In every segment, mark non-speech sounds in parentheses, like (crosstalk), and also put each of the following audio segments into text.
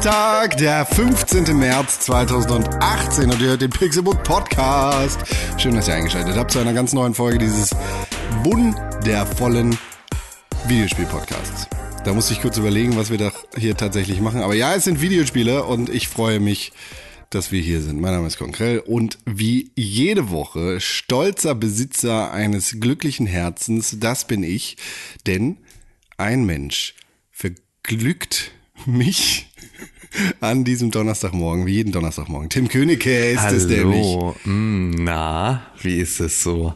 Donnerstag, der 15. März 2018 und ihr hört den Pixelbook Podcast. Schön, dass ihr eingeschaltet habt zu einer ganz neuen Folge dieses wundervollen Videospiel-Podcasts. Da musste ich kurz überlegen, was wir da hier tatsächlich machen. Aber ja, es sind Videospiele und ich freue mich, dass wir hier sind. Mein Name ist Konkrell und wie jede Woche stolzer Besitzer eines glücklichen Herzens, das bin ich. Denn ein Mensch verglückt mich an diesem Donnerstagmorgen, wie jeden Donnerstagmorgen. Tim Königke ist es nämlich. Hallo, Mm, na, wie ist es so?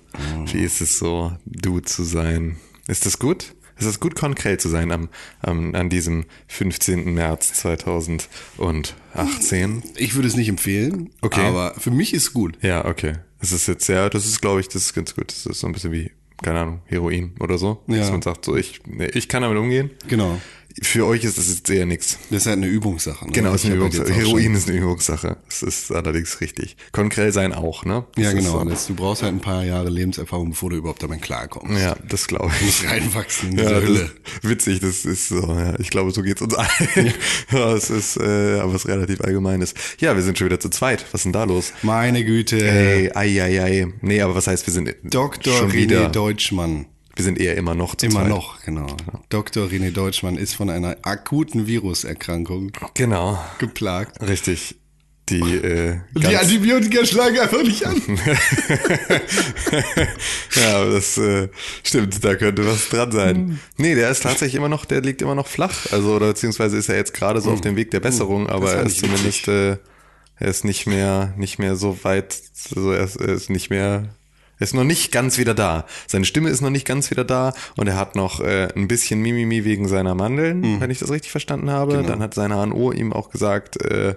Wie ist es so, du zu sein? Ist das gut? Ist es gut, konkret zu sein am, am, an diesem 15. März 2018? Ich würde es nicht empfehlen, Okay. aber für mich ist es gut. Ja, okay. Das ist jetzt, ja, das ist, glaube ich, das ist ganz gut. Das ist so ein bisschen wie, keine Ahnung, Heroin oder so. Ja. Dass man sagt, so, ich, ich kann damit umgehen. Genau. Für euch ist das jetzt eher nichts. Das ist halt eine Übungssache. Ne? Genau, ist Ich eine halt Übungssache. Heroin ist eine Übungssache. Das ist allerdings richtig. Konkrell sein auch, ne? Ja, Das ist genau. so. Das, du brauchst halt ein paar Jahre Lebenserfahrung, bevor du überhaupt damit klarkommst. Ja, das glaube Du ich. musst reinwachsen in diese Ja, Hülle. das, witzig, das ist so, ja. Ich glaube, so geht's uns allen. Ja, (laughs) es ist äh, aber was relativ allgemeines. Ja, wir sind schon wieder zu zweit. Was ist denn da los? Meine Güte. Ey, ei, ei, ei. Nee, aber was heißt, wir sind Dr. schon René wieder, Deutschmann. Wir sind eher immer noch zu Immer zweit. noch, genau. Dr. René Deutschmann ist von einer akuten Viruserkrankung Genau, geplagt. richtig. Die, äh, Die Antibiotika schlagen einfach nicht an. (laughs) ja, das äh, stimmt, da könnte was dran Hm. sein. Nee, der ist tatsächlich immer noch, der liegt immer noch flach. Also, oder beziehungsweise ist er jetzt gerade so auf dem Weg der Besserung, aber fand er ist zumindest, äh, er ist nicht mehr, nicht mehr so weit, also er ist, er ist nicht mehr, ist noch nicht ganz wieder da. Seine Stimme ist noch nicht ganz wieder da und er hat noch äh, ein bisschen Mimimi wegen seiner Mandeln, wenn ich das richtig verstanden habe. Dann hat seine HNO ihm auch gesagt, äh,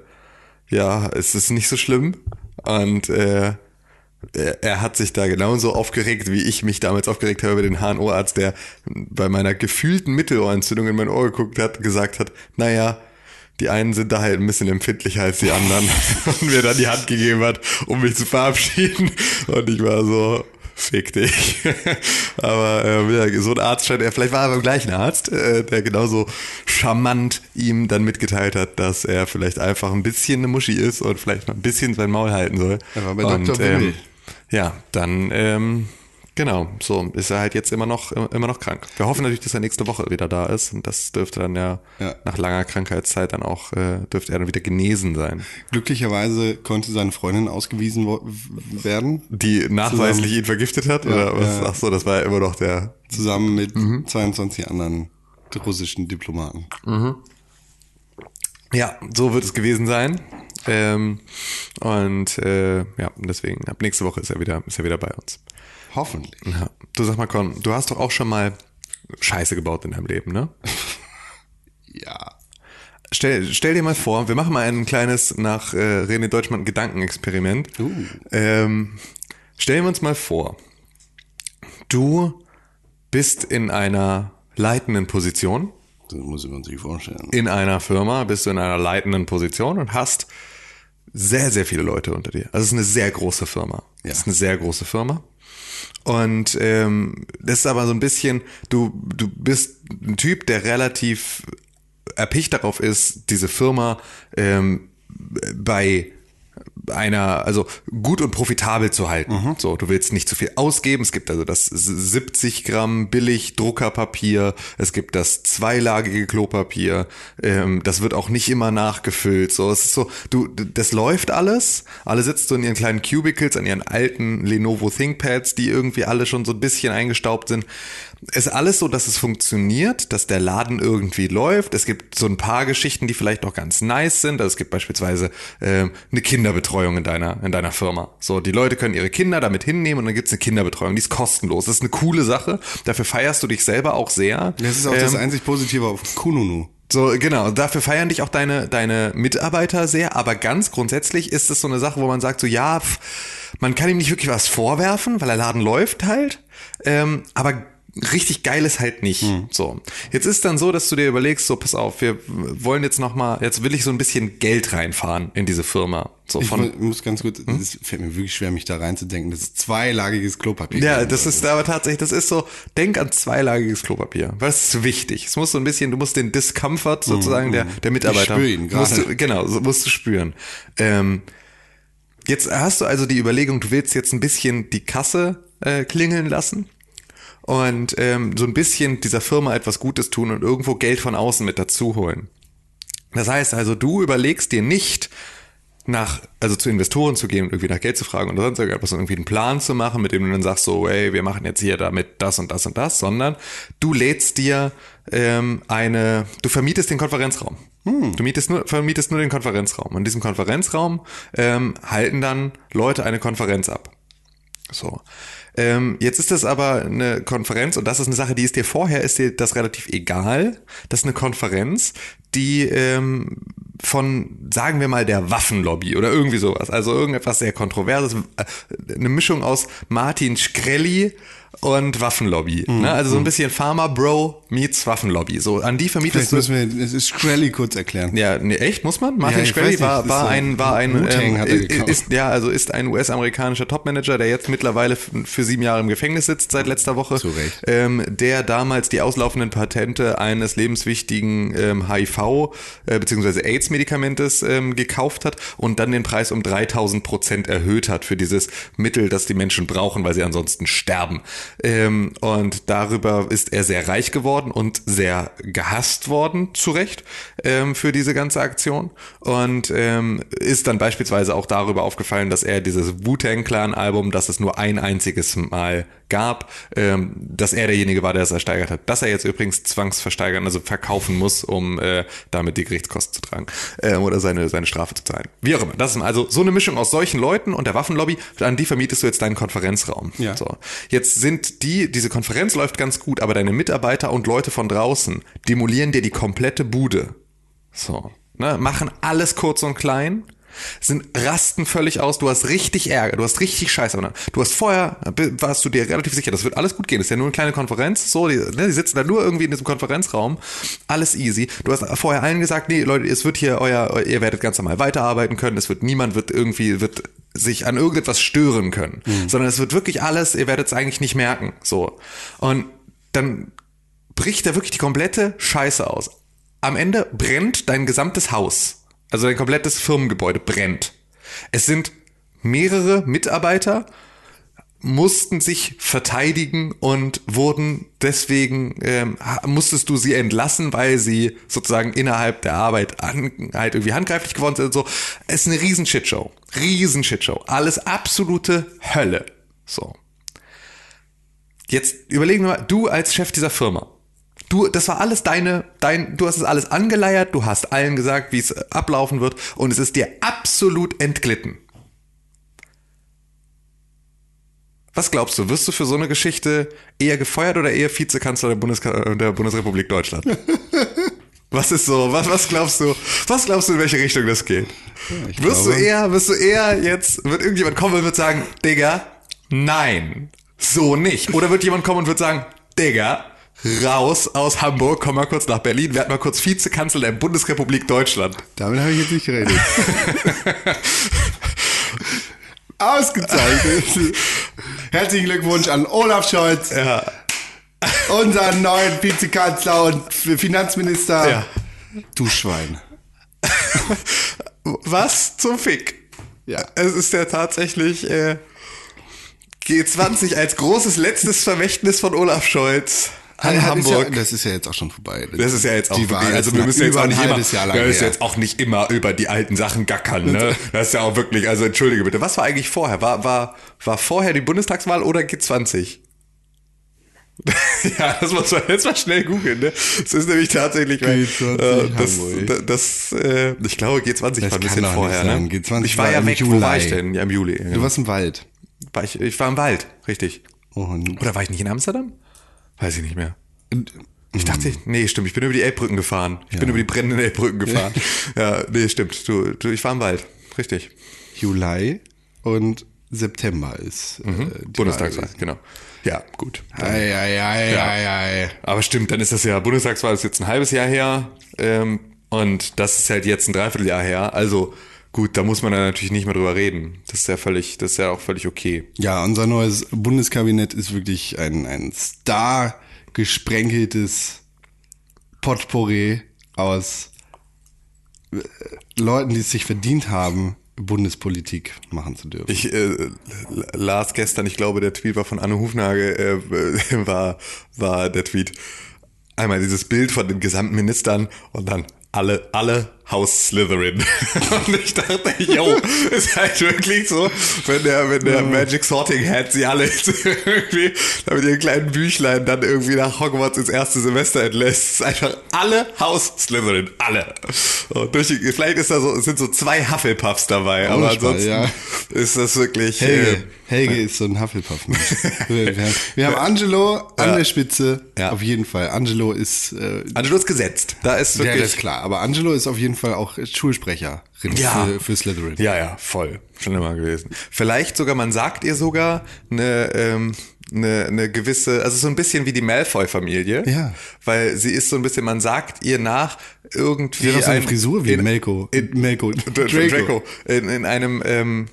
ja, es ist nicht so schlimm. Und äh, er, er hat sich da genauso aufgeregt, wie ich mich damals aufgeregt habe über den HNO-Arzt, der bei meiner gefühlten Mittelohrentzündung in mein Ohr geguckt hat, gesagt hat, naja, die einen sind da halt ein bisschen empfindlicher als die anderen (laughs) und mir dann die Hand gegeben hat, um mich zu verabschieden. Und ich war so, fick dich. (laughs) Aber ja, so ein Arzt scheint er, vielleicht war er beim gleichen Arzt, äh, der genauso charmant ihm dann mitgeteilt hat, dass er vielleicht einfach ein bisschen eine Muschi ist und vielleicht mal ein bisschen sein Maul halten soll. Er war bei und, Dr. Ähm, ja, dann ähm, genau, so ist er halt jetzt immer noch immer noch krank. Wir hoffen natürlich, dass er nächste Woche wieder da ist und das dürfte dann ja, Ja. nach langer Krankheitszeit dann auch äh, dürfte er dann wieder genesen sein. Glücklicherweise konnte seine Freundin ausgewiesen werden, Die nachweislich ihn vergiftet hat oder was? ja. Ach so, das war ja immer noch der. zusammen mit Mhm. 22 anderen russischen Diplomaten. Ja, so wird es gewesen sein. Ähm, und äh, ja, deswegen ab nächste Woche ist er wieder ist er wieder bei uns. Hoffentlich. Ja. Du sag mal, Con, du hast doch auch schon mal Scheiße gebaut in deinem Leben, ne? (laughs) Ja. Stell, stell dir mal vor, wir machen mal ein kleines nach äh, René Deutschmann Gedankenexperiment. Uh. Ähm, stellen wir uns mal vor, du bist in einer leitenden Position, Das muss man sich vorstellen. in einer Firma, bist du in einer leitenden Position und hast sehr, sehr viele Leute unter dir. Also es ist eine sehr große Firma. Ja. Es ist eine sehr große Firma. Und ähm, das ist aber so ein bisschen, du, du bist ein Typ, der relativ erpicht darauf ist, diese Firma ähm, bei einer, also gut und profitabel zu halten. So, du willst nicht zu viel ausgeben. Es gibt also das 70 Gramm billig Druckerpapier. Es gibt das zweilagige Klopapier. Ähm, das wird auch nicht immer nachgefüllt. So, es ist so, du, das läuft alles. Alle sitzen so in ihren kleinen Cubicles an ihren alten Lenovo ThinkPads, die irgendwie alle schon so ein bisschen eingestaubt sind. Es ist alles so, dass es funktioniert, dass der Laden irgendwie läuft. Es gibt so ein paar Geschichten, die vielleicht auch ganz nice sind. Also es gibt beispielsweise ähm, eine Kinderbetreuung in deiner, in deiner Firma. So, die Leute können ihre Kinder damit hinnehmen und dann gibt's eine Kinderbetreuung. Die ist kostenlos. Das ist eine coole Sache. Dafür feierst du dich selber auch sehr. Das ist auch das Ähm, einzig Positive auf Kununu. so, genau. Dafür feiern dich auch deine, deine Mitarbeiter sehr. Aber ganz grundsätzlich ist es so eine Sache, wo man sagt so, ja, pff, man kann ihm nicht wirklich was vorwerfen, weil der Laden läuft halt. Ähm, aber richtig geil ist halt nicht. So. Jetzt ist dann so, dass du dir überlegst, so pass auf, wir wollen jetzt noch mal, jetzt will ich so ein bisschen Geld reinfahren in diese Firma. So Ich von, mu- muss ganz kurz, es fällt mir wirklich schwer, mich da reinzudenken. Das ist zweilagiges Klopapier. ja, das ist aber tatsächlich, das ist so, denk an zweilagiges Klopapier. Was ist wichtig? Es muss so ein bisschen, du musst den Discomfort sozusagen der, der Mitarbeiter, spür ihn musst gerade. du, genau, so musst du spüren. Ähm, jetzt hast du also die Überlegung, du willst jetzt ein bisschen die Kasse äh, klingeln lassen und ähm, so ein bisschen dieser Firma etwas Gutes tun und irgendwo Geld von außen mit dazu holen. Das heißt also, du überlegst dir nicht, nach, also zu Investoren zu gehen und irgendwie nach Geld zu fragen oder sonst irgendwas, sondern irgendwie einen Plan zu machen, mit dem du dann sagst so, ey, wir machen jetzt hier damit das und das und das, sondern du lädst dir ähm, eine, du vermietest den Konferenzraum. Du mietest nur, vermietest nur den Konferenzraum. Und in diesem Konferenzraum ähm, halten dann Leute eine Konferenz ab. So. Ähm, jetzt ist das aber eine Konferenz und das ist eine Sache, die ist dir vorher, ist dir das relativ egal. Das ist eine Konferenz, die ähm, von, sagen wir mal, der Waffenlobby oder irgendwie sowas. Also irgendetwas sehr Kontroverses. äh, Eine Mischung aus Martin Shkreli und Waffenlobby. Ne? Also so ein bisschen Pharma Bro meets Waffenlobby. So, an die vermietest Vielleicht du. müssen wir das ist Shkreli kurz erklären. Ja, nee, echt, muss man? Martin Ja, Shkreli war, war ein, war ein, ähm, ist, ja, also ist ein US-amerikanischer Topmanager, der jetzt mittlerweile für sieben Jahre im Gefängnis sitzt seit letzter Woche. Zu Recht. Ähm, der damals die auslaufenden Patente eines lebenswichtigen ähm, HIV- äh, bzw. AIDS-Medikamentes ähm, gekauft hat und dann den Preis um 3000 Prozent erhöht hat für dieses Mittel, das die Menschen brauchen, weil sie ansonsten sterben. Ähm, und darüber ist er sehr reich geworden und sehr gehasst worden, zu Recht, ähm, für diese ganze Aktion. Und ähm, ist dann beispielsweise auch darüber aufgefallen, dass er dieses Wu-Tang Clan-Album, das es nur ein einziges Mal gab, ähm, dass er derjenige war, der es ersteigert hat. Dass er jetzt übrigens zwangsversteigern, also verkaufen muss, um äh, damit die Gerichtskosten zu tragen ähm, oder seine, seine Strafe zu zahlen. Wie auch immer. Das ist also so eine Mischung aus solchen Leuten und der Waffenlobby, an die vermietest du jetzt deinen Konferenzraum. Ja. So. Jetzt sind die, diese Konferenz läuft ganz gut, aber deine Mitarbeiter und Leute von draußen demolieren dir die komplette Bude. So. Ne, machen alles kurz und klein, sind rasten völlig aus, du hast richtig Ärger, du hast richtig Scheiße. Du hast vorher, warst du dir relativ sicher, das wird alles gut gehen, das ist ja nur eine kleine Konferenz, so, die, ne, die sitzen da nur irgendwie in diesem Konferenzraum, alles easy. Du hast vorher allen gesagt, nee, Leute, es wird hier euer, ihr werdet ganz normal weiterarbeiten können, es wird, niemand wird irgendwie, wird sich an irgendetwas stören können, sondern es wird wirklich alles, ihr werdet es eigentlich nicht merken, so. Und dann bricht da wirklich die komplette Scheiße aus. Am Ende brennt dein gesamtes Haus. Also dein komplettes Firmengebäude brennt. Es sind mehrere Mitarbeiter, mussten sich verteidigen und wurden deswegen, ähm, musstest du sie entlassen, weil sie sozusagen innerhalb der Arbeit an, halt irgendwie handgreiflich geworden sind und so. Es ist eine riesen Shitshow. Riesen Shitshow. Alles absolute Hölle. So. Jetzt überlegen wir mal, du als Chef dieser Firma. Du, das war alles deine, dein, du hast es alles angeleiert, du hast allen gesagt, wie es ablaufen wird und es ist dir absolut entglitten. Was glaubst du, wirst du für so eine Geschichte eher gefeuert oder eher Vizekanzler der, Bundeska der Bundesrepublik Deutschland? (laughs) Was ist so? Was, was glaubst du? Was glaubst du, in welche Richtung das geht? ich wirst du glaube- eher, wirst du eher jetzt, wird irgendjemand kommen und wird sagen, Digga, nein, so nicht. Oder wird jemand kommen und wird sagen, Digga, raus aus Hamburg, komm mal kurz nach Berlin, werd mal kurz Vizekanzler der Bundesrepublik Deutschland. Damit habe ich jetzt nicht geredet. (laughs) Ausgezeichnet. Herzlichen Glückwunsch an Olaf Scholz, Ja. unseren neuen Vizekanzler und Finanzminister. Ja. Du Schwein. (laughs) Was zum Fick? Ja. Es ist ja tatsächlich äh, G20 als großes letztes Vermächtnis von Olaf Scholz Ist Hamburg. Ja, das ist ja jetzt auch schon vorbei. Das ist ja jetzt auch Wahl also ist wir müssen jetzt auch nicht immer, wir müssen jetzt auch nicht immer über die alten Sachen gackern, ne? (laughs) Das ist ja auch wirklich, also entschuldige bitte, was war eigentlich vorher? War, war, war vorher die Bundestagswahl oder G20? (laughs) ja, das muss man jetzt mal schnell googeln, ne? Das ist nämlich tatsächlich, weil, G20 äh, das, Hamburg. das, äh, ich glaube G20 war ein bisschen vorher, ne? G20 ich war, war ja im weg, wo Juli. war ich denn? Ja, im Juli. Du Genau. warst im Wald. War ich, ich war im Wald, richtig. Und Oder war ich nicht in Amsterdam? Weiß ich nicht mehr. Ich dachte, nee, stimmt, ich bin über die Elbbrücken gefahren. Ich bin über die brennenden Elbbrücken gefahren. (laughs) ja, nee, stimmt. Du, du, ich war im Wald. Richtig. Juli und September ist äh, die Bundestagswahl, Wahl. genau. Ja, gut. Ei, ei, ei, Ja. ei, ei. Aber stimmt, dann ist das ja, Bundestagswahl ist jetzt ein halbes Jahr her ähm, und das ist halt jetzt ein Dreivierteljahr her. Also gut, da muss man dann natürlich nicht mehr drüber reden. Das ist ja völlig, das ist ja auch völlig okay. Ja, unser neues Bundeskabinett ist wirklich ein, ein star gesprenkeltes Potpourri aus äh, Leuten, die es sich verdient haben, Bundespolitik machen zu dürfen. Ich äh, las gestern, ich glaube, der Tweet war von Anne Hufnagel, äh, (laughs) war, war der Tweet einmal dieses Bild von den gesamten Ministern und dann alle, alle Haus Slytherin. (laughs) und ich dachte, yo, ist halt wirklich so, wenn der, wenn der Magic Sorting Hat sie alle (laughs) irgendwie mit ihren kleinen Büchlein dann irgendwie nach Hogwarts ins erste Semester entlässt, einfach alle Haus Slytherin, alle. Und durch vielleicht ist da so, sind so zwei Hufflepuffs dabei, aber ansonsten ja. ist das wirklich, Helge, äh, Helge ist so ein Hufflepuff-Mensch. (laughs) wir, haben, wir haben Angelo an der Spitze, Ja. auf jeden Fall. Angelo ist, äh, Angelo ist gesetzt. Da ist ja, wirklich, das ist klar, aber Angelo ist auf jeden Fall auch Schulsprecherin Ja. für, für Slytherin. Ja, ja, voll. Schon immer gewesen. Vielleicht sogar, man sagt ihr sogar eine, ähm, eine, eine gewisse, also so ein bisschen wie die Malfoy-Familie. Ja. Weil sie ist so ein bisschen, man sagt ihr nach irgendwie. Sie hat auch so eine ein- Frisur wie in, Melko. in- Melko. (laughs) Draco. Draco. In, in einem ähm,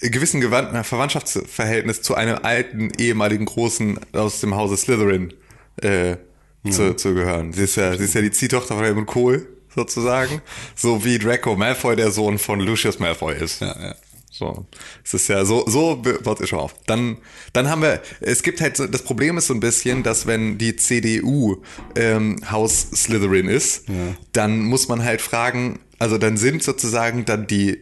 gewissen Gewandt- Verwandtschaftsverhältnis zu einem alten ehemaligen Großen aus dem Hause Slytherin äh, zu, zu gehören. Sie ist ja, sie ist ja die Ziehtochter von Helmut Kohl sozusagen, so wie Draco Malfoy der Sohn von Lucius Malfoy ist. Ja, ja. So, es ist ja so, so baut ihr schon auf. Dann, dann haben wir, es gibt halt, so, das Problem ist so ein bisschen, dass wenn die CDU ähm, Haus Slytherin ist, dann muss man halt fragen, also dann sind sozusagen dann die,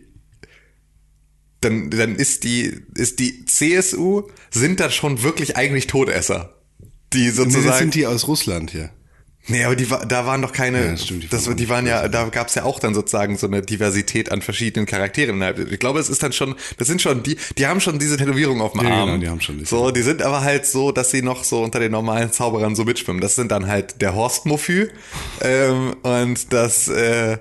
dann, dann ist die, ist die CSU, sind dann schon wirklich eigentlich Todesser. Die Nee, sozusagen. das sind die aus Russland hier. Nee, aber die, da waren doch keine, Ja, das stimmt, die das, waren die waren ja, da gab's ja auch dann sozusagen so eine Diversität an verschiedenen Charakteren. Ich glaube, es ist dann schon, das sind schon die, die haben schon diese Tätowierung auf dem Ja, Arm. genau, die haben schon diese. So, die sind aber halt so, dass sie noch so unter den normalen Zauberern so mitschwimmen. Das sind dann halt der Horst Mofü ähm, und das, äh,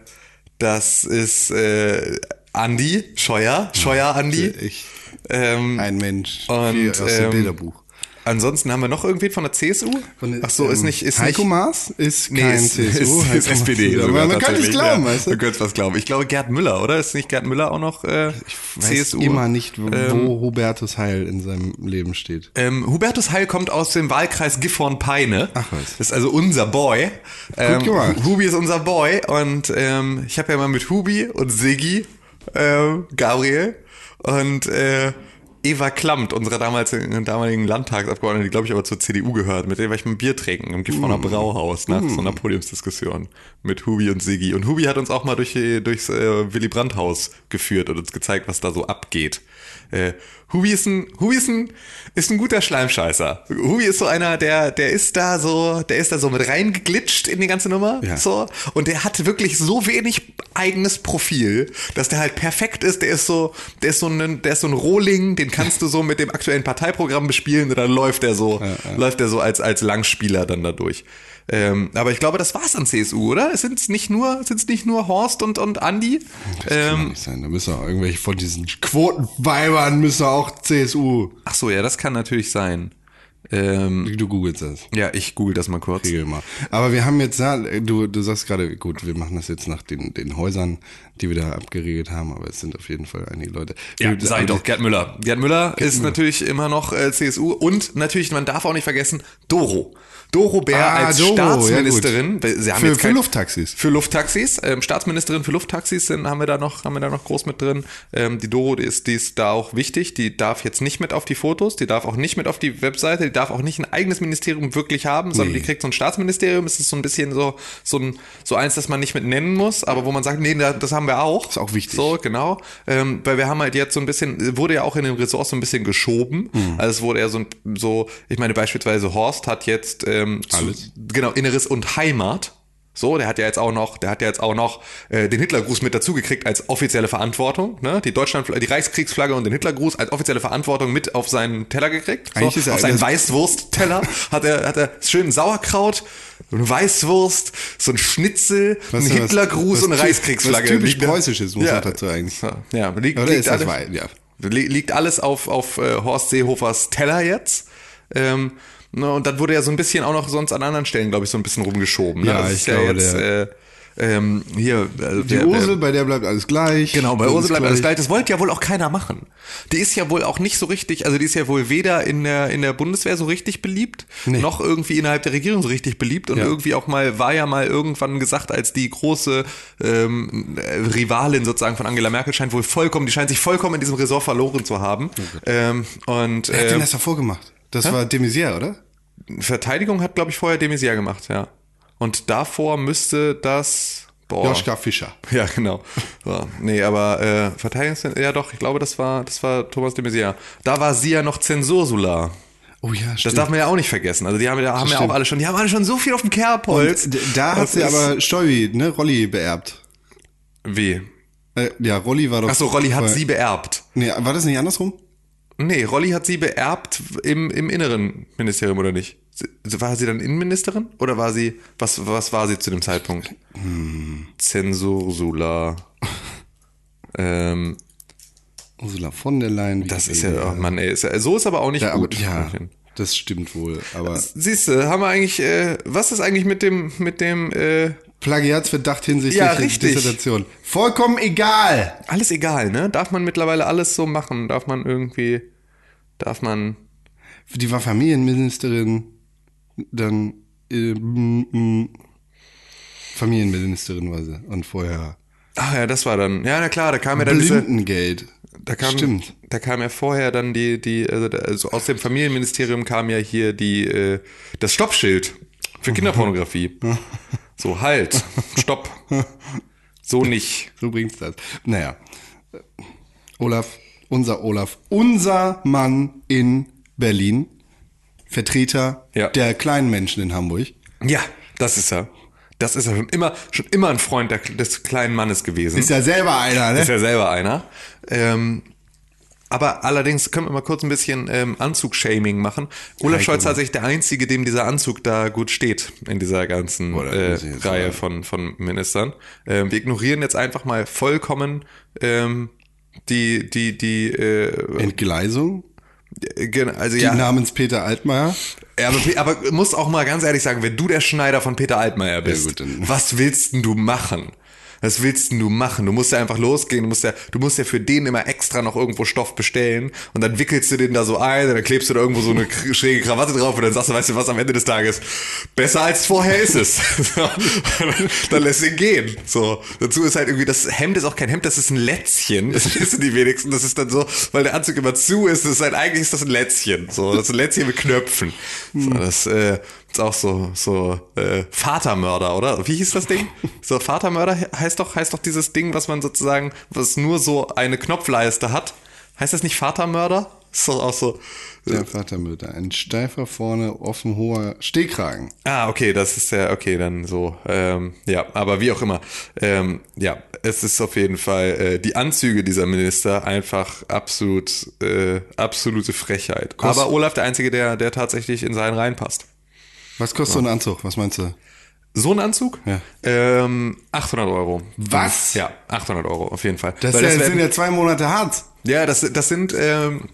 das ist äh, Andi Scheuer, Scheuer Andi. Ich, Ähm, ein Mensch. und, aus dem ähm, Bilderbuch. Ansonsten haben wir noch irgendwen von der CSU? Von Ach so, ist ähm, nicht, ist Heiko nicht, Maas ist Nee, kein ist, CSU. ist, ist SPD. ist- sogar man kann tatsächlich, glauben, ja. weißt du? Man könnte es was glauben. Ich glaube, Gerd Müller, oder? Ist nicht Gerd Müller auch noch äh, weiß CSU? immer nicht, wo Ähm, Hubertus Heil in seinem Leben steht. ähm, Hubertus Heil kommt aus dem Wahlkreis Gifhorn-Peine. Ach was. Das ist also unser Boy. Ähm, gemacht. Hubi ist unser Boy und ähm, ich habe ja mal mit Hubi und Siggi, ähm, Gabriel und äh, Eva Klammt, unserer damals, damaligen Landtagsabgeordneten, die glaube ich aber zur CDU gehört, mit der war ich mal ein Bier trinken im Gifhorner Brauhaus nach so einer Podiumsdiskussion mit Hubi und Siggi. Und Hubi hat uns auch mal durch, die- durchs äh, Willy Brandt Haus geführt und uns gezeigt, was da so abgeht. Äh, Hubi ist ein, Hubi ist ein, ist ein guter Schleimscheißer. Hubi ist so einer, der, der ist da so, der ist da so mit reingeglitscht in die ganze Nummer. Ja. So. Und der hat wirklich so wenig eigenes Profil, dass der halt perfekt ist. Der ist so, der ist so ein, der ist so ein Rohling, den kannst du so mit dem aktuellen Parteiprogramm bespielen und dann läuft der so, läuft der so als, als Langspieler dann da durch. Ähm, aber ich glaube, das war's an CSU, oder? Es sind nicht nur, sind's nicht nur Horst und, und Andi. Das kann Ähm, nicht sein. Da müssen auch irgendwelche von diesen Quotenweibern müssen auch CSU. ach so, ja, das kann natürlich sein. Ähm, Du googelst das. ja, ich google das mal kurz. Mal. Aber wir haben jetzt, ja, du, du sagst gerade, gut, wir machen das jetzt nach den, den Häusern, die wir da abgeregelt haben, aber es sind auf jeden Fall einige Leute. Ja, Wir- sei aber doch, Gerd Müller. Gerd Müller ist natürlich immer noch äh, CSU und natürlich, man darf auch nicht vergessen, Doro. Doro Bär Ah, als Doro, ja, Staatsministerin. haben Für- jetzt für kein- Lufttaxis. Für Lufttaxis. Ähm, Staatsministerin für Lufttaxis sind, haben wir da noch, haben wir da noch groß mit drin. Ähm, die Doro, die ist, die ist da auch wichtig. Die darf jetzt nicht mit auf die Fotos, die darf auch nicht mit auf die Webseite, die darf auch nicht ein eigenes Ministerium wirklich haben, sondern Nee. die kriegt so ein Staatsministerium. Es ist so ein bisschen so, so ein, so eins, das man nicht mit nennen muss, aber wo man sagt, nee, da- das haben wir auch. Ist auch wichtig. So, genau. Ähm, weil wir haben halt jetzt so ein bisschen, wurde ja auch in den Ressorts so ein bisschen geschoben. Mhm. Also es wurde ja so, so, ich meine beispielsweise Horst hat jetzt ähm, zu- Alles. genau, Inneres und Heimat. So, der hat ja jetzt auch noch, der hat ja jetzt auch noch äh, den Hitlergruß mit dazugekriegt als offizielle Verantwortung, ne? Die Deutschland, die Reichskriegsflagge und den Hitlergruß als offizielle Verantwortung mit auf seinen Teller gekriegt. So, auf seinen Weißwurstteller (laughs) hat er, hat er schön Sauerkraut, eine Weißwurst, so ein Schnitzel, Was- ein was- Hitlergruß was und eine Reichskriegsflagge. was typisch Preußisches muss auch dazu eigentlich. Ja, ja liegt, Oder liegt, alles, ja. li- liegt alles auf, auf äh, Horst Seehofers Teller jetzt. Ähm, ne, und dann wurde ja so ein bisschen auch noch sonst an anderen Stellen, glaube ich, so ein bisschen rumgeschoben. Ne? Ja, Das ich ist ja glaube, jetzt, der- äh, ähm, hier, äh, Die der- Ursel, bei der bleibt alles gleich. Genau, bei Ursel bleibt alles gleich. Das wollte ja wohl auch keiner machen. Die ist ja wohl auch nicht so richtig, also die ist ja wohl weder in der, in der Bundeswehr so richtig beliebt, Nee. noch irgendwie innerhalb der Regierung so richtig beliebt und Ja. irgendwie auch mal, war ja mal irgendwann gesagt, als die große ähm, äh, Rivalin sozusagen von Angela Merkel scheint wohl vollkommen, die scheint sich vollkommen in diesem Ressort verloren zu haben. ähm, und Wer hat denn äh, das davor gemacht? Das war de Maizière, oder? Verteidigung hat, glaube ich, vorher de Maizière gemacht, ja. Und davor müsste das, boah. Joschka Fischer. Ja, genau. So, nee, aber äh, Verteidigungs ja doch, ich glaube, das war das war Thomas de Maizière. Da war sie ja noch Zensursula. Oh ja, Das stimmt. darf man ja auch nicht vergessen. Also die haben, ja- haben ja auch alle schon, die haben alle schon so viel auf dem Kerbholz. Da hat Das sie aber Stolbi, ne, Rolli beerbt. Wie? Äh, ja, Rolli war doch. Achso, Rolli hat sie beerbt. Nee, war das nicht andersrum? Nee, Rolli hat sie beerbt im, im inneren Ministerium, oder nicht? War sie dann Innenministerin? Oder war sie, was, was war sie zu dem Zeitpunkt? Hm. Zensursula. (laughs) ähm, Ursula von der Leyen. das ist ja, oh Mann, ey, ist ja, so ist aber auch nicht ja, aber, gut. ja, das stimmt wohl. Aber Siehst du, haben wir eigentlich, äh, was ist eigentlich mit dem, mit dem, äh, Plagiatsverdacht hinsichtlich Ja. Dissertation. Vollkommen egal. alles egal, ne? Darf man mittlerweile alles so machen? Darf man irgendwie, darf man, Die war Familienministerin, dann äh, m- m- Familienministerin war sie. Und vorher ach ja, das war dann, ja, na klar, da kam ja dann diese, Blindengeld. da kam, Stimmt. da kam ja vorher dann die, die, also, also aus dem Familienministerium kam ja hier die, äh, das Stoppschild für Kinderpornografie. (laughs) So, halt, (laughs) stopp. So nicht. So bringt's das. Naja. Äh, Olaf, unser Olaf, unser Mann in Berlin, Vertreter Ja. der kleinen Menschen in Hamburg. Ja, das ist er. Das ist er schon immer, schon immer ein Freund der, des kleinen Mannes gewesen. Ist ja selber einer, ne? Ist ja selber einer. Ähm, aber allerdings können wir mal kurz ein bisschen ähm, Anzug-Shaming machen. Olaf. Scholz ist tatsächlich der Einzige, dem dieser Anzug da gut steht in dieser ganzen Boah, äh, Reihe von, von Ministern. Ähm, wir ignorieren jetzt einfach mal vollkommen ähm, die, die, die, äh, Entgleisung. gen- also Die ja, namens Peter Altmaier. ja, aber, aber muss auch mal ganz ehrlich sagen, wenn du der Schneider von Peter Altmaier bist, dann- was willst denn du machen? Was willst denn du machen? Du musst ja einfach losgehen, du musst ja, du musst ja für den immer extra noch irgendwo Stoff bestellen und dann wickelst du den da so ein und dann klebst du da irgendwo so eine schräge Krawatte drauf und dann sagst du, weißt du was, am Ende des Tages, besser als vorher ist es. (laughs) Dann lässt ihn gehen. So, dazu ist halt irgendwie, das Hemd ist auch kein Hemd, das ist ein Lätzchen. Das (laughs) wissen die wenigsten. Das ist dann so, weil der Anzug immer zu ist, das ist halt, eigentlich ist das ein Lätzchen. So, das ist ein Lätzchen mit Knöpfen. So, das, äh, ist auch so, so äh, Vatermörder, oder? Wie hieß das Ding? (laughs) So Vatermörder he- heißt doch, heißt doch dieses Ding, was man sozusagen, was nur so eine Knopfleiste hat. Heißt das nicht Vatermörder? Ist doch auch so. Der Vatermütter. Ein steifer vorne, offen hoher Stehkragen. Ah, okay, das ist ja, okay, dann so. Ähm, ja, aber wie auch immer. Ähm, ja, es ist auf jeden Fall äh, die Anzüge dieser Minister einfach absolut, äh, absolute Frechheit. Kost- aber Olaf der Einzige, der, der tatsächlich in seinen Reihen passt. Was kostet so ein Anzug? Was meinst du? So ein Anzug? Ja. Ähm, 800 Euro. Was? Ja, 800 Euro auf jeden Fall. Das, ja, das sind ja zwei Monate hart. ja, das, das sind, ähm,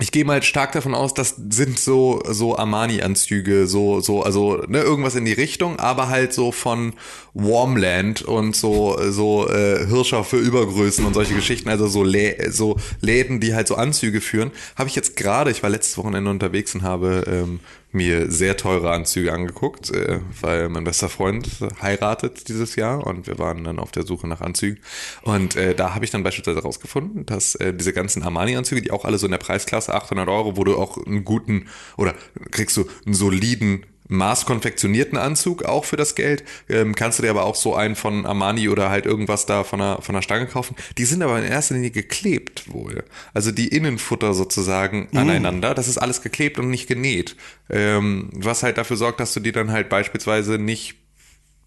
ich gehe mal stark davon aus, das sind so, so Armani-Anzüge, so, so, also, ne, irgendwas in die Richtung, aber halt so von Warmland und so, so, äh, Hirscher für Übergrößen und solche Geschichten, also so, Lä so Läden, die halt so Anzüge führen. Habe ich jetzt gerade, ich war letztes Wochenende unterwegs und habe, ähm, mir sehr teure Anzüge angeguckt, äh, weil mein bester Freund heiratet dieses Jahr und wir waren dann auf der Suche nach Anzügen. Und äh, da habe ich dann beispielsweise rausgefunden, dass äh, diese ganzen Armani-Anzüge, die auch alle so in der Preisklasse 800 Euro, wo du auch einen guten oder kriegst du einen soliden maßkonfektionierten Anzug auch für das Geld. Ähm, kannst du dir aber auch so einen von Armani oder halt irgendwas da von der, von der Stange kaufen. Die sind aber in erster Linie geklebt wohl. Also die Innenfutter sozusagen aneinander. Das ist alles geklebt und nicht genäht. Ähm, was halt dafür sorgt, dass du die dann halt beispielsweise nicht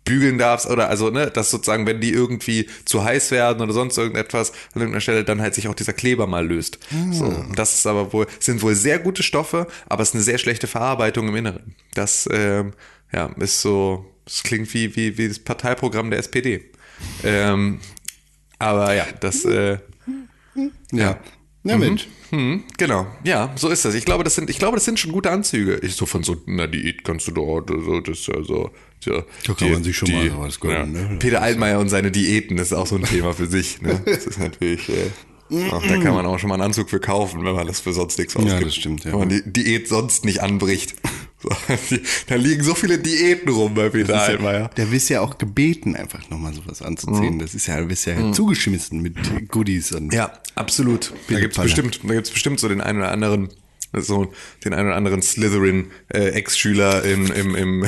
bügeln darfst oder also ne, dass sozusagen, wenn die irgendwie zu heiß werden oder sonst irgendetwas an irgendeiner Stelle, dann halt sich auch dieser Kleber mal löst. So, und das ist aber wohl, sind wohl sehr gute Stoffe, aber es ist eine sehr schlechte Verarbeitung im Inneren. Das ähm, ja, ist so, es klingt wie, wie, wie das Parteiprogramm der SPD. Ähm, aber ja, das äh, Ja. Ja, Mensch. Hm, genau, ja, so ist das. Ich glaube, das sind, ich glaube, das sind schon gute Anzüge. Ich so von so einer Diät kannst du doch, so, das ist ja so. Ja, Da kann man sich schon mal sowas gönnen, ja. ne? Peter Altmaier und seine Diäten, das ist auch so ein Thema für sich. Ne? (laughs) Das ist natürlich, äh, ach, da kann man auch schon mal einen Anzug für kaufen, wenn man das für sonst nichts ausgibt. das stimmt, ja. Wenn man die Diät sonst nicht anbricht. (laughs) Da liegen so viele Diäten rum bei Peter Altmaier. Der wirst ja auch gebeten, einfach nochmal sowas anzuziehen. Das ist ja, du wirst ja zugeschmissen mit Goodies und Ja, absolut. Da gibt's bestimmt, da gibt's bestimmt so den einen oder anderen, so den einen oder anderen Slytherin äh, Ex-Schüler im, im, im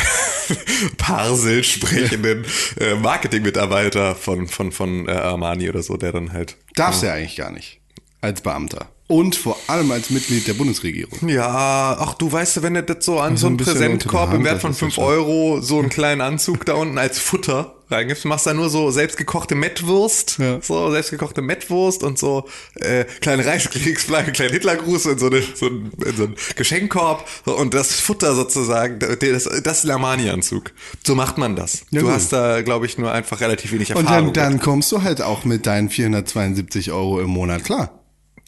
(laughs) Parsel sprechenden äh, Marketing-Mitarbeiter von von von äh, Armani oder so, der dann halt darfst ja eigentlich gar nicht. Als Beamter. Und vor allem als Mitglied der Bundesregierung. ja, ach du weißt ja, wenn du das so an so ein einen Präsentkorb im Wert von das ist ja 5 schon- Euro so einen kleinen Anzug da unten als Futter reingibst, du machst da nur so selbstgekochte Mettwurst, Ja. so selbstgekochte Mettwurst und so äh, kleine Reichskriegsflagge, (laughs) kleinen Hitlergruß in so, eine, so, ein, in so einen Geschenkkorb und das Futter sozusagen, das, das ist der Armani-Anzug. So macht man das. Ja, du gut. hast da, glaube ich, nur einfach relativ wenig Und Erfahrung. dann, dann mit. kommst du halt auch mit deinen 472 Euro im Monat klar.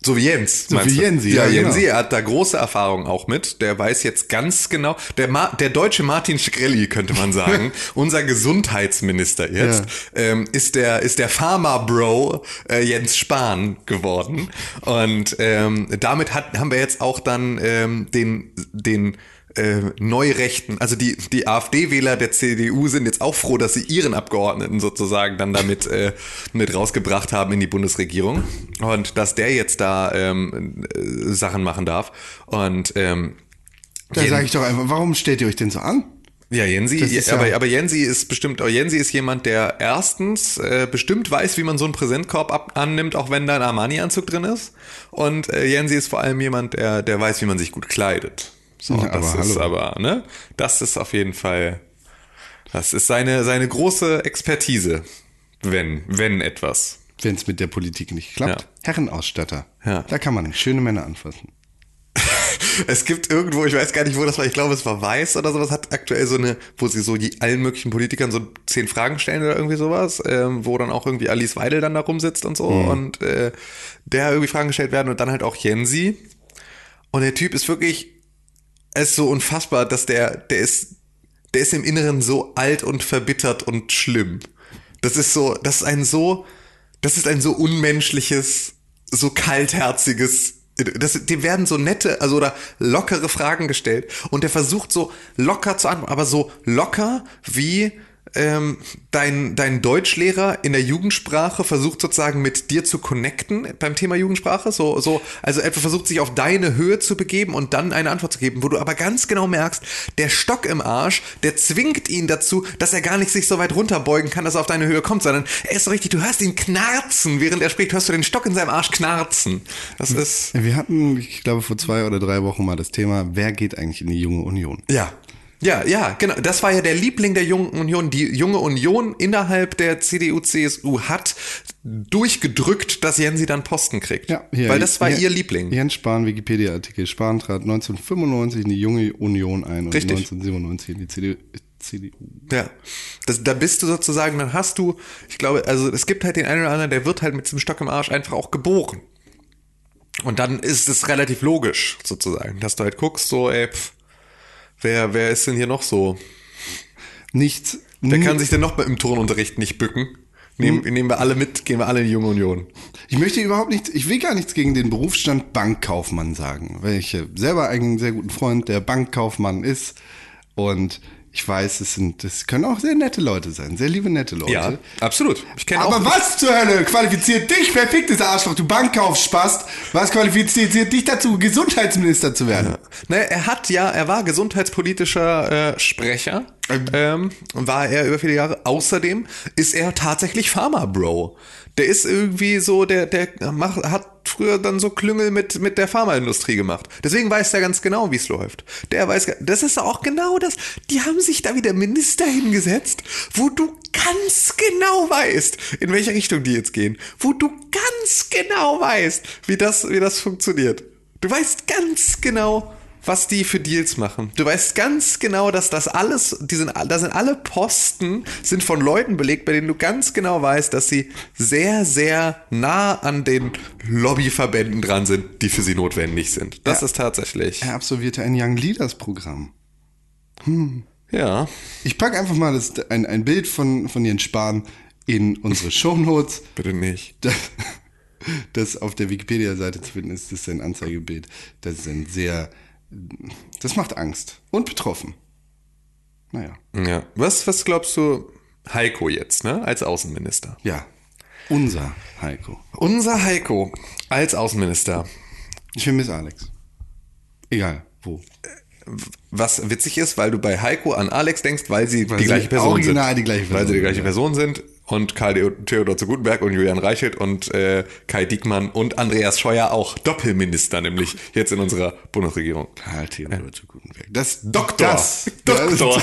So wie Jens. So wie? Jensi, Ja, ja, genau. Jensi, er hat da große Erfahrung auch mit. Der weiß jetzt ganz genau, der, Ma der deutsche Martin Shkreli, könnte man sagen, (laughs) unser Gesundheitsminister jetzt, ähm, ist der, ist der Pharma-Bro äh, Jens Spahn geworden. Und ähm, damit hat, haben wir jetzt auch dann ähm, den, den äh, Neurechten, also die, die AfD-Wähler der CDU sind jetzt auch froh, dass sie ihren Abgeordneten sozusagen dann damit äh, mit rausgebracht haben in die Bundesregierung und dass der jetzt da ähm, äh, Sachen machen darf. Und ähm, Da sage ich doch einfach, warum stellt ihr euch denn so an? ja, Jensi, ja- aber, aber Jensi ist bestimmt, aber Jensi ist jemand, der erstens äh, bestimmt weiß, wie man so einen Präsentkorb ab, annimmt, auch wenn da ein Armani-Anzug drin ist. Und äh, Jensi ist vor allem jemand, der, der weiß, wie man sich gut kleidet. So, Ja, das aber ist hallo. aber, ne? Das ist auf jeden Fall, das ist seine, seine große Expertise. Wenn, wenn etwas. Wenn es mit der Politik nicht klappt. Ja. Herrenausstatter. Ja. Da kann man schöne Männer anfassen. (laughs) Es gibt irgendwo, ich weiß gar nicht, wo das war, ich glaube, es war Weiß oder sowas, hat aktuell so eine, wo sie so die, allen möglichen Politikern so zehn Fragen stellen oder irgendwie sowas, ähm, wo dann auch irgendwie Alice Weidel dann da rumsitzt und so und äh, der irgendwie Fragen gestellt werden und dann halt auch Jensi. Und der Typ ist wirklich, es ist so unfassbar, dass der, der ist, der ist im Inneren so alt und verbittert und schlimm. Das ist so, das ist ein so, das ist ein so unmenschliches, so kaltherziges, das, dem werden so nette, also oder lockere Fragen gestellt und der versucht so locker zu antworten, aber so locker wie ähm, dein, dein Deutschlehrer in der Jugendsprache versucht sozusagen mit dir zu connecten beim Thema Jugendsprache, so, so, also etwa versucht sich auf deine Höhe zu begeben und dann eine Antwort zu geben, wo du aber ganz genau merkst, der Stock im Arsch, der zwingt ihn dazu, dass er gar nicht sich so weit runterbeugen kann, dass er auf deine Höhe kommt, sondern er ist so richtig, du hörst ihn knarzen, während er spricht, hörst du den Stock in seinem Arsch knarzen. Das ist, Wir hatten, ich glaube, vor zwei oder drei Wochen mal das Thema, wer geht eigentlich in die junge Union? ja. Ja, ja, genau. Das war ja der Liebling der Jungen Union. Die junge Union innerhalb der CDU-CSU hat durchgedrückt, dass Jensi dann Posten kriegt. Weil das war hier- ihr Liebling. Jens Spahn, Wikipedia-Artikel. Spahn trat 1995 in die junge Union ein und Richtig. 1997 in die CDU. CDU. Ja, das, da bist du sozusagen, dann hast du, ich glaube, also es gibt halt den einen oder anderen, der wird halt mit diesem Stock im Arsch einfach auch geboren. Und dann ist es relativ logisch, sozusagen, dass du halt guckst, so, ey, pff, wer, wer ist denn hier noch so? Nichts. Wer kann sich denn noch im Turnunterricht nicht bücken? Nehmen, nehmen wir alle mit, gehen wir alle in die Junge Union. Ich möchte überhaupt nichts, ich will gar nichts gegen den Berufsstand Bankkaufmann sagen, weil ich selber einen sehr guten Freund, der Bankkaufmann ist und ich weiß, es sind, das können auch sehr nette Leute sein, sehr liebe nette Leute. absolut. Ich kenne Aber auch. was zur Hölle qualifiziert dich, verficktes Arschloch, du Bankkaufspast, was qualifiziert dich dazu, Gesundheitsminister zu werden? Ne, er hat ja, er war gesundheitspolitischer äh, Sprecher, ähm, war er über viele Jahre. Außerdem ist er tatsächlich Pharma-Bro. Der ist irgendwie so, der, der macht, hat früher dann so Klüngel mit, mit der Pharmaindustrie gemacht. Deswegen weiß der ganz genau, wie es läuft. Der weiß, das ist auch genau das. Die haben sich da wieder Minister hingesetzt, wo du ganz genau weißt, in welche Richtung die jetzt gehen. Wo du ganz genau weißt, wie das, wie das funktioniert. Du weißt ganz genau, was die für Deals machen. Du weißt ganz genau, dass das alles, die sind, da sind alle Posten, sind von Leuten belegt, bei denen du ganz genau weißt, dass sie sehr, sehr nah an den Lobbyverbänden dran sind, die für sie notwendig sind. Das Ja. ist tatsächlich. Er absolvierte ein Young Leaders Programm. Ja. Ich packe einfach mal das, ein, ein Bild von, von Jens Spahn in unsere Shownotes. (laughs) Bitte nicht. Das, das auf der Wikipedia-Seite zu finden ist, das ist ein Anzeigebild. Das ist ein sehr, das macht Angst und betroffen. Naja, Ja. Was, was glaubst du, Heiko jetzt, ne, als Außenminister? ja, unser Heiko. Unser Heiko als Außenminister. Ich vermisse Alex. Egal, wo. Was witzig ist, weil du bei Heiko an Alex denkst, weil sie Weil die gleiche Person original sind. die gleiche Weil sie die Person gleiche sind, Person sind. Und Karl Theo- Theodor zu Gutenberg und Julian Reichelt und äh, Kai Diekmann und Andreas Scheuer auch Doppelminister, nämlich jetzt in unserer Bundesregierung. Karl Theodor zu Gutenberg. Das, Doktor. Das, Doktor.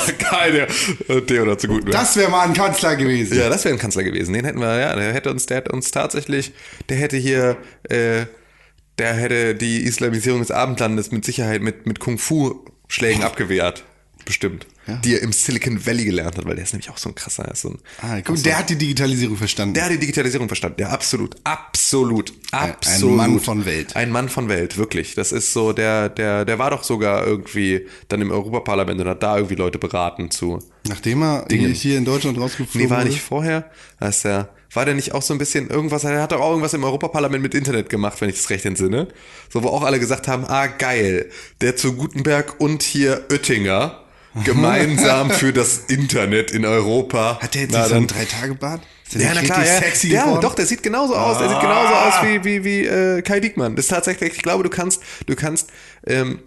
Äh, Theodor zu Gutenberg. Das wäre mal ein Kanzler gewesen. Ja, das wäre ein Kanzler gewesen. Den hätten wir, ja, der hätte uns, der hätte uns tatsächlich, der hätte hier, äh, der hätte die Islamisierung des Abendlandes mit Sicherheit mit, mit Kung-Fu-Schlägen abgewehrt. Bestimmt. Die er im Silicon Valley gelernt hat, weil der ist nämlich auch so ein krasser, so ein, Ah, guck, der hat die Digitalisierung verstanden. der hat die Digitalisierung verstanden. Der absolut, absolut, ein absolut. Mann von Welt. Ein Mann von Welt, wirklich. Das ist so, der, der, der war doch sogar irgendwie dann im Europaparlament und hat da irgendwie Leute beraten zu, Nachdem er hier, hier in Deutschland rausgeflogen Nee, war wurde. nicht vorher. Da ist der, war der nicht auch so ein bisschen irgendwas, er hat doch auch irgendwas im Europaparlament mit Internet gemacht, wenn ich das recht entsinne. So, wo auch alle gesagt haben, ah, geil, der zu Gutenberg und hier Oettinger (laughs) gemeinsam für das Internet in Europa. Hat der jetzt Na, so einen dann- Drei-Tage-Bart? Ja, na klar, ja, sexy ja geworden? doch, der sieht genauso aus. Der sieht genauso aus wie, wie, wie äh, Kai Diekmann. Das ist tatsächlich, ich glaube, du kannst, du kannst, ähm,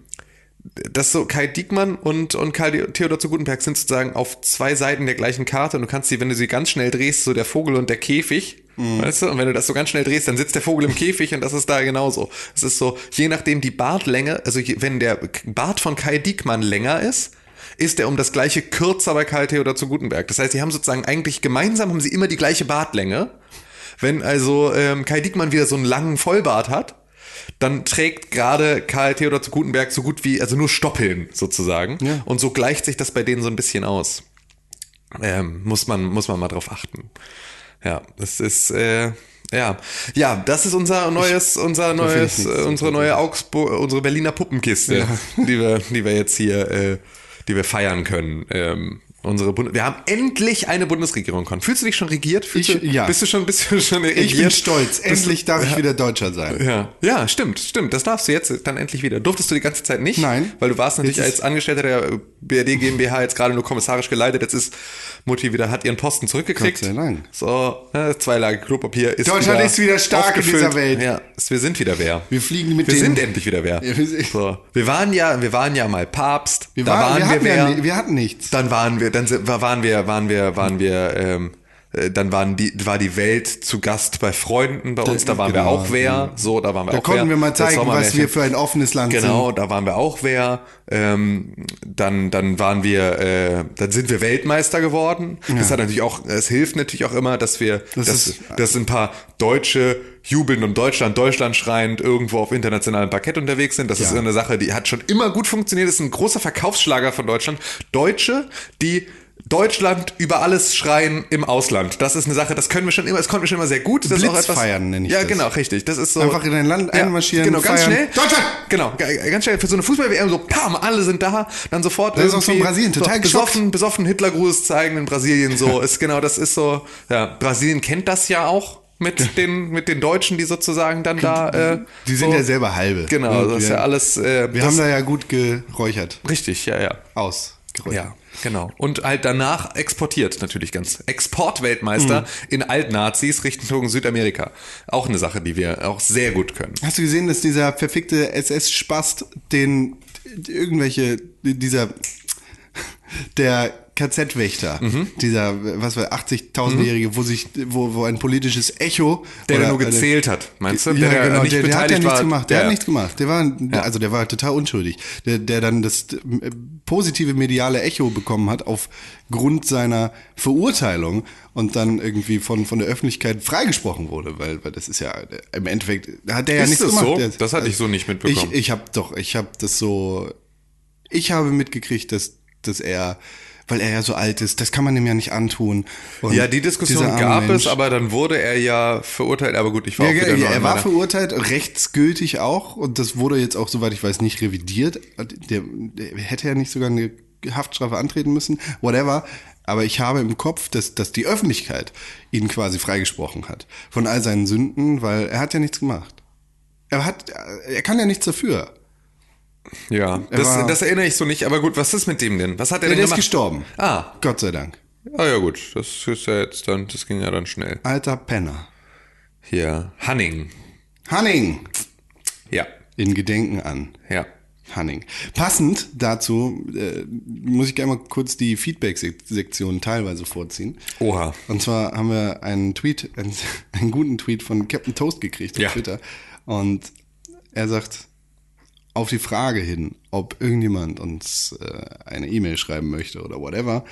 das so Kai Diekmann und, und Kai Theodor zu Gutenberg sind sozusagen auf zwei Seiten der gleichen Karte und du kannst sie, wenn du sie ganz schnell drehst, so der Vogel und der Käfig, weißt du, und wenn du das so ganz schnell drehst, dann sitzt der Vogel im Käfig und das ist da genauso. Es ist so, je nachdem die Bartlänge, also je, wenn der Bart von Kai Diekmann länger ist, ist er um das gleiche kürzer bei Karl Theodor zu Gutenberg. Das heißt, sie haben sozusagen eigentlich gemeinsam haben sie immer die gleiche Bartlänge. Wenn also ähm, Kai Diekmann wieder so einen langen Vollbart hat, dann trägt gerade Karl Theodor zu Gutenberg so gut wie, also nur Stoppeln sozusagen. Ja. Und so gleicht sich das bei denen so ein bisschen aus. Ähm, muss man, muss man mal drauf achten. Ja, das ist, äh, ja, ja, das ist unser neues, unser neues, äh, unsere neue Augsburg, unsere Berliner Puppenkiste, die wir, die wir jetzt hier, äh, die wir feiern können. Ähm, unsere Bund wir haben endlich eine Bundesregierung. Con. Fühlst du dich schon regiert? Fühlst Ich- du, ja. Bist du schon, bist du schon regiert? Ich bin stolz. Endlich darf ich wieder Deutscher sein. ja, ja, stimmt, stimmt. Das darfst du jetzt dann endlich wieder. Durftest du die ganze Zeit nicht? Nein. Weil du warst natürlich als Angestellter der BRD GmbH jetzt gerade nur kommissarisch geleitet. Jetzt ist Mutti wieder, hat ihren Posten zurückgekriegt. Gott sei Dank. So, ne, zwei Lagen Klopapier ist Deutschland ist wieder stark in dieser Welt. Ja, wir sind wieder wer. Wir fliegen mit Wir den- sind endlich wieder wer. Ja, wir so. wir waren ja, wir waren ja mal Papst. Wir, da waren, wir, waren hatten wir ja, wer. ni- wir hatten nichts. Dann waren wir, dann waren wir, waren wir, waren wir, ähm, äh, dann waren die, war die Welt zu Gast bei Freunden bei uns, da waren wir genau, auch wer, so, da waren wir Da auch konnten wer. wir mal zeigen, was wir für ein offenes Land Genau, sind. da waren wir auch wer. Ähm, dann, dann waren wir, äh, dann sind wir Weltmeister geworden. Das hat natürlich auch, es hilft natürlich auch immer, dass wir, Das dass, ist- dass ein paar Deutsche jubeln und Deutschland, Deutschland schreiend irgendwo auf internationalem Parkett unterwegs sind. Das ist Ja. eine Sache, die hat schon immer gut funktioniert. Das ist ein großer Verkaufsschlager von Deutschland. Deutsche, die Deutschland über alles schreien im Ausland. Das ist eine Sache, das können wir schon immer, das konnten wir schon immer sehr gut. Das ist auch etwas, Blitzfeiern nenne ich Ja, das. genau, richtig. Das ist so. Einfach in ein Land einmarschieren, Genau, ganz feiern. schnell. Deutschland! Genau, ganz schnell für so eine Fußball-WM, so pam, alle sind da, dann sofort Das ist auch so in Brasilien, total so, besoffen, besoffen Hitlergruß zeigen in Brasilien, so (laughs) ist genau, das ist so, ja, Brasilien kennt das ja auch mit den, mit den Deutschen, die sozusagen dann da, äh, Die sind so, ja selber halbe. Genau, das ist wir, ja alles, äh, Wir haben da ja gut geräuchert. richtig, ja, ja. Aus. Ja, genau. Und halt danach exportiert natürlich ganz. Exportweltmeister in Altnazis Richtung Südamerika. Auch eine Sache, die wir auch sehr gut können. Hast du gesehen, dass dieser verfickte SS-Spast den irgendwelche, dieser, der KZ-Wächter, dieser, was war, 80.000-Jährige, wo sich, wo, wo ein politisches Echo. Der, der oder nur eine- gezählt hat, meinst du? ja, der, genau, nicht der, der hat ja nichts war. gemacht. Der Ja. hat nichts gemacht. Der war, also der war total unschuldig. Der, der dann das äh, positive mediale Echo bekommen hat aufgrund seiner Verurteilung und dann irgendwie von, von der Öffentlichkeit freigesprochen wurde, weil, weil das ist ja, äh, im Endeffekt hat der ja Ist nichts das gemacht. so? Der- Das hatte ich so nicht mitbekommen. Ich, ich habe doch, ich habe das so, ich habe mitgekriegt, dass, dass er, weil er ja so alt ist, das kann man ihm ja nicht antun. Und Ja, die Diskussion gab Mensch- es, aber dann wurde er ja verurteilt. Aber gut, ich war ja, auch wieder ja, er war meiner- verurteilt, rechtsgültig auch. Und das wurde jetzt auch, soweit ich weiß, nicht revidiert. Der, der hätte ja nicht sogar eine Haftstrafe antreten müssen, whatever. Aber ich habe im Kopf, dass, dass die Öffentlichkeit ihn quasi freigesprochen hat von all seinen Sünden, weil er hat ja nichts gemacht. Er hat, er kann ja nichts dafür. Ja, das, das erinnere ich so nicht. Aber gut, was ist mit dem denn? Was hat er denn der ist gemacht? gestorben. Ah, Gott sei Dank. ah ja gut, das ist ja jetzt dann, das ging ja dann schnell. Alter Penner. Hier, Hanning. Hanning. Ja, In Gedenken an. ja. Hanning. Passend dazu äh, muss ich gerne mal kurz die Feedback-Sektion teilweise vorziehen. Oha. Und zwar haben wir einen Tweet, einen, (laughs) einen guten Tweet von Captain Toast gekriegt auf Ja. Twitter. Und er sagt auf die Frage hin, ob irgendjemand uns äh, eine E-Mail schreiben möchte oder whatever.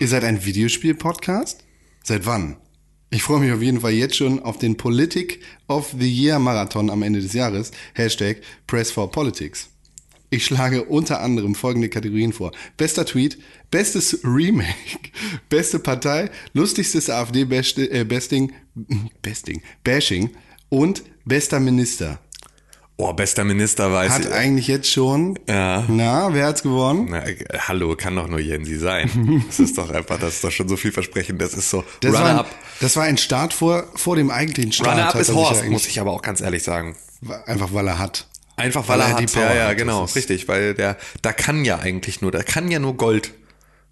Ihr seid ein Videospiel-Podcast? Seit wann? Ich freue mich auf jeden Fall jetzt schon auf den Politic of the Year Marathon am Ende des Jahres. Hashtag Press for Politics. Ich schlage unter anderem folgende Kategorien vor. Bester Tweet, bestes Remake, (laughs) beste Partei, lustigstes AfD-Besting, äh, (laughs) Besting, Bashing und bester Minister. Oh, bester Minister weiß Hat ich. eigentlich jetzt schon, Ja. na, wer hat's gewonnen? Na, äh, hallo, kann doch nur Jensi sein. (laughs) Das ist doch einfach, das ist doch schon so viel versprechen. Das ist so Das war, ein, Runner-up. das war ein Start vor, vor dem eigentlichen Start. Runner-up hat ist ja Horst, eigentlich- muss ich aber auch ganz ehrlich sagen. Einfach weil er hat. Einfach weil, Weil er, er die hat, Power ja, ja, hat, genau, richtig, weil der, da kann ja eigentlich nur, da kann ja nur Gold,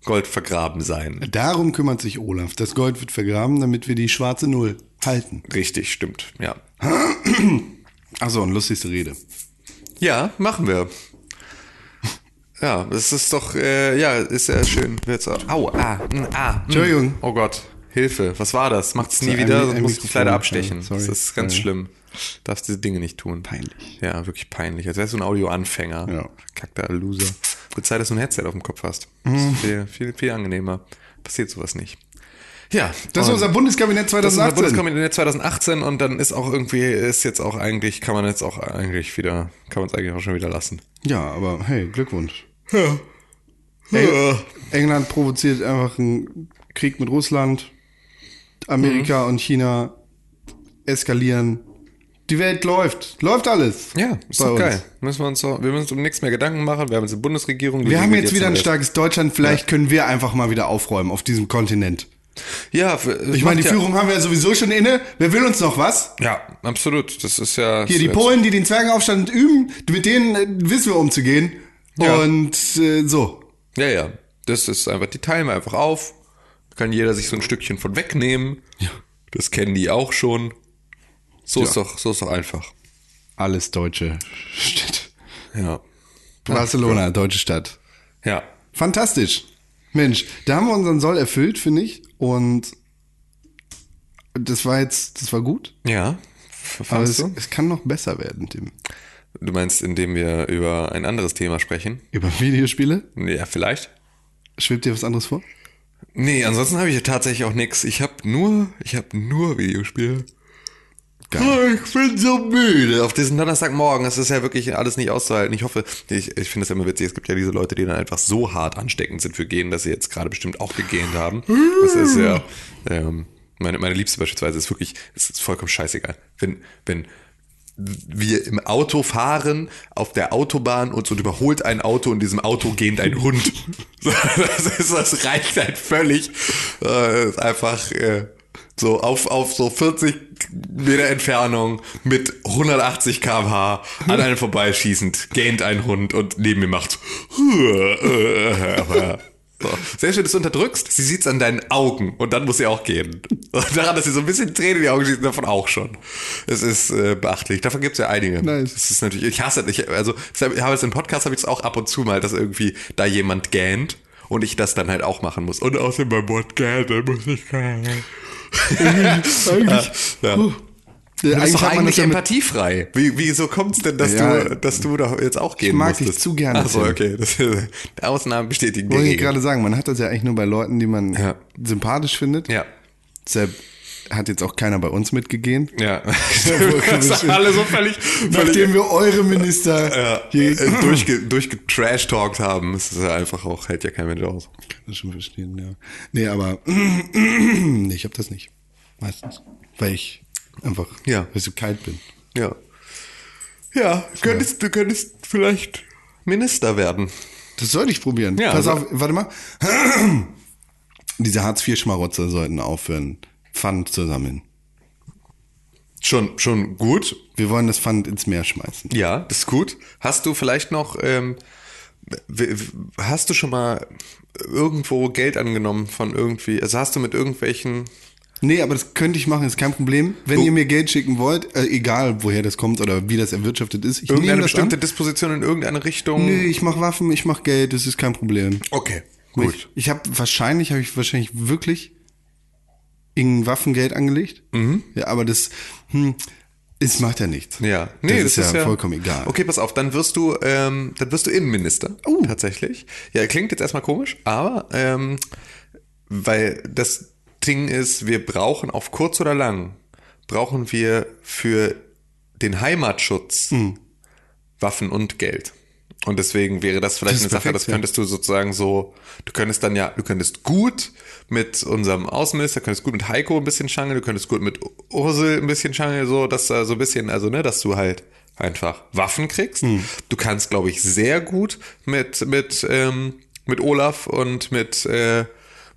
Gold vergraben sein. Darum kümmert sich Olaf. Das Gold wird vergraben, damit wir die schwarze Null halten. Richtig, stimmt, ja. (clears throat) Achso, und lustigste Rede. Ja, machen wir. Ja, das ist doch, äh, ja, ist ja schön. Wird's auch. Au, ah, mm, ah. mm. Entschuldigung. Oh Gott, Hilfe, was war das? Macht's nie ein- wieder, ein sonst musst du leider abstechen. sorry. Das ist ganz Ja. schlimm. Darfst diese Dinge nicht tun. Peinlich. Ja, wirklich peinlich. Als wärst du ein Audioanfänger. Ja. Verkackter Loser. Gut Zeit, dass du ein Headset auf dem Kopf hast. Das Mhm. ist viel, viel, viel angenehmer. Passiert sowas nicht. Ja. Das ist unser Bundeskabinett das ist unser 2018. Bundeskabinett 2018 und dann ist auch irgendwie, ist jetzt auch eigentlich, kann man jetzt auch eigentlich wieder, kann man es eigentlich auch schon wieder lassen. ja, aber hey, Glückwunsch. Ja. Eng England provoziert einfach einen Krieg mit Russland. Amerika und China eskalieren. Die Welt läuft. Läuft alles. Ja, ist doch uns. geil. Müssen wir uns doch, wir müssen uns um nichts mehr Gedanken machen. Wir haben jetzt eine Bundesregierung. Wir haben jetzt wieder ein starkes Deutschland. Vielleicht können wir einfach mal wieder aufräumen auf diesem Kontinent. Ja, Ich meine, die Führung haben wir ja sowieso schon inne. Wer will uns noch was? Ja, absolut. Das ist ja. Hier, die Polen, die den Zwergenaufstand üben, mit denen äh, wissen wir umzugehen. Ja. Und äh, so. Ja, ja. Das ist einfach, die teilen wir einfach auf. Kann jeder sich so ein Stückchen von wegnehmen. Ja. Das kennen die auch schon. So ist doch, so ist doch einfach. Alles deutsche Städte. Ja. Barcelona, deutsche Stadt. Ja. Fantastisch. Mensch, da haben wir unseren Soll erfüllt, finde ich. Und das war jetzt, das war gut. Ja. Aber es, es kann noch besser werden, Tim. Du meinst, indem wir über ein anderes Thema sprechen? Über Videospiele? Ja, vielleicht. Schwebt dir was anderes vor? Nee, ansonsten habe ich tatsächlich auch nix. Ich habe nur, ich habe nur Videospiele. Geil. Ich bin so müde. Auf diesen Donnerstagmorgen, das ist ja wirklich alles nicht auszuhalten. Ich hoffe, ich, ich finde es immer witzig, es gibt ja diese Leute, die dann einfach so hart ansteckend sind für Gehen, dass sie jetzt gerade bestimmt auch gegähnt haben. Das ist ja, ähm, meine, meine Liebste beispielsweise ist wirklich, es ist vollkommen scheißegal. Wenn, wenn wir im Auto fahren, auf der Autobahn und so überholt ein Auto und in diesem Auto gehend ein Hund. (laughs) Das, ist, das reicht halt völlig. Äh, ist einfach äh, so auf, auf so 40 Meter Entfernung mit 180 km/h an einem vorbeischießend gähnt ein Hund und neben mir macht so. Selbst wenn du es unterdrückst, sie sieht es an deinen Augen und dann muss sie auch gehen. Und daran, dass sie so ein bisschen Tränen in die Augen schießt, davon auch schon. Es ist äh, beachtlich. Davon gibt es ja einige. Nice. Das ist natürlich, ich hasse ich, also ich habe jetzt im Podcast habe ich es auch ab und zu mal, dass irgendwie da jemand gähnt Und ich das dann halt auch machen muss. Und außerdem beim Wort Geld, da muss ich Eigentlich. Ja. Du bist eigentlich doch hat man eigentlich ja empathiefrei. Wie, wieso kommt's denn, dass Ja, du, dass du doch jetzt auch gehen mag dich zu gerne, Achso, okay. Das, (laughs) Ausnahmen bestätigen die wollte ich gerade sagen, man hat das ja eigentlich nur bei Leuten, die man Ja. sympathisch findet. Ja. Deshalb hat jetzt auch keiner bei uns mitgegeben. Ja. (laughs) Das alle so völlig, Nachdem wir eure Minister ja, hier äh, durchge, durchgetrash-talkt haben. Das ist ja einfach auch, hält ja kein Mensch aus. kann das schon verstehen, ja. Nee, aber (clears throat) nee, ich habe das nicht. Meistens. Weil ich einfach, Ja. weil ich so kalt bin. Ja. Ja, könntest, du könntest vielleicht Minister werden. Das sollte ich probieren. Ja, Pass also- auf, warte mal. (clears throat) Diese Hartz-IV-Schmarotzer sollten aufhören, Pfand zu sammeln. Schon, schon gut. Wir wollen das Pfand ins Meer schmeißen. Ja, das ist gut. Hast du vielleicht noch, ähm, hast du schon mal irgendwo Geld angenommen von irgendwie, also hast du mit irgendwelchen, Nee, aber das könnte ich machen, ist kein Problem. Wenn Wo- ihr mir Geld schicken wollt, äh, egal woher das kommt oder wie das erwirtschaftet ist, ich nehme irgendeine das bestimmte an. Disposition in irgendeine Richtung? Nee, ich mache Waffen, ich mache Geld, das ist kein Problem. Okay, Ich, gut. ich habe wahrscheinlich, habe ich wahrscheinlich wirklich in Waffengeld angelegt. Mhm. Ja, aber das, hm, es macht ja nichts. Ja, das, ist, ja vollkommen egal. Okay, pass auf, dann wirst du, ähm, dann wirst du Innenminister. Oh. Tatsächlich. Ja, klingt jetzt erstmal komisch, aber ähm, weil das Ding ist, wir brauchen auf kurz oder lang, brauchen wir für den Heimatschutz Hm. Waffen und Geld. Und deswegen wäre das vielleicht Das eine Sache, perfekt, das ja. könntest du sozusagen so, du könntest dann ja, du könntest gut mit unserem Außenminister, könntest gut mit Heiko ein bisschen schangeln, du könntest gut mit Ursel ein bisschen schangeln, so, dass da so ein bisschen, also ne, dass du halt einfach Waffen kriegst. Hm. Du kannst, glaube ich, sehr gut mit, mit, ähm, mit Olaf und mit, äh,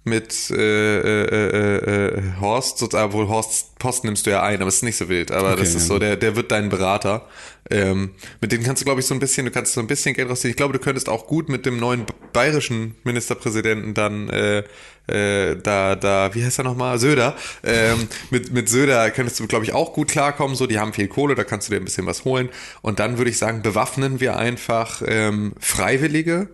mit äh, äh, äh, äh, Horst, sozusagen, wohl Horst Post nimmst du ja ein, aber es ist nicht so wild. Aber Okay, das ist ja, so, der, der wird dein Berater. Ähm, mit denen kannst du, glaube ich, so ein bisschen, du kannst so ein bisschen Geld rausziehen. Ich glaube, du könntest auch gut mit dem neuen bayerischen Ministerpräsidenten dann äh, äh, da, da, wie heißt er nochmal? Söder. Ähm, mit, mit Söder könntest du, glaube ich, auch gut klarkommen. So, die haben viel Kohle, da kannst du dir ein bisschen was holen. Und dann würde ich sagen, bewaffnen wir einfach ähm, Freiwillige,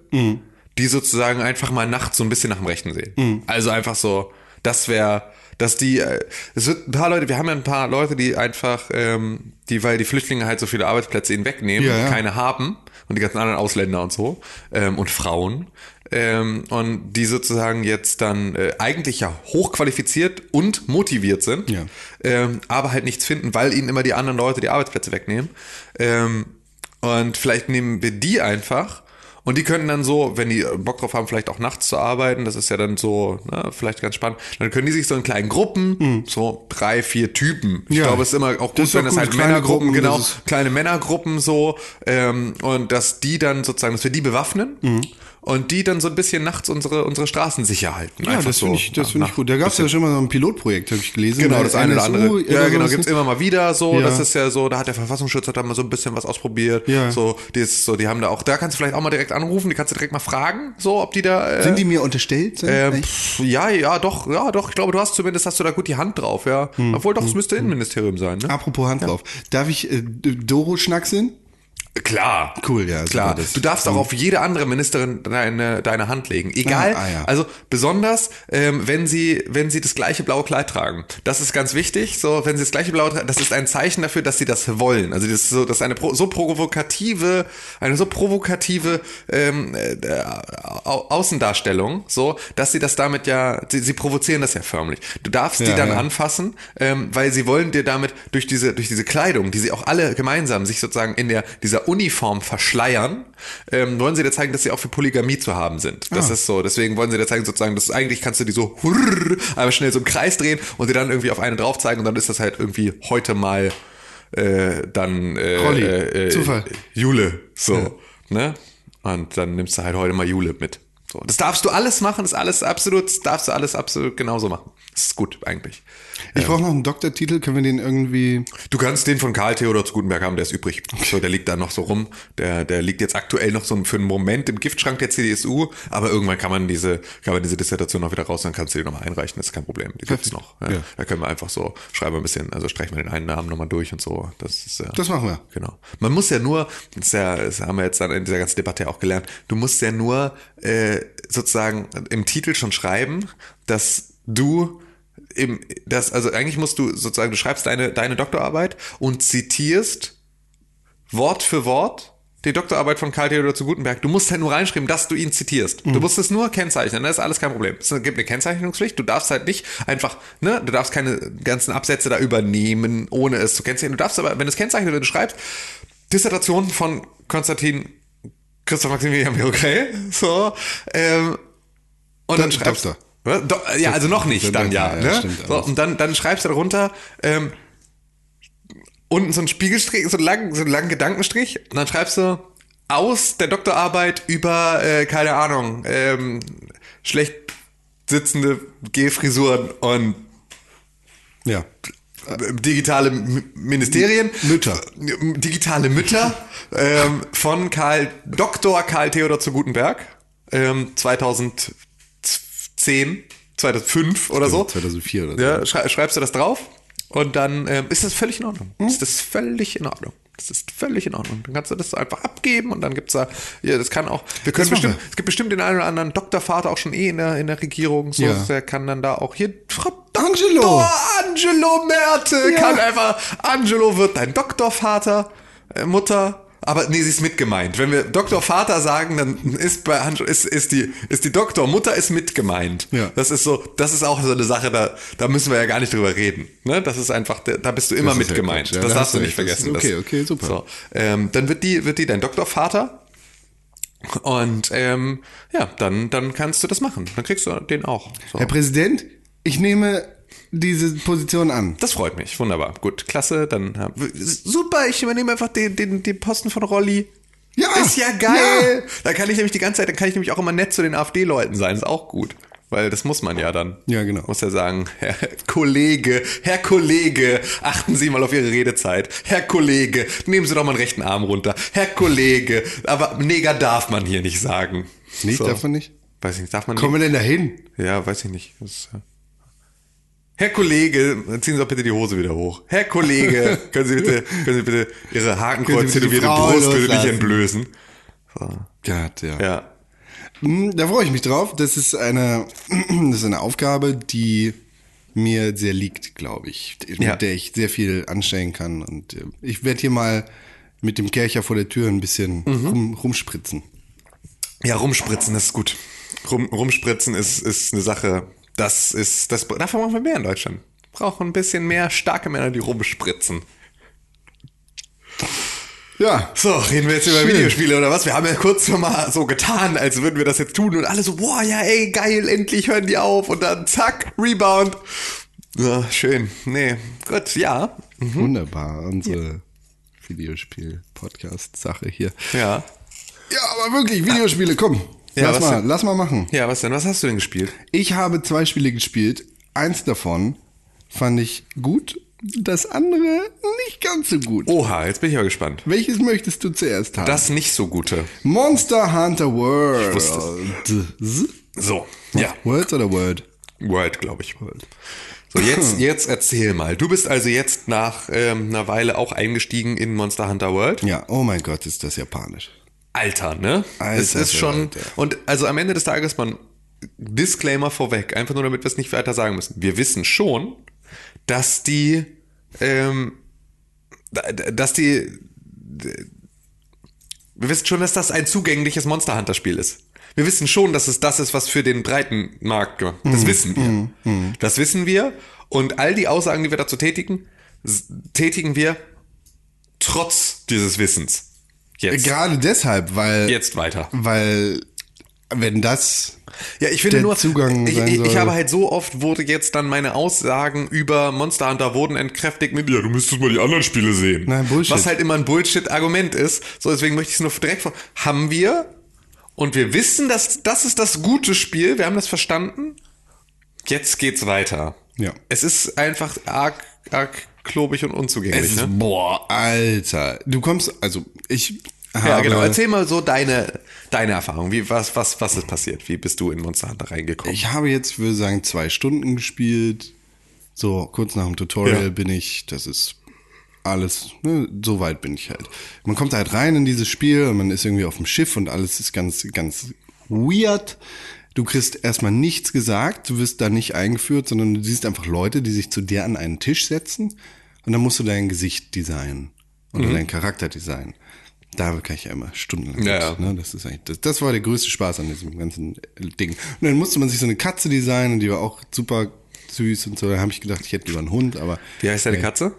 die sozusagen einfach mal nachts so ein bisschen nach dem Rechten sehen. Also einfach so, das wäre, dass die, äh, es wird ein paar Leute, wir haben ja ein paar Leute, die einfach, ähm, die, weil die Flüchtlinge halt so viele Arbeitsplätze ihnen wegnehmen, Ja, ja. keine haben und die ganzen anderen Ausländer und so ähm, und Frauen ähm, und die sozusagen jetzt dann äh, eigentlich ja hochqualifiziert und motiviert sind, Ja. ähm, aber halt nichts finden, weil ihnen immer die anderen Leute die Arbeitsplätze wegnehmen. Ähm, und vielleicht nehmen wir die einfach und die können dann so, wenn die Bock drauf haben, vielleicht auch nachts zu arbeiten, das ist ja dann so, ne, vielleicht ganz spannend, dann können die sich so in kleinen Gruppen, so drei, vier Typen. Ich Ja. glaube, es ist immer auch gut, Das wenn gut, halt kleine Männergruppen, Gruppen, genau, das kleine Männergruppen so, ähm, und dass die dann sozusagen, dass wir die bewaffnen und die dann so ein bisschen nachts unsere, unsere Straßen sicher halten. Ja, das finde so ich, das finde ich gut. Da gab es ja schon mal so ein Pilotprojekt, habe ich gelesen. Genau, das eine oder andere. Ja, genau, sowas. gibt's immer mal wieder so. Ja. Das ist ja so, da hat der Verfassungsschutz hat da mal so ein bisschen was ausprobiert. Ja. So, die ist so, die haben da auch, da kannst du vielleicht auch mal direkt anrufen, die kannst du direkt mal fragen, so, ob die da. Äh, Sind die mir unterstellt? Sind? Echt? pff, ja, ja, doch, ja, doch. Ich glaube, du hast zumindest hast du da gut die Hand drauf, ja. Hm, Obwohl doch, es müsste Innenministerium sein, ne? Apropos Hand drauf. Darf ich äh, Doro schnackseln? Klar. Cool, ja, Klar. du darfst auch auf jede andere Ministerin deine, deine Hand legen. Egal. Ah, ah, ja. Also besonders, ähm, wenn sie, wenn sie das gleiche blaue Kleid tragen. Das ist ganz wichtig. So, wenn sie das gleiche blaue tragen, das ist ein Zeichen dafür, dass sie das wollen. Also das ist so, das ist eine pro, so provokative, eine so provokative ähm, äh, Au- Außendarstellung, so, dass sie das damit ja, sie, sie provozieren das ja förmlich. Du darfst die Ja, dann ja. anfassen, ähm, weil sie wollen dir damit durch diese, durch diese Kleidung, die sie auch alle gemeinsam sich sozusagen in der, dieser Uniform verschleiern, ähm, wollen sie dir zeigen, dass sie auch für Polygamie zu haben sind. Das Ah. ist so. Deswegen wollen sie dir zeigen, sozusagen, dass eigentlich kannst du die so hurr, einmal schnell so im Kreis drehen und dir dann irgendwie auf eine drauf zeigen und dann ist das halt irgendwie heute mal äh, dann äh, Rolli. äh, äh, Zufall. Jule. So. Ne? Und dann nimmst du halt heute mal Jule mit. So. Das darfst du alles machen, das ist alles absolut, das darfst du alles absolut genauso machen. Das ist gut eigentlich. Ich brauche noch einen Doktortitel. Können wir den irgendwie. Du kannst den von Karl Theodor zu Gutenberg haben, der ist übrig. So, der liegt da noch so rum. Der, der liegt jetzt aktuell noch so für einen Moment im Giftschrank der CDSU, aber irgendwann kann man diese, kann man diese Dissertation noch wieder raus, dann kannst du die nochmal einreichen, das ist kein Problem. Die gibt's noch. Ja. Ja. Da können wir einfach so, schreiben wir ein bisschen, also streichen wir den einen Namen nochmal durch und so. Das ist ja. Das machen wir. Genau. Man muss ja nur, das, ist ja, das haben wir jetzt dann in dieser ganzen Debatte auch gelernt, du musst ja nur äh, sozusagen im Titel schon schreiben, dass du im, das, also eigentlich musst du sozusagen, du schreibst deine, deine Doktorarbeit und zitierst Wort für Wort die Doktorarbeit von Karl Theodor zu Gutenberg. Du musst halt nur reinschreiben, dass du ihn zitierst. Du musst es nur kennzeichnen, das ist alles kein Problem. Es gibt eine Kennzeichnungspflicht. Du darfst halt nicht einfach, ne, du darfst keine ganzen Absätze da übernehmen, ohne es zu kennzeichnen. Du darfst aber, wenn es kennzeichnet wird, du schreibst Dissertation von Konstantin Christoph Maximilian Birokay, so, ähm, und dann Do- schreibst. Was? Do, ja, also noch nicht, dann ja. ne? so, und dann, dann schreibst du darunter, ähm, unten so ein Spiegelstrich, so einen langen, so einen langen Gedankenstrich, und dann schreibst du aus der Doktorarbeit über, äh, keine Ahnung, ähm, schlecht sitzende Gehfrisuren und Ja. äh, digitale Ministerien. Mütter. Digitale Mütter (laughs) ähm, von Karl, Dr. Karl Theodor zu Gutenberg, ähm, 2010, 2005 oder so. 2004 oder so. Ja, schrei schreibst du das drauf und dann ähm, ist das völlig in Ordnung. Ist das völlig in Ordnung. Das ist völlig in Ordnung. Dann kannst du das einfach abgeben und dann gibt's da, ja, das kann auch, wir können bestimmt, es gibt bestimmt den einen oder anderen Doktorvater auch schon eh in der, in der Regierung, so, Ja. der kann dann da auch hier, Frau Angelo! Dr. Angelo Merte Ja. kann einfach, Angelo wird dein Doktorvater, äh, Mutter, aber nee, sie ist mitgemeint. Wenn wir Doktorvater sagen, dann ist bei Angelo, ist, ist die, ist die Doktormutter ist mitgemeint. Ja. Das ist so, das ist auch so eine Sache, da, da müssen wir ja gar nicht drüber reden. Ne? Das ist einfach, da bist du immer Das mitgemeint. Ja, das da darfst hast du nicht. Das vergessen. ist okay, Das- okay, super. So, ähm, dann wird die, wird die dein Doktorvater. Und ähm, ja, dann, dann kannst du das machen. Dann kriegst du den auch. So. Herr Präsident, ich nehme diese Position an. Das freut mich. Wunderbar. Gut, klasse. Dann haben wir- super. Ich übernehme einfach den, den, den Posten von Rolli. Ja, Ist ja geil. Da kann ich nämlich die ganze Zeit, dann kann ich nämlich auch immer nett zu den AfD-Leuten sein. Ist auch gut. Weil das muss man ja dann. Ja, genau. Muss ja sagen, Herr Kollege, Herr Kollege, achten Sie mal auf Ihre Redezeit. Herr Kollege, nehmen Sie doch mal einen rechten Arm runter. Herr Kollege, aber Neger darf man hier nicht sagen. Nee, So. darf man nicht? Weiß ich nicht, darf man Kommen wir denn dahin? ja, weiß ich nicht. Das, ist, ja. Herr Kollege, ziehen Sie doch bitte die Hose wieder hoch. Herr Kollege, (laughs) können Sie bitte, können Sie bitte Ihre Hakenkreuz tätowierte Brust bitte nicht entblößen. So. Gott, ja. Ja. Hm, Da freue ich mich drauf. Das ist eine, (clears throat) das ist eine Aufgabe, die mir sehr liegt, glaube ich, mit Ja. der ich sehr viel anstellen kann. Und äh, ich werde hier mal mit dem Kercher vor der Tür ein bisschen Mhm. rum, rumspritzen. Ja, rumspritzen ist gut. Rum, rumspritzen ist, ist eine Sache, das ist, das, davon brauchen wir mehr in Deutschland. Brauchen ein bisschen mehr starke Männer, die rumspritzen. Ja, So, reden wir jetzt über Schön. Videospiele oder was? Wir haben ja kurz schon mal so getan, als würden wir das jetzt tun und alle so, boah, ja, ey, geil, endlich hören die auf und dann zack, Rebound. Ja, schön. Nee, gut, ja. wunderbar. Unsere Videospiel-Podcast-Sache hier. Ja. Ja, aber wirklich, Videospiele, komm. Ja, lass was mal, denn? lass mal machen. Ja, was denn? Was hast du denn gespielt? Ich habe zwei Spiele gespielt. Eins davon fand ich gut, das andere nicht ganz so gut. Oha, jetzt bin ich aber gespannt. Welches möchtest du zuerst haben? Das nicht so gute. Monster Hunter World. wusste Z- So, ja. Words oder Word? World, glaube ich. So, jetzt, (laughs) jetzt erzähl mal. Du bist also jetzt nach ähm, einer Weile auch eingestiegen in Monster Hunter World. Ja, oh mein Gott, ist das japanisch. Alter, ne? Alter es ist schon. Verwalter. Und also am Ende des Tages, man, Disclaimer vorweg, einfach nur damit wir es nicht weiter sagen müssen. Wir wissen schon, dass die, ähm, da- da- dass die, wir wissen schon, dass das ein zugängliches Monster Hunter Spiel ist. Wir wissen schon, dass es das ist, was für den breiten Markt gemacht. Das wissen wir. Das wissen wir. Und all die Aussagen, die wir dazu tätigen, tätigen wir trotz dieses Wissens. Jetzt. Gerade deshalb, weil, Jetzt weiter. weil, wenn das, Ja, ich finde nur, Zugang ich, ich, ich habe halt so oft wurde jetzt dann meine Aussagen über Monster Hunter wurden entkräftigt mit, ja, du müsstest mal die anderen Spiele sehen. Nein, Bullshit. Was halt immer ein Bullshit-Argument ist. So, deswegen möchte ich es nur direkt vor. Haben wir und wir wissen, dass das ist das gute Spiel, wir haben das verstanden. Jetzt geht's weiter. Ja. Es ist einfach arg, arg klobig und unzugänglich, es ne? boah, Alter. Du kommst, also, ich habe, Ja, genau. Erzähl mal so deine, deine Erfahrung. Wie, was, was, was ist passiert? Wie bist du in Monster Hunter reingekommen? ich habe jetzt, würde sagen, zwei Stunden gespielt. So, kurz nach dem Tutorial Ja. bin ich, das ist alles, ne, so weit bin ich halt. Man kommt halt rein in dieses Spiel und man ist irgendwie auf dem Schiff und alles ist ganz, ganz weird. Du kriegst erstmal nichts gesagt, du wirst da nicht eingeführt, sondern du siehst einfach Leute, die sich zu dir an einen Tisch setzen und dann musst du dein Gesicht designen oder Mhm. deinen Charakter designen. Da kann ich ja immer stundenlang. Ja, mit. Ne? Das, ist eigentlich, das, das war der größte Spaß an diesem ganzen Ding. Und dann musste man sich so eine Katze designen, die war auch super süß und so. Da habe ich gedacht, ich hätte lieber einen Hund, aber Wie heißt deine Katze?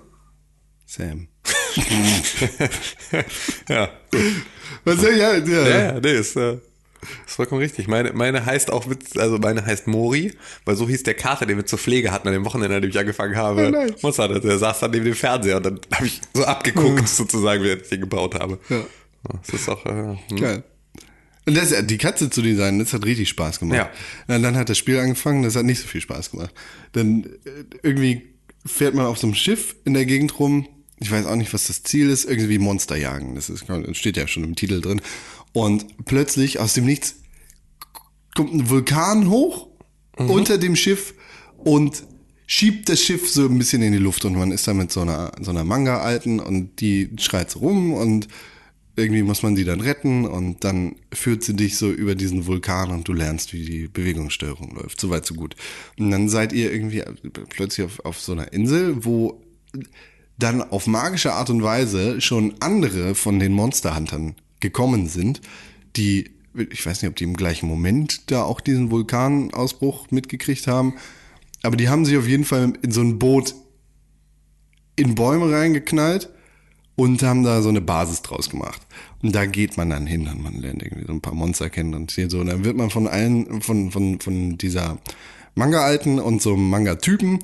Sam. (laughs) Ja. Was ja, ja. Ja, ja, nee, ist, äh, ist vollkommen richtig. Meine, meine heißt auch mit, also meine heißt Mori, weil so hieß der Kater, den wir zur Pflege hatten an dem Wochenende, an dem ich angefangen habe. Oh, nice. Monster, der, saß dann neben dem Fernseher und dann habe ich so abgeguckt, sozusagen, während ich den gebaut habe. Ja. Das ist auch, äh, hm. Geil. Und das, die Katze zu designen, das hat richtig Spaß gemacht. Ja. Und dann hat das Spiel angefangen, das hat nicht so viel Spaß gemacht. Dann äh, irgendwie fährt man auf so einem Schiff in der Gegend rum. Ich weiß auch nicht, was das Ziel ist. Irgendwie Monster jagen. Das ist, das steht ja schon im Titel drin. Und plötzlich aus dem Nichts kommt ein Vulkan hoch unter dem Schiff und schiebt das Schiff so ein bisschen in die Luft und man ist da mit so einer, so einer Manga-Alten und die schreit so rum und irgendwie muss man sie dann retten und dann führt sie dich so über diesen Vulkan und du lernst, wie die Bewegungssteuerung läuft. So weit, so gut. Und dann seid ihr irgendwie plötzlich auf, auf so einer Insel, wo dann auf magische Art und Weise schon andere von den Monsterhuntern gekommen sind, die, ich weiß nicht, ob die im gleichen Moment da auch diesen Vulkanausbruch mitgekriegt haben, aber die haben sich auf jeden Fall in so ein Boot in Bäume reingeknallt und haben da so eine Basis draus gemacht. Und da geht man dann hin und man lernt irgendwie so ein paar Monster kennen und hier so. Und dann wird man von allen, von, von, von dieser Manga-Alten und so Manga-Typen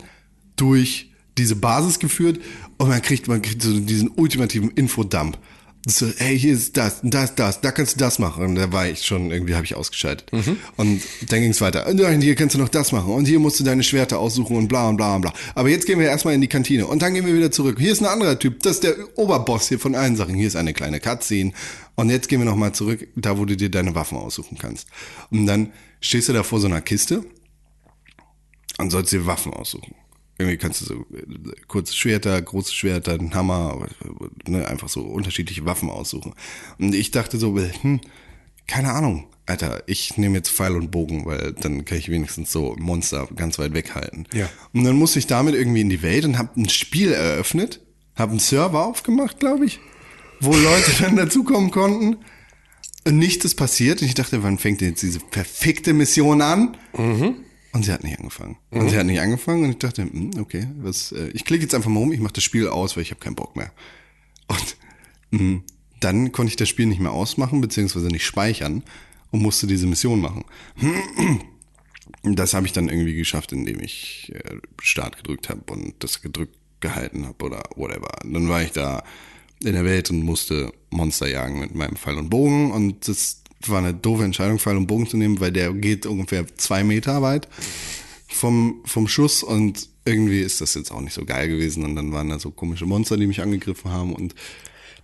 durch diese Basis geführt und man kriegt, man kriegt so diesen ultimativen Infodump. So, hey, hier ist das, das, das, da kannst du das machen. Und da war ich schon, irgendwie habe ich ausgeschaltet. Und dann ging es weiter. Und nein, hier kannst du noch das machen. Und hier musst du deine Schwerter aussuchen und bla und bla und bla. Aber jetzt gehen wir erstmal in die Kantine. Und dann gehen wir wieder zurück. Hier ist ein anderer Typ. Das ist der Oberboss hier von allen Sachen. Hier ist eine kleine Cutscene. Und jetzt gehen wir nochmal zurück, da wo du dir deine Waffen aussuchen kannst. Und dann stehst du da vor so einer Kiste und sollst dir Waffen aussuchen. Irgendwie kannst du so äh, kurze Schwerter, große Schwerter, einen Hammer, ne, einfach so unterschiedliche Waffen aussuchen. Und ich dachte so, hm, keine Ahnung, Alter, ich nehme jetzt Pfeil und Bogen, weil dann kann ich wenigstens so Monster ganz weit weghalten. Ja. Und dann musste ich damit irgendwie in die Welt und habe ein Spiel eröffnet, habe einen Server aufgemacht, glaube ich, wo Leute (laughs) dann dazukommen konnten. Und nichts ist passiert. Und ich dachte, wann fängt denn jetzt diese verfickte Mission an? Und sie hat nicht angefangen. Und sie hat nicht angefangen und ich dachte, hm, okay, was, äh, ich klicke jetzt einfach mal rum, ich mache das Spiel aus, weil ich habe keinen Bock mehr. Und mh, dann konnte ich das Spiel nicht mehr ausmachen, beziehungsweise nicht speichern und musste diese Mission machen. Und (clears throat) Das habe ich dann irgendwie geschafft, indem ich äh, Start gedrückt habe und das gedrückt gehalten habe oder whatever. Dann war ich da in der Welt und musste Monster jagen mit meinem Pfeil und Bogen und das war eine doofe Entscheidung, Pfeil und Bogen zu nehmen, weil der geht ungefähr zwei Meter weit vom, vom Schuss und irgendwie ist das jetzt auch nicht so geil gewesen und dann waren da so komische Monster, die mich angegriffen haben und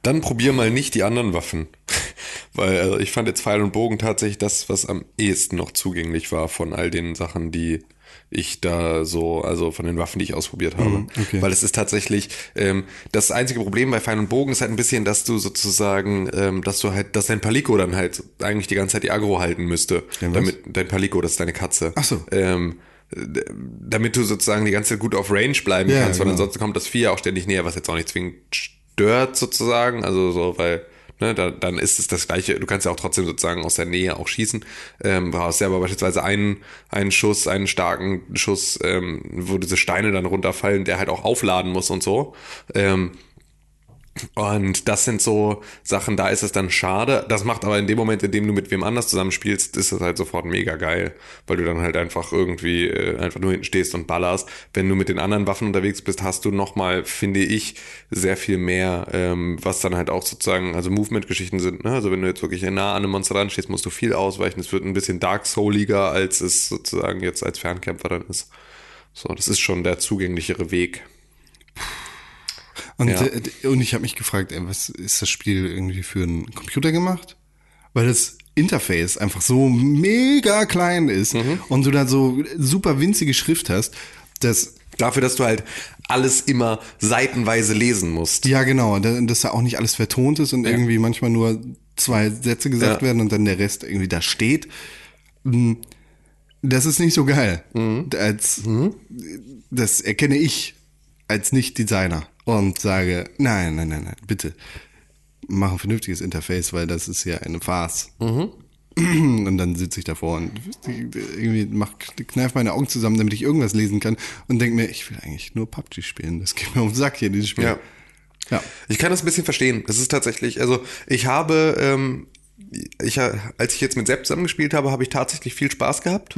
Dann probier mal nicht die anderen Waffen. (laughs) Weil also ich fand jetzt Pfeil und Bogen tatsächlich das, was am ehesten noch zugänglich war von all den Sachen, die ich da so, also von den Waffen, die ich ausprobiert habe. okay. Weil es ist tatsächlich, ähm, das einzige Problem bei Pfeil und Bogen ist halt ein bisschen, dass du sozusagen, ähm, dass du halt, dass dein Palico dann halt eigentlich die ganze Zeit die Agro halten müsste. Dein was? damit, dein Palico, das ist deine Katze. Ach so. Ähm, damit du sozusagen die ganze Zeit gut auf Range bleiben Ja, kannst, weil genau. ansonsten kommt das Vieh ja auch ständig näher, was jetzt auch nicht zwingend stört sozusagen, also so, weil ne, da, dann ist es das gleiche, du kannst ja auch trotzdem sozusagen aus der Nähe auch schießen, ähm, brauchst ja aber beispielsweise einen, einen Schuss, einen starken Schuss, ähm, wo diese Steine dann runterfallen, der halt auch aufladen muss und so, ähm, und das sind so Sachen, da ist es dann schade. Das macht aber in dem Moment, in dem du mit wem anders zusammenspielst, ist es halt sofort mega geil, weil du dann halt einfach irgendwie äh, einfach nur hinten stehst und ballerst. Wenn du mit den anderen Waffen unterwegs bist, hast du nochmal, finde ich, sehr viel mehr, ähm, was dann halt auch sozusagen, also Movement-Geschichten sind. Ne? Also wenn du jetzt wirklich nah an einem Monster dran stehst, musst du viel ausweichen. Es wird ein bisschen Dark Souliger, als es sozusagen jetzt als Fernkämpfer dann ist. So, das ist schon der zugänglichere Weg. Und, Ja. äh, und ich habe mich gefragt, ey, was ist das Spiel irgendwie für einen Computer gemacht? Weil das Interface einfach so mega klein ist Mhm. und du da so super winzige Schrift hast, dass Dafür, dass du halt alles immer seitenweise lesen musst. ja genau, da- dass da auch nicht alles vertont ist und irgendwie manchmal nur zwei Sätze gesagt Ja. werden und dann der Rest irgendwie da steht. Mm, Das ist nicht so geil. Mhm. Als, Das erkenne ich als Nicht-Designer und sage, nein, nein, nein, nein, bitte mach ein vernünftiges Interface, weil das ist ja eine Farce. Mhm. Und dann sitze ich davor und irgendwie mach, kneif meine Augen zusammen, damit ich irgendwas lesen kann und denke mir, ich will eigentlich nur PUBG spielen. Das geht mir auf den Sack hier, dieses Spiel. Ja. Ja. Ich kann das ein bisschen verstehen. Das ist tatsächlich, also ich habe, ähm, ich, als ich jetzt mit Sepp zusammengespielt habe, habe ich tatsächlich viel Spaß gehabt,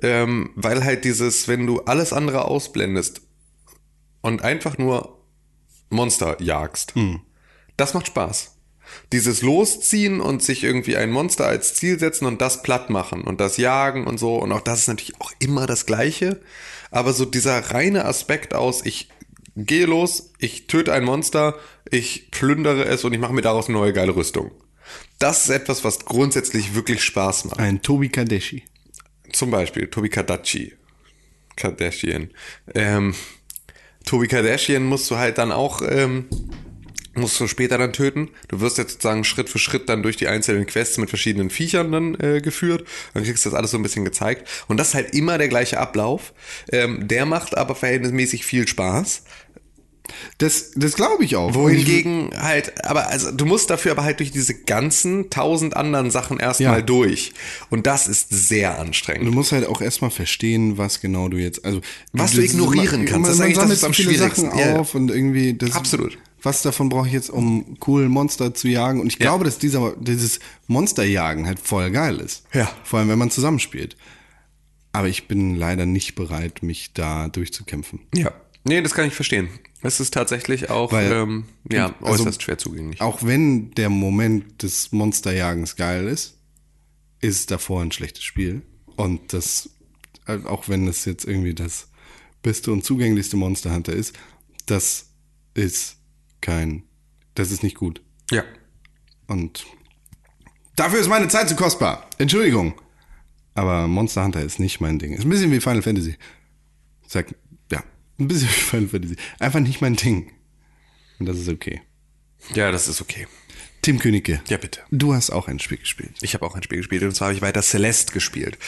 ähm, weil halt dieses, wenn du alles andere ausblendest und einfach nur Monster jagst, das macht Spaß. Dieses Losziehen und sich irgendwie ein Monster als Ziel setzen und das platt machen und das Jagen und so und auch das ist natürlich auch immer das Gleiche, aber so dieser reine Aspekt aus, ich gehe los, ich töte ein Monster, ich plündere es und ich mache mir daraus eine neue geile Rüstung. Das ist etwas, was grundsätzlich wirklich Spaß macht. Ein Tobi Kadeshi. Zum Beispiel Tobi Kardashian. Kardashian. Ähm, Tobi Kardashian musst du halt dann auch, ähm, musst du später dann töten. Du wirst jetzt sozusagen Schritt für Schritt dann durch die einzelnen Quests mit verschiedenen Viechern dann äh, geführt. Dann kriegst du das alles so ein bisschen gezeigt. Und das ist halt immer der gleiche Ablauf. Ähm, der macht aber verhältnismäßig viel Spaß. Das, das glaube ich auch. Wohingegen halt, aber also du musst dafür aber halt durch diese ganzen tausend anderen Sachen erstmal Ja. durch. Und das ist sehr Du anstrengend. musst halt auch erstmal verstehen, was genau du jetzt, also Was du ignorieren kannst, das eigentlich das, sammelt was am viele schwierigsten- Sachen ja, ja. auf und irgendwie das. Absolut. Was davon brauche ich jetzt, um cool Monster zu jagen? Und ich Ja. glaube, dass dieser dieses Monsterjagen halt voll geil ist. Ja. Vor allem, wenn man zusammenspielt. Aber ich bin leider nicht bereit, mich da durchzukämpfen. Ja. Nee, das kann ich verstehen. Es ist tatsächlich auch Weil- ähm, ja, also- äußerst schwer zugänglich. Auch wenn der Moment des Monsterjagens geil ist, ist es davor ein schlechtes Spiel. Und das, äh, auch wenn es jetzt irgendwie das beste und zugänglichste Monster Hunter ist, das ist kein, das ist nicht gut. Ja. Und dafür ist meine Zeit zu kostbar. Entschuldigung. Aber Monster Hunter ist nicht mein Ding. Ist ein bisschen wie Final Fantasy. Sag, ein bisschen (laughs) Final Fantasy. Einfach nicht mein Ding. Und das ist okay. Ja, das ist okay. Tim Königke. Ja, bitte. Du hast auch ein Spiel gespielt. Ich habe auch ein Spiel gespielt und zwar habe ich weiter Celeste gespielt.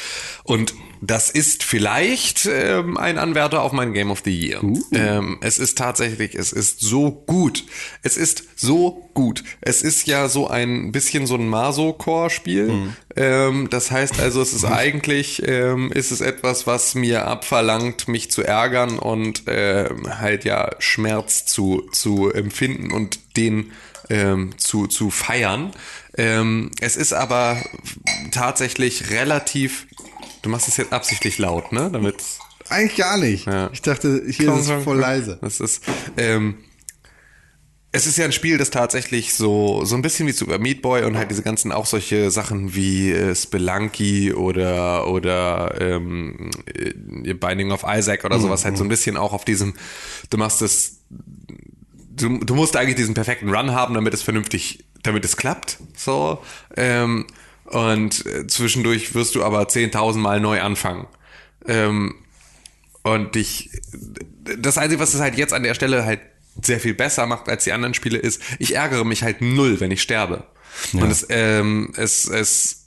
Und das ist vielleicht ähm, ein Anwärter auf mein Game of the Year. Ähm, es ist tatsächlich, es ist so gut. Es ist so gut. Es ist ja so ein bisschen so ein Maso-Core-Spiel. Ähm, das heißt also, es ist eigentlich, ähm, ist es etwas, was mir abverlangt, mich zu ärgern und ähm, halt ja Schmerz zu, zu empfinden und den ähm, zu, zu feiern. Ähm, es ist aber tatsächlich relativ. Du machst es jetzt absichtlich laut, ne? Damit. Eigentlich gar nicht. Ja. Ich dachte, hier ist es voll leise. Das ist. Ähm, es ist ja ein Spiel, das tatsächlich so, so ein bisschen wie Super Meat Boy und halt diese ganzen auch solche Sachen wie äh, Spelunky oder, oder ähm, äh, Binding of Isaac oder sowas halt so ein bisschen auch auf diesem, du machst es du, du musst eigentlich diesen perfekten Run haben, damit es vernünftig, damit es klappt. So. Ähm, und äh, zwischendurch wirst du aber 10.000 Mal neu anfangen. Ähm, und dich, das Einzige, was es halt jetzt an der Stelle halt sehr viel besser macht als die anderen Spiele, ist, ich ärgere mich halt null, wenn ich sterbe. Und es, ähm, es, es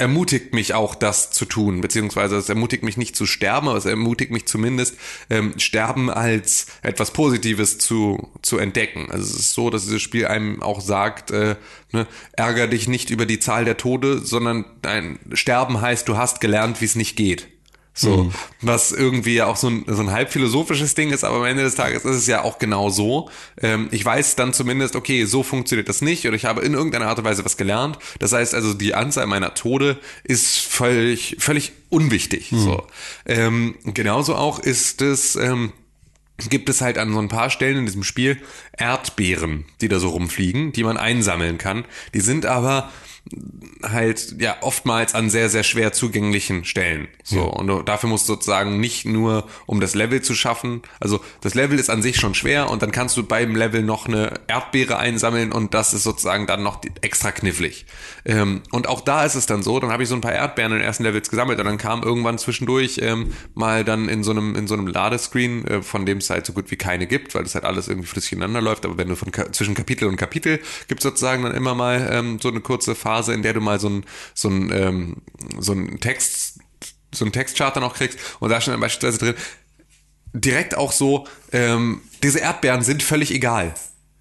ermutigt mich auch, das zu tun, beziehungsweise es ermutigt mich nicht zu sterben, aber es ermutigt mich zumindest, ähm, Sterben als etwas Positives zu, zu entdecken. Also es ist so, dass dieses Spiel einem auch sagt, äh, ne, ärger dich nicht über die Zahl der Tode, sondern dein Sterben heißt, du hast gelernt, wie es nicht geht. So, was irgendwie ja auch so ein, so ein halb philosophisches Ding ist, aber am Ende des Tages ist es ja auch genau so. Ähm, ich weiß dann zumindest, okay, so funktioniert das nicht oder ich habe in irgendeiner Art und Weise was gelernt. Das heißt also, die Anzahl meiner Tode ist völlig, völlig unwichtig. So. Ähm, genauso auch ist es, ähm, gibt es halt an so ein paar Stellen in diesem Spiel Erdbeeren, die da so rumfliegen, die man einsammeln kann. Die sind aber halt ja oftmals an sehr sehr schwer zugänglichen Stellen. So ja. und dafür musst du sozusagen nicht nur um das Level zu schaffen, also das Level ist an sich schon schwer und dann kannst du beim Level noch eine Erdbeere einsammeln und das ist sozusagen dann noch extra knifflig. Ähm, und auch da ist es dann so, dann habe ich so ein paar Erdbeeren in den ersten Levels gesammelt und dann kam irgendwann zwischendurch ähm, mal dann in so einem in so einem Ladescreen, äh, von dem es halt so gut wie keine gibt, weil das halt alles irgendwie flüssig ineinander läuft. Aber wenn du von zwischen Kapitel und Kapitel gibt sozusagen dann immer mal ähm, so eine kurze Phase, in der du mal so ein so ein ähm, so ein Text so ein Textchart dann auch kriegst und da steht dann beispielsweise drin direkt auch so ähm, diese Erdbeeren sind völlig egal.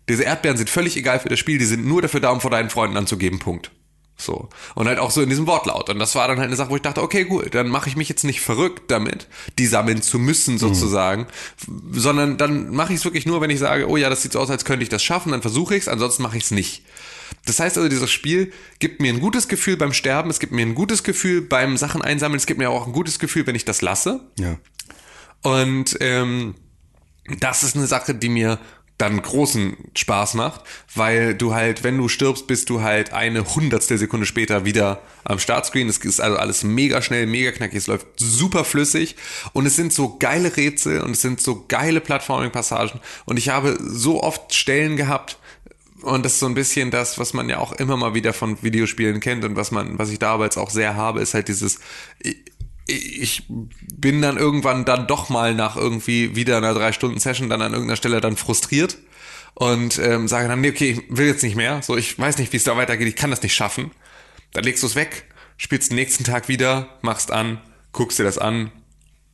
Diese Erdbeeren sind völlig egal für das Spiel, die sind nur dafür da, um vor deinen Freunden anzugeben. Punkt. So. Und halt auch so in diesem Wortlaut. Und das war dann halt eine Sache, wo ich dachte, okay, gut, dann mache ich mich jetzt nicht verrückt damit, die sammeln zu müssen sozusagen, mhm. sondern dann mache ich es wirklich nur, wenn ich sage, oh ja, das sieht so aus, als könnte ich das schaffen, dann versuche ich es, ansonsten mache ich es nicht. Das heißt also, dieses Spiel gibt mir ein gutes Gefühl beim Sterben, es gibt mir ein gutes Gefühl beim Sachen einsammeln, es gibt mir auch ein gutes Gefühl, wenn ich das lasse. Ja. Und ähm, das ist eine Sache, die mir dann großen Spaß macht, weil du halt, wenn du stirbst, bist du halt eine hundertstel Sekunde später wieder am Startscreen. Es ist also alles mega schnell, mega knackig, es läuft super flüssig und es sind so geile Rätsel und es sind so geile Plattforming-Passagen und ich habe so oft Stellen gehabt, und das ist so ein bisschen das, was man ja auch immer mal wieder von Videospielen kennt und was man, was ich da aber jetzt auch sehr habe, ist halt dieses, ich bin dann irgendwann dann doch mal nach irgendwie wieder einer drei Stunden Session dann an irgendeiner Stelle dann frustriert und ähm, sage dann, nee, okay, ich will jetzt nicht mehr, so ich weiß nicht, wie es da weitergeht, ich kann das nicht schaffen. Dann legst du es weg, spielst den nächsten Tag wieder, machst an, guckst dir das an,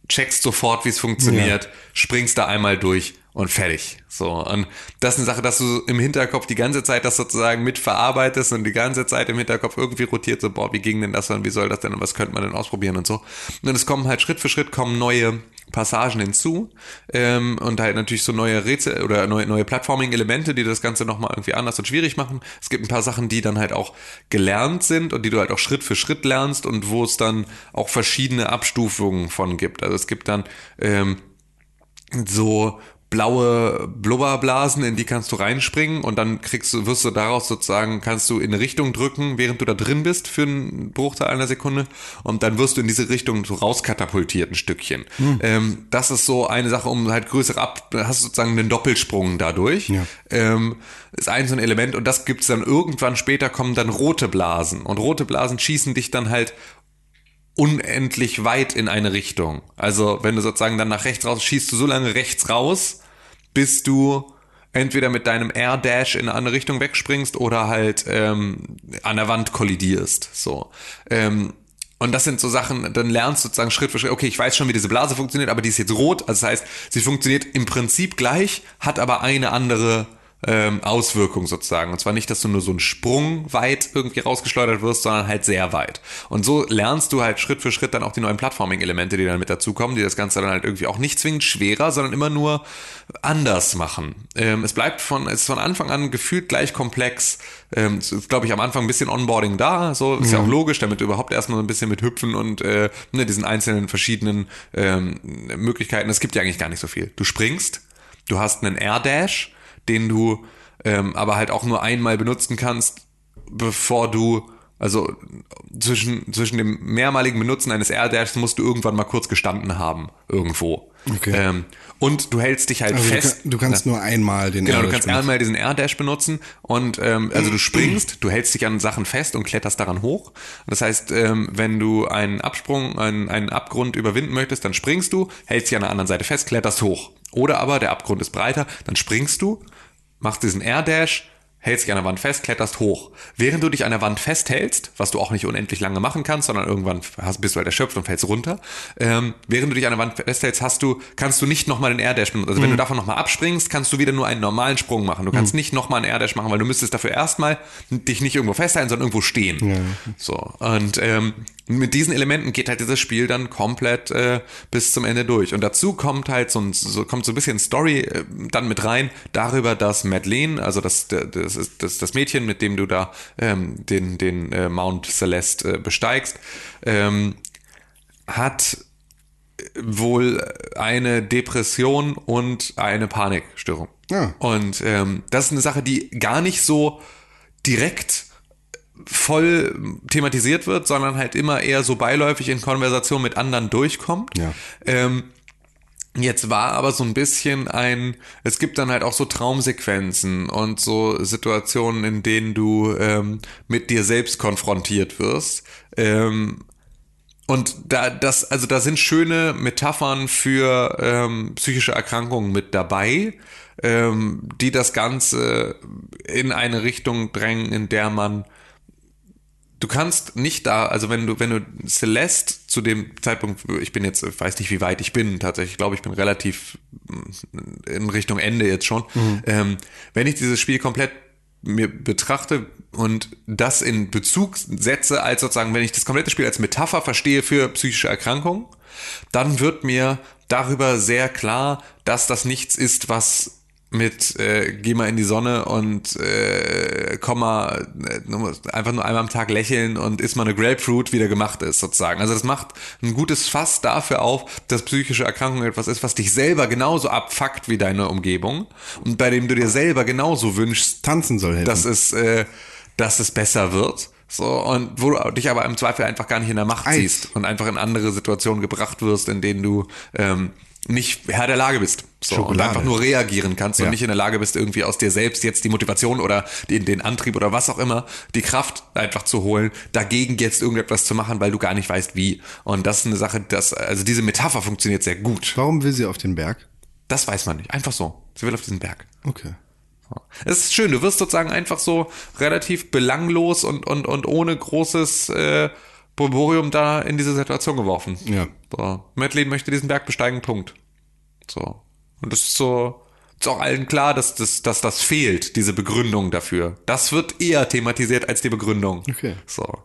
checkst sofort, wie es funktioniert, ja. springst da einmal durch und fertig. So. Und das ist eine Sache, dass du im Hinterkopf die ganze Zeit das sozusagen mitverarbeitest und die ganze Zeit im Hinterkopf irgendwie rotiert, so, boah, wie ging denn das und wie soll das denn und was könnte man denn ausprobieren und so. Und es kommen halt Schritt für Schritt kommen neue Passagen hinzu ähm, und halt natürlich so neue Rätsel oder neue, neue Plattforming-Elemente, die das Ganze nochmal irgendwie anders und schwierig machen. Es gibt ein paar Sachen, die dann halt auch gelernt sind und die du halt auch Schritt für Schritt lernst und wo es dann auch verschiedene Abstufungen von gibt. Also es gibt dann ähm, so blaue Blubberblasen, in die kannst du reinspringen und dann kriegst du, wirst du daraus sozusagen, kannst du in eine Richtung drücken, während du da drin bist für einen Bruchteil einer Sekunde und dann wirst du in diese Richtung so rauskatapultiert ein Stückchen. Hm. Ähm, das ist so eine Sache, um halt größere ab, hast du sozusagen einen Doppelsprung dadurch. Ja. Ähm, ist ein so ein Element und das gibt's dann irgendwann später kommen dann rote Blasen und rote Blasen schießen dich dann halt unendlich weit in eine Richtung. Also wenn du sozusagen dann nach rechts raus schießt du so lange rechts raus, bis du entweder mit deinem Air Dash in eine andere Richtung wegspringst oder halt ähm, an der Wand kollidierst. So. Ähm, und das sind so Sachen, dann lernst du sozusagen Schritt für Schritt, okay, ich weiß schon, wie diese Blase funktioniert, aber die ist jetzt rot. Also das heißt, sie funktioniert im Prinzip gleich, hat aber eine andere ähm, Auswirkung sozusagen. Und zwar nicht, dass du nur so einen Sprung weit irgendwie rausgeschleudert wirst, sondern halt sehr weit. Und so lernst du halt Schritt für Schritt dann auch die neuen Plattforming-Elemente, die dann mit dazukommen, die das Ganze dann halt irgendwie auch nicht zwingend schwerer, sondern immer nur anders machen. Ähm, es bleibt von, es ist von Anfang an gefühlt gleich komplex. Ähm, ist, glaube ich, am Anfang ein bisschen Onboarding da, so ist ja, ja auch logisch, damit du überhaupt erstmal so ein bisschen mit Hüpfen und äh, ne, diesen einzelnen verschiedenen ähm, Möglichkeiten. Es gibt ja eigentlich gar nicht so viel. Du springst, du hast einen Air Dash, den du ähm, aber halt auch nur einmal benutzen kannst, bevor du also zwischen, zwischen dem mehrmaligen Benutzen eines AirDashs musst du irgendwann mal kurz gestanden haben, irgendwo. Okay. Ähm, und du hältst dich halt also fest. Du, kann, du kannst ja. nur einmal den Genau, du kannst benutzen. einmal diesen AirDash benutzen und ähm, also du springst, du hältst dich an Sachen fest und kletterst daran hoch. Das heißt, ähm, wenn du einen Absprung, einen, einen Abgrund überwinden möchtest, dann springst du, hältst dich an der anderen Seite fest, kletterst hoch. Oder aber der Abgrund ist breiter, dann springst du, machst diesen Air Dash, hältst dich an der Wand fest, kletterst hoch. Während du dich an der Wand festhältst, was du auch nicht unendlich lange machen kannst, sondern irgendwann hast, bist du halt erschöpft und fällst runter. Ähm, während du dich an der Wand festhältst, hast du, kannst du nicht nochmal den Air Dash benutzen. Also wenn du mhm. davon nochmal abspringst, kannst du wieder nur einen normalen Sprung machen. Du kannst mhm. nicht nochmal einen Air Dash machen, weil du müsstest dafür erstmal dich nicht irgendwo festhalten, sondern irgendwo stehen. Ja. So. Und ähm, mit diesen Elementen geht halt dieses Spiel dann komplett äh, bis zum Ende durch. Und dazu kommt halt so ein, so, kommt so ein bisschen Story äh, dann mit rein darüber, dass Madeleine, also das, das das, das Mädchen, mit dem du da ähm, den, den äh, Mount Celeste äh, besteigst, ähm, hat wohl eine Depression und eine Panikstörung. Ja. Und ähm, das ist eine Sache, die gar nicht so direkt voll thematisiert wird, sondern halt immer eher so beiläufig in Konversation mit anderen durchkommt. Ja. Ähm, Jetzt war aber so ein bisschen ein, es gibt dann halt auch so Traumsequenzen und so Situationen, in denen du ähm, mit dir selbst konfrontiert wirst. Ähm, und da, das, also da sind schöne Metaphern für ähm, psychische Erkrankungen mit dabei, ähm, die das Ganze in eine Richtung drängen, in der man du kannst nicht da, also wenn du, wenn du Celeste zu dem Zeitpunkt, ich bin jetzt, weiß nicht, wie weit ich bin, tatsächlich, ich glaube, ich bin relativ in Richtung Ende jetzt schon. Mhm. Ähm, wenn ich dieses Spiel komplett mir betrachte und das in Bezug setze, als sozusagen, wenn ich das komplette Spiel als Metapher verstehe für psychische Erkrankungen, dann wird mir darüber sehr klar, dass das nichts ist, was mit äh, geh mal in die Sonne und äh, komm mal äh, einfach nur einmal am Tag lächeln und isst mal eine Grapefruit wieder gemacht ist sozusagen. Also das macht ein gutes Fass dafür auf, dass psychische Erkrankung etwas ist, was dich selber genauso abfuckt wie deine Umgebung und bei dem du dir selber genauso wünschst, tanzen soll helfen. dass es äh, dass es besser wird. So, und wo du dich aber im Zweifel einfach gar nicht in der Macht Eis. siehst und einfach in andere Situationen gebracht wirst, in denen du ähm, nicht Herr der Lage bist. So, und einfach nur reagieren kannst Ja. und nicht in der Lage bist, irgendwie aus dir selbst jetzt die Motivation oder den, den Antrieb oder was auch immer, die Kraft einfach zu holen, dagegen jetzt irgendetwas zu machen, weil du gar nicht weißt, wie. Und das ist eine Sache, das, also diese Metapher funktioniert sehr gut. Warum will sie auf den Berg? Das weiß man nicht. Einfach so. Sie will auf diesen Berg. Okay. Es ist schön, du wirst sozusagen einfach so relativ belanglos und, und, und ohne großes äh, Brimborium da in diese Situation geworfen. Ja. So. Madeline möchte diesen Berg besteigen, Punkt. So. Und das ist so, ist auch allen klar, dass das, dass das fehlt, diese Begründung dafür. Das wird eher thematisiert als die Begründung. Okay. So.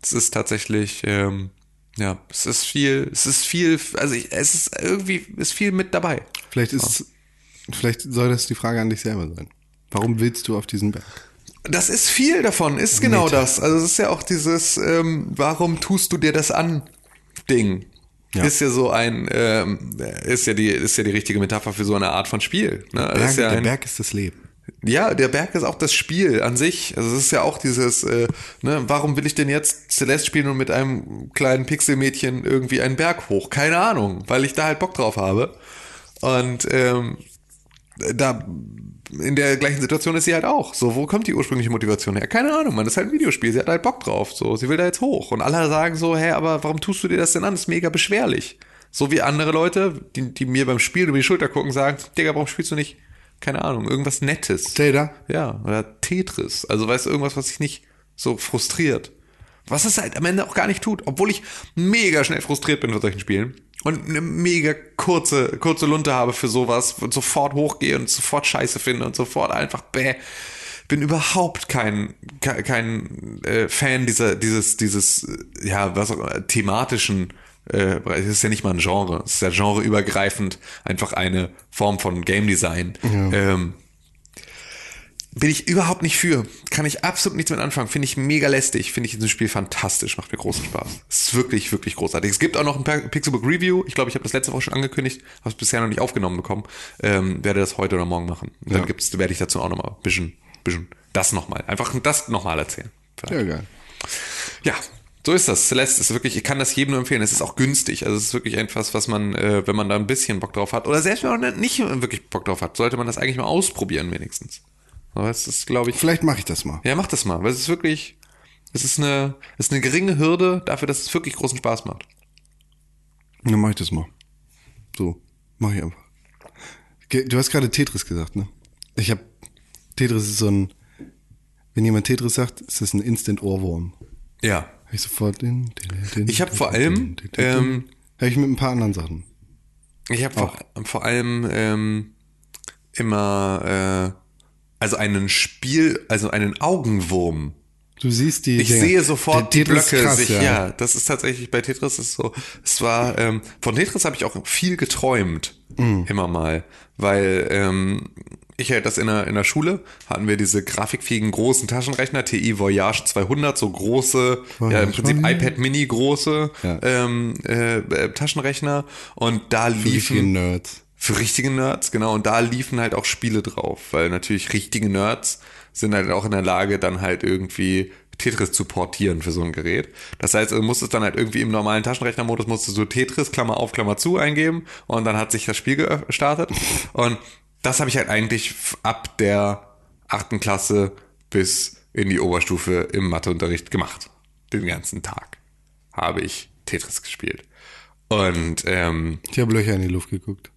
Es ist tatsächlich, ähm, ja, es ist viel, es ist viel, also ich, es ist irgendwie, ist viel mit dabei. Vielleicht ist, vielleicht soll das die Frage an dich selber sein. Warum willst du auf diesen Berg? Das ist viel davon, ist genau Meta. das. Also es ist ja auch dieses, ähm, warum tust du dir das an, Ding. Ja. Ist ja so ein, ähm, ist ja die, ist ja die richtige Metapher für so eine Art von Spiel. Ne? Das Berg, ist ja, der ein, Berg ist das Leben. ja, der Berg ist auch das Spiel an sich. Also es ist ja auch dieses, äh, ne, warum will ich denn jetzt Celeste spielen und mit einem kleinen Pixelmädchen irgendwie einen Berg hoch? Keine Ahnung, weil ich da halt Bock drauf habe. Und ähm, da in der gleichen Situation ist sie halt auch. So, wo kommt die ursprüngliche Motivation her? Keine Ahnung, man, das ist halt ein Videospiel. Sie hat halt Bock drauf. So, sie will da jetzt hoch. Und alle sagen so, hä, aber warum tust du dir das denn an? Das ist mega beschwerlich. So wie andere Leute, die, die mir beim Spielen über die Schulter gucken, sagen, Digga, warum spielst du nicht, keine Ahnung, irgendwas Nettes? Zelda? Ja, oder Tetris. Also weißt du, irgendwas, was dich nicht so frustriert. Was es halt am Ende auch gar nicht tut, obwohl ich mega schnell frustriert bin von solchen Spielen und eine mega kurze, kurze Lunte habe für sowas und sofort hochgehe und sofort Scheiße finde und sofort einfach bäh. Bin überhaupt kein, kein, kein äh, Fan dieser, dieses, dieses, äh, ja, was auch thematischen, äh, es ist ja nicht mal ein Genre, es ist ja genreübergreifend einfach eine Form von Game Design. Ähm, bin ich überhaupt nicht für. Kann ich absolut nichts mit anfangen. Finde ich mega lästig. Finde ich in diesem Spiel fantastisch. Macht mir großen Spaß. Es ist wirklich, wirklich großartig. Es gibt auch noch ein Pixelbook Review. Ich glaube, ich habe das letzte Woche schon angekündigt. Habe es bisher noch nicht aufgenommen bekommen. Ähm, werde das heute oder morgen machen. Und dann Ja. gibt's, werde ich dazu auch nochmal ein bisschen, bisschen das nochmal. Einfach das nochmal erzählen. Ja, geil. Ja, so ist das. Celeste ist wirklich, ich kann das jedem nur empfehlen. Es ist auch günstig. Also es ist wirklich etwas, was man, äh, wenn man da ein bisschen Bock drauf hat, oder selbst wenn man nicht wirklich Bock drauf hat, sollte man das eigentlich mal ausprobieren wenigstens. Aber es ist, glaube ich, Vielleicht mache ich das mal. ja, mach das mal, weil es ist wirklich, es ist eine, es ist eine geringe Hürde dafür, dass es wirklich großen Spaß macht. Dann mache ich das mal. So, mache ich einfach. Du hast gerade Tetris gesagt, ne? Ich habe Tetris ist so ein, wenn jemand Tetris sagt, ist das ein Instant Ohrwurm. Ja. Hab ich sofort den. den, den Ich habe vor allem, ähm, habe ich mit ein paar anderen Sachen. ich habe vor, vor allem ähm, immer, äh, also einen Spiel, also einen Augenwurm. Du siehst die. Ich Dinger. sehe sofort die Blöcke krass, sich, ja. das ist tatsächlich bei Tetris ist so. Es war ähm, von Tetris habe ich auch viel geträumt, Mhm. immer mal, weil ähm, ich halt das in der in der Schule hatten wir diese grafikfähigen großen Taschenrechner TI Voyage 200, so große, ja im Prinzip Voyage. iPad Mini große Ja. ähm, äh, äh, Taschenrechner und da liefen Nerds. Für richtige Nerds, genau. Und da liefen halt auch Spiele drauf, weil natürlich richtige Nerds sind halt auch in der Lage, dann halt irgendwie Tetris zu portieren für so ein Gerät. Das heißt, du musstest dann halt irgendwie im normalen Taschenrechnermodus musstest du Tetris, Klammer auf, Klammer zu eingeben und dann hat sich das Spiel gestartet. Und das habe ich halt eigentlich ab der achten Klasse bis in die Oberstufe im Matheunterricht gemacht. Den ganzen Tag habe ich Tetris gespielt. Und ähm, Ich habe Löcher in die Luft geguckt.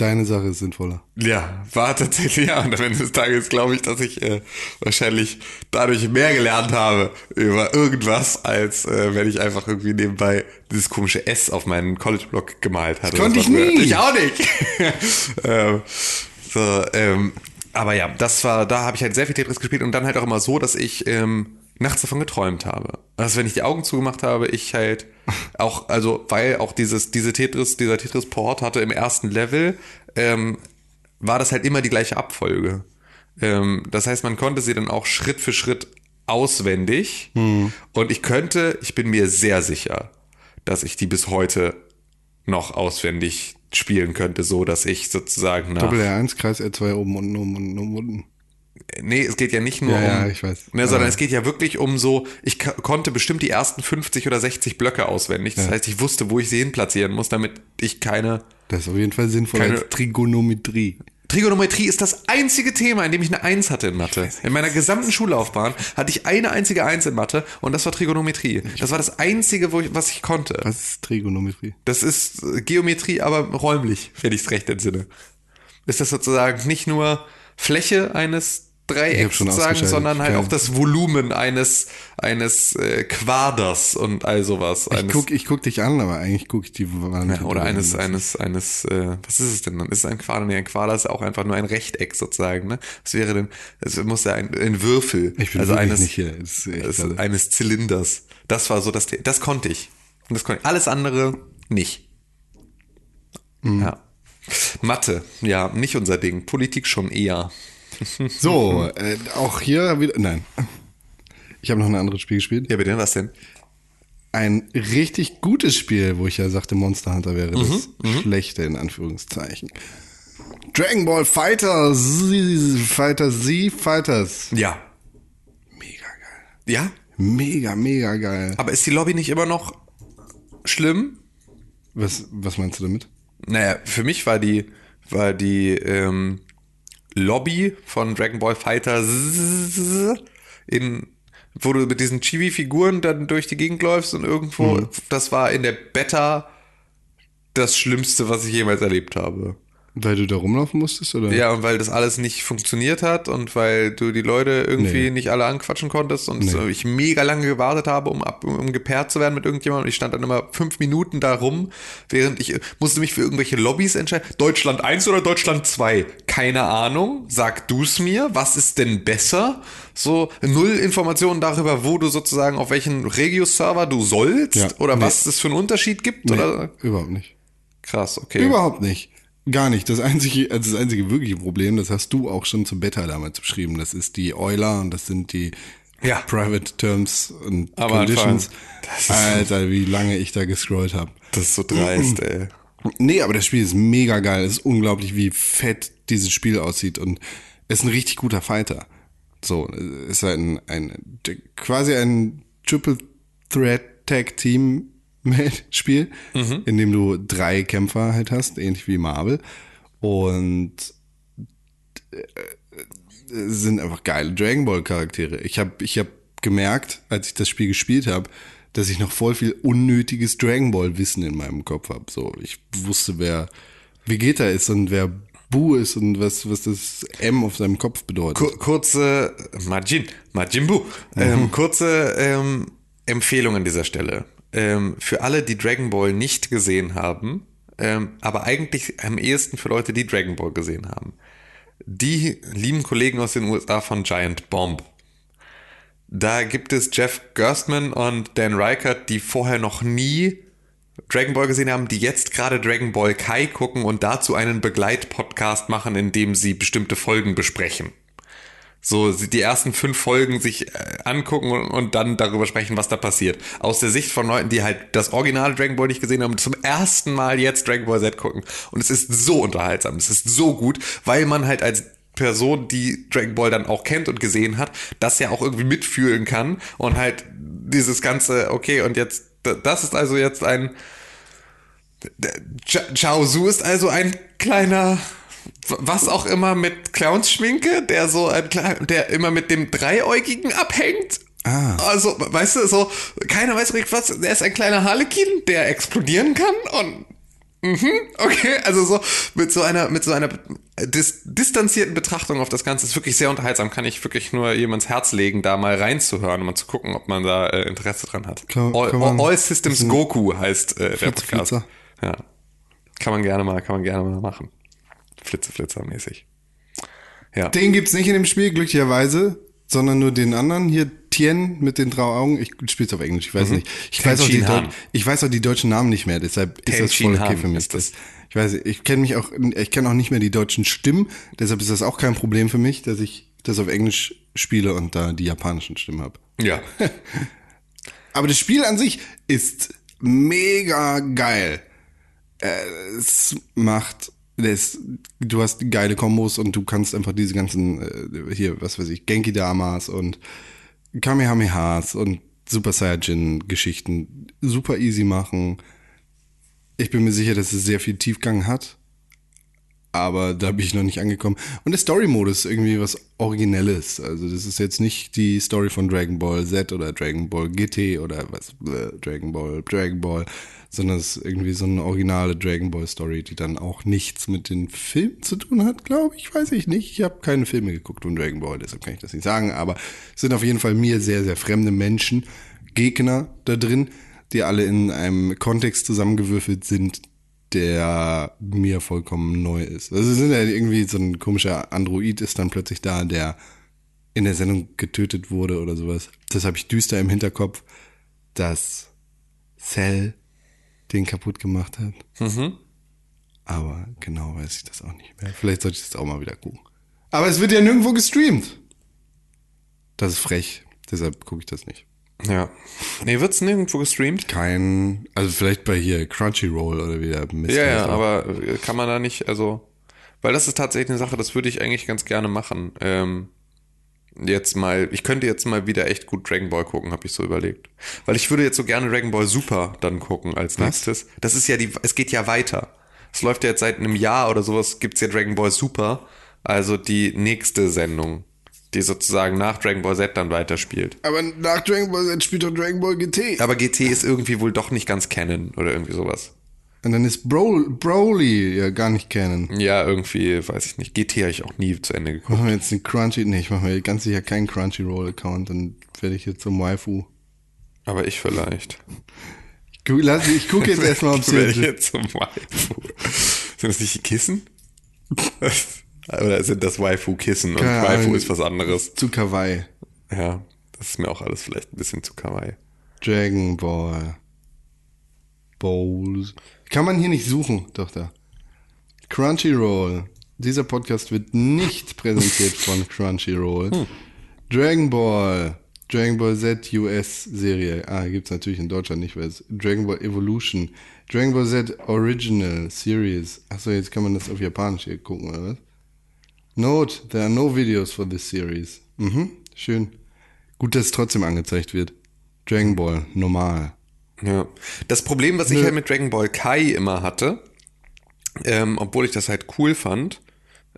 Deine Sache ist sinnvoller. ja, war tatsächlich, ja. Und am Ende des Tages glaube ich, dass ich äh, wahrscheinlich dadurch mehr gelernt habe über irgendwas, als äh, wenn ich einfach irgendwie nebenbei dieses komische S auf meinen College-Block gemalt hatte. konnte Das ich nie. Ich auch nicht. (laughs) ähm, so, ähm, aber ja, das war, da habe ich halt sehr viel Tetris gespielt und dann halt auch immer so, dass ich ähm, nachts davon geträumt habe. Also wenn ich die Augen zugemacht habe, ich halt (laughs) auch, also weil auch dieses, diese Tetris, dieser Tetris-Port hatte im ersten Level, ähm, war das halt immer die gleiche Abfolge. Ähm, das heißt, man konnte sie dann auch Schritt für Schritt auswendig. Und ich könnte, ich bin mir sehr sicher, dass ich die bis heute noch auswendig spielen könnte, so dass ich sozusagen nach. Doppel R1, Kreis R2 oben, unten, oben, unten, oben, unten. Nee, es geht ja nicht nur Ja, um. ja. Ne, sondern es geht ja wirklich um so, ich konnte bestimmt die ersten 50 oder 60 Blöcke auswendig. Das heißt, ich wusste, wo ich sie hin platzieren muss, damit ich keine. Das ist auf jeden Fall sinnvoller Keine- Trigonometrie. Trigonometrie ist das einzige Thema, in dem ich eine Eins hatte in Mathe. In meiner gesamten Schullaufbahn hatte ich eine einzige Eins in Mathe und das war Trigonometrie. Das war das einzige, wo ich, was ich konnte. Was ist Trigonometrie? Das ist äh, Geometrie, aber räumlich, wenn ich es recht entsinne. Ist das sozusagen nicht nur Fläche eines Dreiecks ausgeschaltet. sondern halt auch das Volumen eines, eines äh, Quaders und all sowas. Ich Eines, guck, ich guck dich an, aber eigentlich guck ich die Wand. ja, oder eines, eines, eines, äh, was ist es denn dann? Ist es ein Quader? Nee, ein Quader ist ja auch einfach nur ein Rechteck sozusagen, ne? Was wäre denn, es muss ja ein, ein Würfel. Ich bin also eines, nicht hier. Das ist echt alles. eines Zylinders. Das war so das, das konnte ich. Und das konnte ich. Alles andere nicht. Mhm. Ja. Mathe, ja, nicht unser Ding. Politik schon eher. (laughs) So, äh, auch hier wieder. Nein. Ich habe noch ein anderes Spiel gespielt. Ja, bitte, was denn? Ein richtig gutes Spiel, wo ich ja sagte, Monster Hunter wäre das Mhm, schlechte in Anführungszeichen. Dragon Ball Fighter Z, Fighter Z Fighters. Ja. Mega geil. Ja? Mega, mega geil. Aber ist die Lobby nicht immer noch schlimm? Was, was meinst du damit? Naja, für mich war die, war die ähm, Lobby von Dragon Ball Fighter in wo du mit diesen Chibi-Figuren dann durch die Gegend läufst und irgendwo, das war in der Beta das Schlimmste, was ich jemals erlebt habe. Weil du da rumlaufen musstest, oder? Ja, und weil das alles nicht funktioniert hat und weil du die Leute irgendwie Nee. nicht alle anquatschen konntest und Nee. ich mega lange gewartet habe, um, ab, um gepaart zu werden mit irgendjemandem. Und ich stand dann immer fünf Minuten da rum, während ich äh, musste mich für irgendwelche Lobbys entscheiden. Deutschland 1 oder Deutschland 2? Keine Ahnung. Sag du's mir. Was ist denn besser? So null Informationen darüber, wo du sozusagen auf welchen Regio-Server du sollst Ja. oder Nee. was es für einen Unterschied gibt. Nee, Oder? überhaupt nicht. Krass, okay. Überhaupt nicht. Gar nicht. Das einzige, also das einzige wirkliche Problem, das hast du auch schon zur Beta damals beschrieben. Das ist die Euler und das sind die Ja. Private Terms und Aber Conditions. Alter, wie lange ich da gescrollt habe. Das ist so dreist, (clears throat) ey. Nee, aber das Spiel ist mega geil. Es ist unglaublich, wie fett dieses Spiel aussieht und es ist ein richtig guter Fighter. So, es ist ein, ein quasi ein Triple Threat Tag Team (laughs) Spiel, in dem du drei Kämpfer halt hast, ähnlich wie Marvel und äh, sind einfach geile Dragon Ball Charaktere. Ich habe ich hab gemerkt, als ich das Spiel gespielt habe, dass ich noch voll viel unnötiges Dragon Ball Wissen in meinem Kopf habe. So, ich wusste, wer Vegeta ist und wer Bu ist und was was das M auf seinem Kopf bedeutet. Kur kurze Majin, Majin Buu. Ähm, kurze ähm, Empfehlung an dieser Stelle. Ähm, für alle, die Dragon Ball nicht gesehen haben, ähm, aber eigentlich am ehesten für Leute, die Dragon Ball gesehen haben. Die lieben Kollegen aus den USA von Giant Bomb. Da gibt es Jeff Gerstmann und Dan Reichert, die vorher noch nie Dragon Ball gesehen haben, die jetzt gerade Dragon Ball Kai gucken und dazu einen Begleitpodcast machen, in dem sie bestimmte Folgen besprechen. So die ersten fünf Folgen sich äh, angucken und, dann darüber sprechen, was da passiert. Aus der Sicht von Leuten, die halt das originale Dragon Ball nicht gesehen haben zum ersten Mal jetzt Dragon Ball Z gucken. Und es ist so unterhaltsam, es ist so gut, weil man halt als Person, die Dragon Ball dann auch kennt und gesehen hat, das ja auch irgendwie mitfühlen kann und halt dieses ganze, okay, und jetzt, das ist also jetzt ein, Chao Su ist also ein kleiner, was auch immer mit Clownsschminke, der so ein der immer mit dem Dreiäugigen abhängt. Ah. Also, weißt du, so, keiner weiß richtig was, er ist ein kleiner Harlekin, der explodieren kann und Mhm, okay, also so mit so einer mit so einer dis distanzierten Betrachtung auf das Ganze ist wirklich sehr unterhaltsam. Kann ich wirklich nur jemands Herz legen, da mal reinzuhören und mal zu gucken, ob man da äh, Interesse dran hat. Kann, all, all, all, Systems Goku heißt äh, der Podcast. Ja, kann man gerne mal, kann man gerne mal machen. Flitze Flitzer mäßig. Ja. Den gibt's nicht in dem Spiel glücklicherweise, sondern nur den anderen hier Tien mit den drei Augen. Ich spiele es auf Englisch, ich weiß mhm. nicht. Ich weiß, auch die ich weiß auch die deutschen Namen nicht mehr, deshalb ist das voll okay für mich. Das, ich weiß, ich kenne mich auch, ich kenne auch nicht mehr die deutschen Stimmen, deshalb ist das auch kein Problem für mich, dass ich das auf Englisch spiele und da die japanischen Stimmen habe. Ja. (laughs) Aber das Spiel an sich ist mega geil. Es macht das, du hast geile Kombos und du kannst einfach diese ganzen, äh, hier, was weiß ich, Genki Damas und Kamehamehas und Super Saiyajin-Geschichten super easy machen. Ich bin mir sicher, dass es sehr viel Tiefgang hat. Aber da bin ich noch nicht angekommen. Und der Story-Modus ist irgendwie was Originelles. Also das ist jetzt nicht die Story von Dragon Ball Z oder Dragon Ball GT oder was, äh, Dragon Ball, Dragon Ball, sondern es ist irgendwie so eine originale Dragon Ball Story, die dann auch nichts mit den Filmen zu tun hat, glaube ich, weiß ich nicht. Ich habe keine Filme geguckt von Dragon Ball, deshalb kann ich das nicht sagen, aber es sind auf jeden Fall mir sehr, sehr fremde Menschen, Gegner da drin, die alle in einem Kontext zusammengewürfelt sind, der mir vollkommen neu ist. Also sind ja irgendwie so ein komischer Android ist dann plötzlich da, der in der Sendung getötet wurde oder sowas. Das habe ich düster im Hinterkopf, dass Cell den kaputt gemacht hat. Mhm. Aber genau weiß ich das auch nicht mehr. Vielleicht sollte ich das auch mal wieder gucken. Aber es wird ja nirgendwo gestreamt. Das ist frech. Deshalb gucke ich das nicht. Ja. Nee, wird's nirgendwo gestreamt? Kein, also vielleicht bei hier Crunchyroll oder wieder Mist. Ja, ja, aber kann man da nicht, also, weil das ist tatsächlich eine Sache, das würde ich eigentlich ganz gerne machen. Ähm, jetzt mal, ich könnte jetzt mal wieder echt gut Dragon Ball gucken, habe ich so überlegt. Weil ich würde jetzt so gerne Dragon Ball Super dann gucken als nächstes. Das ist ja die, es geht ja weiter. Es läuft ja jetzt seit einem Jahr oder sowas, gibt's ja Dragon Ball Super, also die nächste Sendung, die sozusagen nach Dragon Ball Z dann weiterspielt. Aber nach Dragon Ball Z spielt doch Dragon Ball GT. Aber GT ist irgendwie wohl doch nicht ganz Canon oder irgendwie sowas. Und dann ist Bro Broly ja gar nicht kennen. Ja, irgendwie, weiß ich nicht. GT habe ich auch nie zu Ende geguckt. Machen wir jetzt einen Crunchy, nee, ich mache mir ganz sicher keinen Crunchyroll-Account, dann werde ich jetzt zum Waifu. Aber ich vielleicht. Ich, guck, (laughs) ich gucke jetzt erstmal, ob es jetzt... jetzt zum Waifu. Sind das nicht die Kissen? (laughs) Oder sind das Waifu-Kissen und Keine Waifu ist was anderes? Zu Kawaii. Ja, das ist mir auch alles vielleicht ein bisschen zu Kawaii. Dragon Ball. Bowls. Kann man hier nicht suchen, doch da. Crunchyroll. Dieser Podcast wird nicht (laughs) präsentiert von Crunchyroll. Hm. Dragon Ball. Dragon Ball Z US Serie. Ah, gibt's natürlich in Deutschland nicht, weil es Dragon Ball Evolution. Dragon Ball Z Original Series. Achso, jetzt kann man das auf Japanisch hier gucken, oder was? Note, there are no videos for this series. Mhm, schön. Gut, dass es trotzdem angezeigt wird. Dragon Ball, normal. Ja. Das Problem, was Nö. ich halt mit Dragon Ball Kai immer hatte, ähm, obwohl ich das halt cool fand,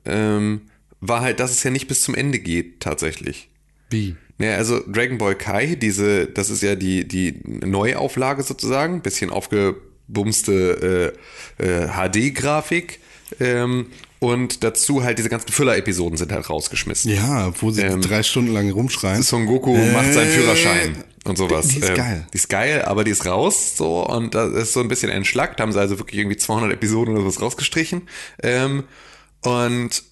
ähm, war halt, dass es ja nicht bis zum Ende geht, tatsächlich. Wie? Naja, also Dragon Ball Kai, diese, das ist ja die, die Neuauflage sozusagen, bisschen aufgebumste äh, äh, HD-Grafik. Ähm, und dazu halt diese ganzen Füller-Episoden sind halt rausgeschmissen. Ja, wo sie ähm, drei Stunden lang rumschreien. Son Goku äh, macht seinen Führerschein und sowas. Die ist ähm, geil. Die ist geil, aber die ist raus so und das ist so ein bisschen entschlackt. Haben sie also wirklich irgendwie 200 Episoden oder was rausgestrichen. Ähm, und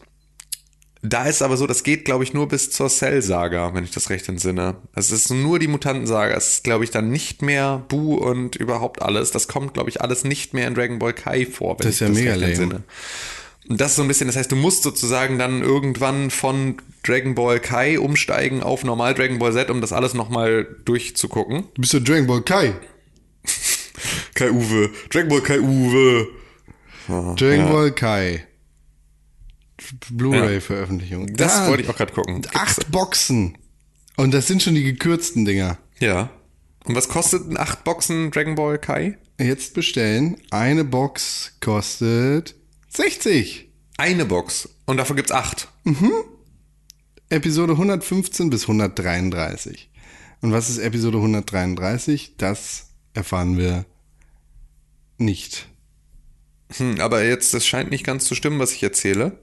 da ist aber so, das geht, glaube ich, nur bis zur Cell-Saga, wenn ich das recht entsinne. Es ist nur die Mutanten-Saga. Es ist, glaube ich, dann nicht mehr Bu und überhaupt alles. Das kommt, glaube ich, alles nicht mehr in Dragon Ball Kai vor, wenn das ist ich ja das mega recht entsinne. Und das ist so ein bisschen, das heißt, du musst sozusagen dann irgendwann von Dragon Ball Kai umsteigen auf normal Dragon Ball Z, um das alles nochmal durchzugucken. Du bist ja Dragon Ball Kai. (laughs) Kai Uwe. Dragon Ball Kai Uwe. Oh, Dragon ja. Ball Kai. Blu-ray-Veröffentlichung. Das Ah, wollte ich auch gerade gucken. Acht Boxen. Und das sind schon die gekürzten Dinger. Ja. Und was kostet ein 8 Boxen Dragon Ball Kai? Jetzt bestellen. Eine Box kostet 60. Eine Box. Und davon gibt's acht. Episode 115 bis 133. Und was ist Episode 133? Das erfahren wir nicht. Hm, aber jetzt, das scheint nicht ganz zu stimmen, was ich erzähle.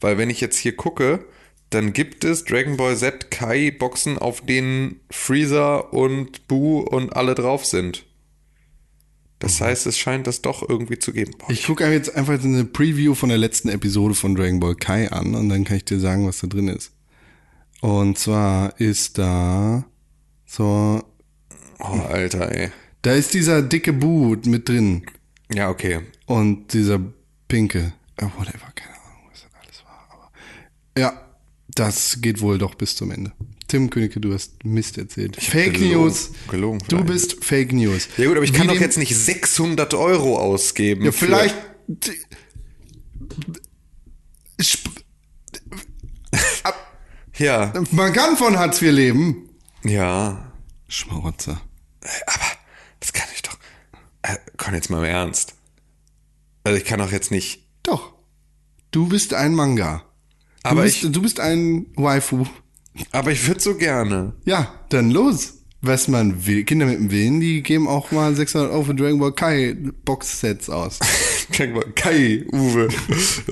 Weil wenn ich jetzt hier gucke, dann gibt es Dragon Ball Z Kai Boxen, auf denen Freezer und Boo und alle drauf sind. Das heißt, es scheint das doch irgendwie zu geben. Boah, Ich gucke jetzt einfach eine Preview von der letzten Episode von Dragon Ball Kai an und dann kann ich dir sagen, was da drin ist. Und zwar ist da so, oh, Alter, ey. da ist dieser dicke Boo mit drin Ja, okay. und dieser pinke. Oh, whatever, keine Ahnung, was das alles war. Aber ja, das geht wohl doch bis zum Ende. Tim Königke, du hast Mist erzählt. Fake gelogen- News. gelogen Du bist Fake News. Ja gut, aber ich kann Wie doch dem- jetzt nicht 600 Euro ausgeben. Ja, vielleicht. (laughs) Ja, Man kann von Hartz IV leben. ja. Schmarotzer. Aber das kann ich doch. Äh, komm jetzt mal im Ernst. Also ich kann doch jetzt nicht. Doch. Du bist ein Manga. Du Aber bist, ich- du bist ein Waifu. Aber ich würde so gerne. Ja, dann los. Was man will. Kinder mit dem Willen, die geben auch mal 600 Euro für Dragon Ball Kai Box-Sets aus. (laughs) Check mal, Kai, Uwe.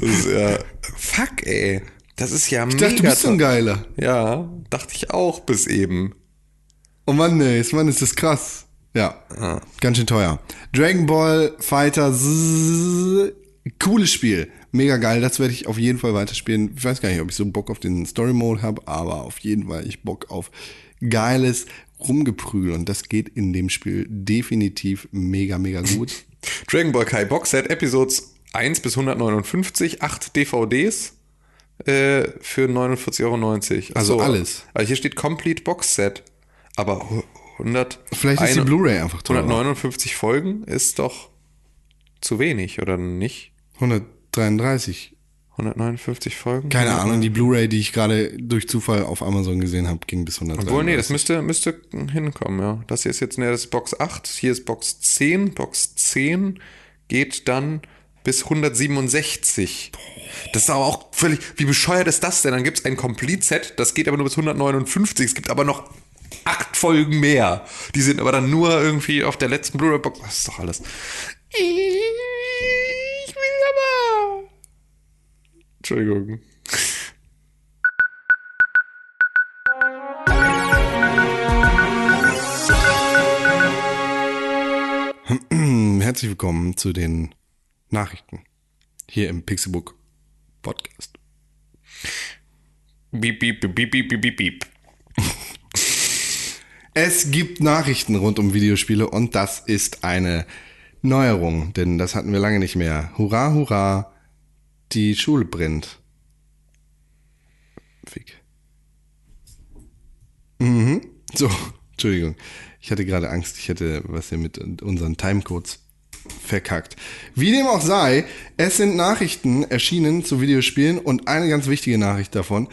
Ist ja. Fuck, ey. Das ist ja Ich dachte, du bist so ein Geiler. Ja, dachte ich auch bis eben. Oh Mann, ey, Mann, ist das krass. Ja, ganz schön teuer. Dragon Ball Fighter, cooles Spiel. Mega geil, das werde ich auf jeden Fall weiterspielen. Ich weiß gar nicht, ob ich so Bock auf den Story Mode habe, aber auf jeden Fall ich Bock auf geiles Rumgeprügel und das geht in dem Spiel definitiv mega, mega gut. (laughs) Dragon Ball Kai Box Set, Episodes 1 bis 159, 8 DVDs äh, für 49,90 Euro. Also so. alles. Also hier steht Complete Box Set. Aber hu- 100. Vielleicht ist die Blu-ray einfach teurer. 159 Folgen ist doch zu wenig, oder nicht? 133. 159 Folgen? Keine Ahnung, die Blu-ray, die ich gerade durch Zufall auf Amazon gesehen habe, ging bis 133. Obwohl, nee, das müsste, müsste hinkommen, ja. Das hier ist jetzt, ne, das ist Box 8, hier ist Box 10, Box 10 geht dann bis 167. Das ist aber auch völlig, wie bescheuert ist das denn? Dann gibt es ein Complete-Set, das geht aber nur bis 159, es gibt aber noch acht Folgen mehr. Die sind aber dann nur irgendwie auf der letzten Blu-ray-Box. Das ist doch alles. Ich will aber. Entschuldigung. (clears throat) Herzlich willkommen zu den Nachrichten hier im Pixelbook Podcast. Beep, beep, beep, beep, beep, beep, beep. (laughs) Es gibt Nachrichten rund um Videospiele und das ist eine Neuerung, denn das hatten wir lange nicht mehr. Hurra, hurra, die Schule brennt. Fick. Mhm. So, (laughs) Entschuldigung. Ich hatte gerade Angst, ich hätte was hier mit unseren Timecodes verkackt. Wie dem auch sei, es sind Nachrichten erschienen zu Videospielen und eine ganz wichtige Nachricht davon,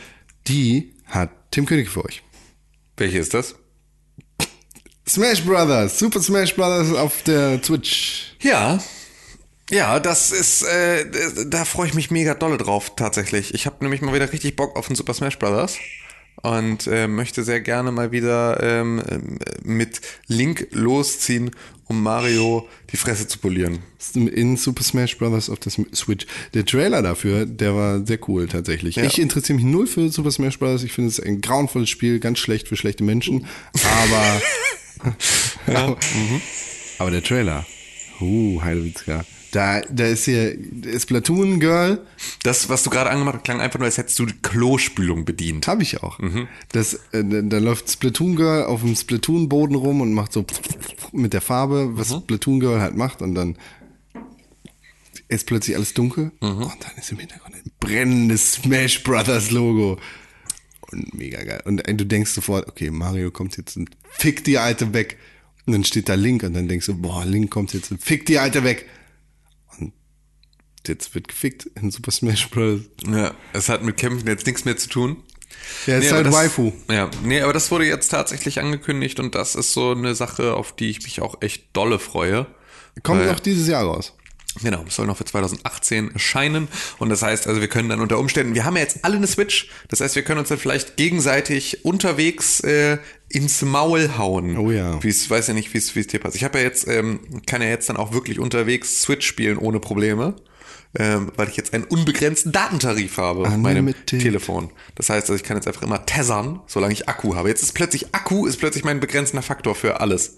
die hat Tim König für euch. Welche ist das? Smash Brothers, Super Smash Brothers auf der Twitch. Ja. Ja, das ist, äh, da freue ich mich mega dolle drauf, tatsächlich. Ich habe nämlich mal wieder richtig Bock auf den Super Smash Brothers und äh, möchte sehr gerne mal wieder ähm, ähm, mit Link losziehen, um Mario die Fresse zu polieren. In Super Smash Brothers auf der Switch. Der Trailer dafür, der war sehr cool tatsächlich. Ich interessiere mich null für Super Smash Brothers. Ich finde es ein grauenvolles Spiel, ganz schlecht für schlechte Menschen. Aber, (laughs) aber, (laughs) aber der Trailer, uh, Heidewitzka. Da, da ist hier Splatoon Girl, Das, was du gerade angemacht hast, klang einfach nur, als hättest du die Klospülung bedient. Habe ich auch. Das, äh, da, läuft Splatoon Girl auf dem Splatoon Boden rum und macht so mit der Farbe, was Splatoon Girl halt macht und dann ist plötzlich alles dunkel und dann ist im Hintergrund ein brennendes Smash Brothers Logo. Und mega geil. Und äh, du denkst sofort, okay, Mario kommt jetzt und fick die Alte weg. Und dann steht da Link und dann denkst du, boah, Link kommt jetzt und fick die Alte weg. Jetzt wird gefickt in Super Smash Bros. Ja, es hat mit Kämpfen jetzt nichts mehr zu tun. Ja, ist Nee, aber halt das, Waifu. Ja, nee, aber das wurde jetzt tatsächlich angekündigt und das ist so eine Sache, auf die ich mich auch echt dolle freue. Kommt Weil- noch dieses Jahr raus. Genau, das soll noch für 2018 erscheinen. Und das heißt, also wir können dann unter Umständen, wir haben ja jetzt alle eine Switch, das heißt, wir können uns dann vielleicht gegenseitig unterwegs äh, ins Maul hauen. Oh ja. Wie es, weiß ja nicht, wie es wie es dir passt. Ich habe ja jetzt, ähm, kann ja jetzt dann auch wirklich unterwegs Switch spielen ohne Probleme. Ähm, weil ich jetzt einen unbegrenzten Datentarif habe auf meinem. Telefon. Das heißt, also ich kann jetzt einfach immer tessern, solange ich Akku habe. Jetzt ist plötzlich Akku, ist plötzlich mein begrenzender Faktor für alles.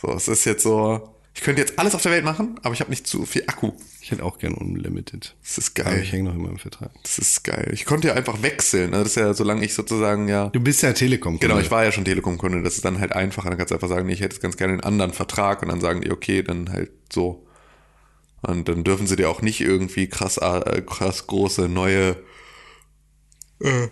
So, es ist jetzt so, ich könnte jetzt alles auf der Welt machen, aber ich habe nicht zu viel Akku. Ich hätte auch gern Unlimited. Das ist Aber geil. ich hänge noch immer im Vertrag. Das ist geil. Ich konnte ja einfach wechseln. Also das ist ja, solange ich sozusagen ja. Du bist ja Telekom. Genau, ich war ja schon Telekom-Kunde. Das ist dann halt einfacher. Dann kannst du einfach sagen, nee, ich hätte jetzt ganz gerne einen anderen Vertrag und dann sagen die, okay, dann halt so. Und dann dürfen sie dir auch nicht irgendwie krass, äh, krass große neue äh,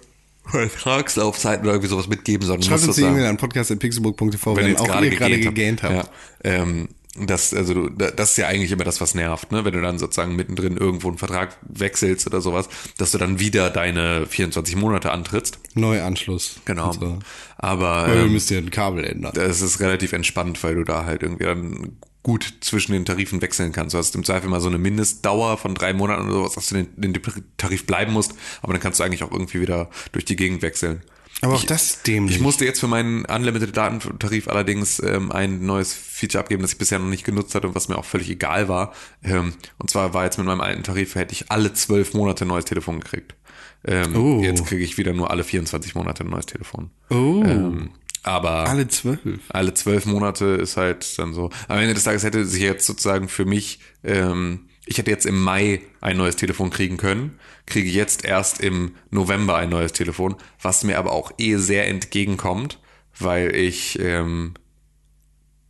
Vertragslaufzeiten oder irgendwie sowas mitgeben, sondern Schreibt uns die E-Mail an podcast.pixelburg.tv, wenn wenn ihr auch gerade ihr gerade gegähnt habt. habt. Ja, ähm, das, also du, da- das ist ja eigentlich immer das, was nervt, ne? Wenn du dann sozusagen mittendrin irgendwo einen Vertrag wechselst oder sowas, dass du dann wieder deine 24 Monate antrittst. Neuanschluss. Genau. Und so. Aber ähm, müssen ja ein Kabel ändern. das ist relativ entspannt, weil du da halt irgendwie dann gut zwischen den Tarifen wechseln kannst. Du hast im Zweifel mal so eine Mindestdauer von drei Monaten oder sowas, dass du in den, Tarif bleiben musst, aber dann kannst du eigentlich auch irgendwie wieder durch die Gegend wechseln. Aber auch das ist dämlich. Ich musste jetzt für meinen Unlimited Datentarif allerdings ähm, ein neues Feature abgeben, das ich bisher noch nicht genutzt hatte und was mir auch völlig egal war. Ähm, und zwar war jetzt mit meinem alten Tarif, hätte ich alle zwölf Monate ein neues Telefon gekriegt. Ähm, Oh. Jetzt kriege ich wieder nur alle 24 Monate ein neues Telefon. oh, Ähm, aber alle zwölf. alle zwölf Monate ist halt dann so. Am Ende des Tages hätte sich jetzt sozusagen für mich, ähm, ich hätte jetzt im Mai ein neues Telefon kriegen können, kriege jetzt erst im November ein neues Telefon, was mir aber auch eh sehr entgegenkommt, weil ich ähm,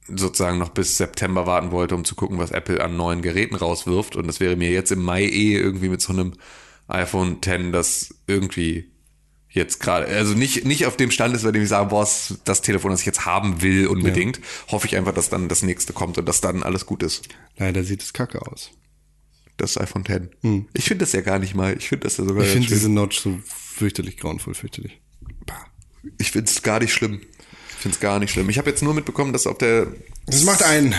sozusagen noch bis September warten wollte, um zu gucken, was Apple an neuen Geräten rauswirft. Und das wäre mir jetzt im Mai eh irgendwie mit so einem iPhone X, das irgendwie jetzt gerade, also nicht, nicht auf dem Stand ist, bei dem ich sage, boah, das Telefon, das ich jetzt haben will unbedingt, hoffe ich einfach, dass dann das nächste kommt und dass dann alles gut ist. Leider sieht es kacke aus. Das iPhone X. Ich finde das ja gar nicht mal. Ich finde das ja sogar Ich finde diese Notch so fürchterlich grauenvoll, fürchterlich. Ich finde es gar nicht schlimm. Ich finde es gar nicht schlimm. Ich habe jetzt nur mitbekommen, dass auf der Das macht einen.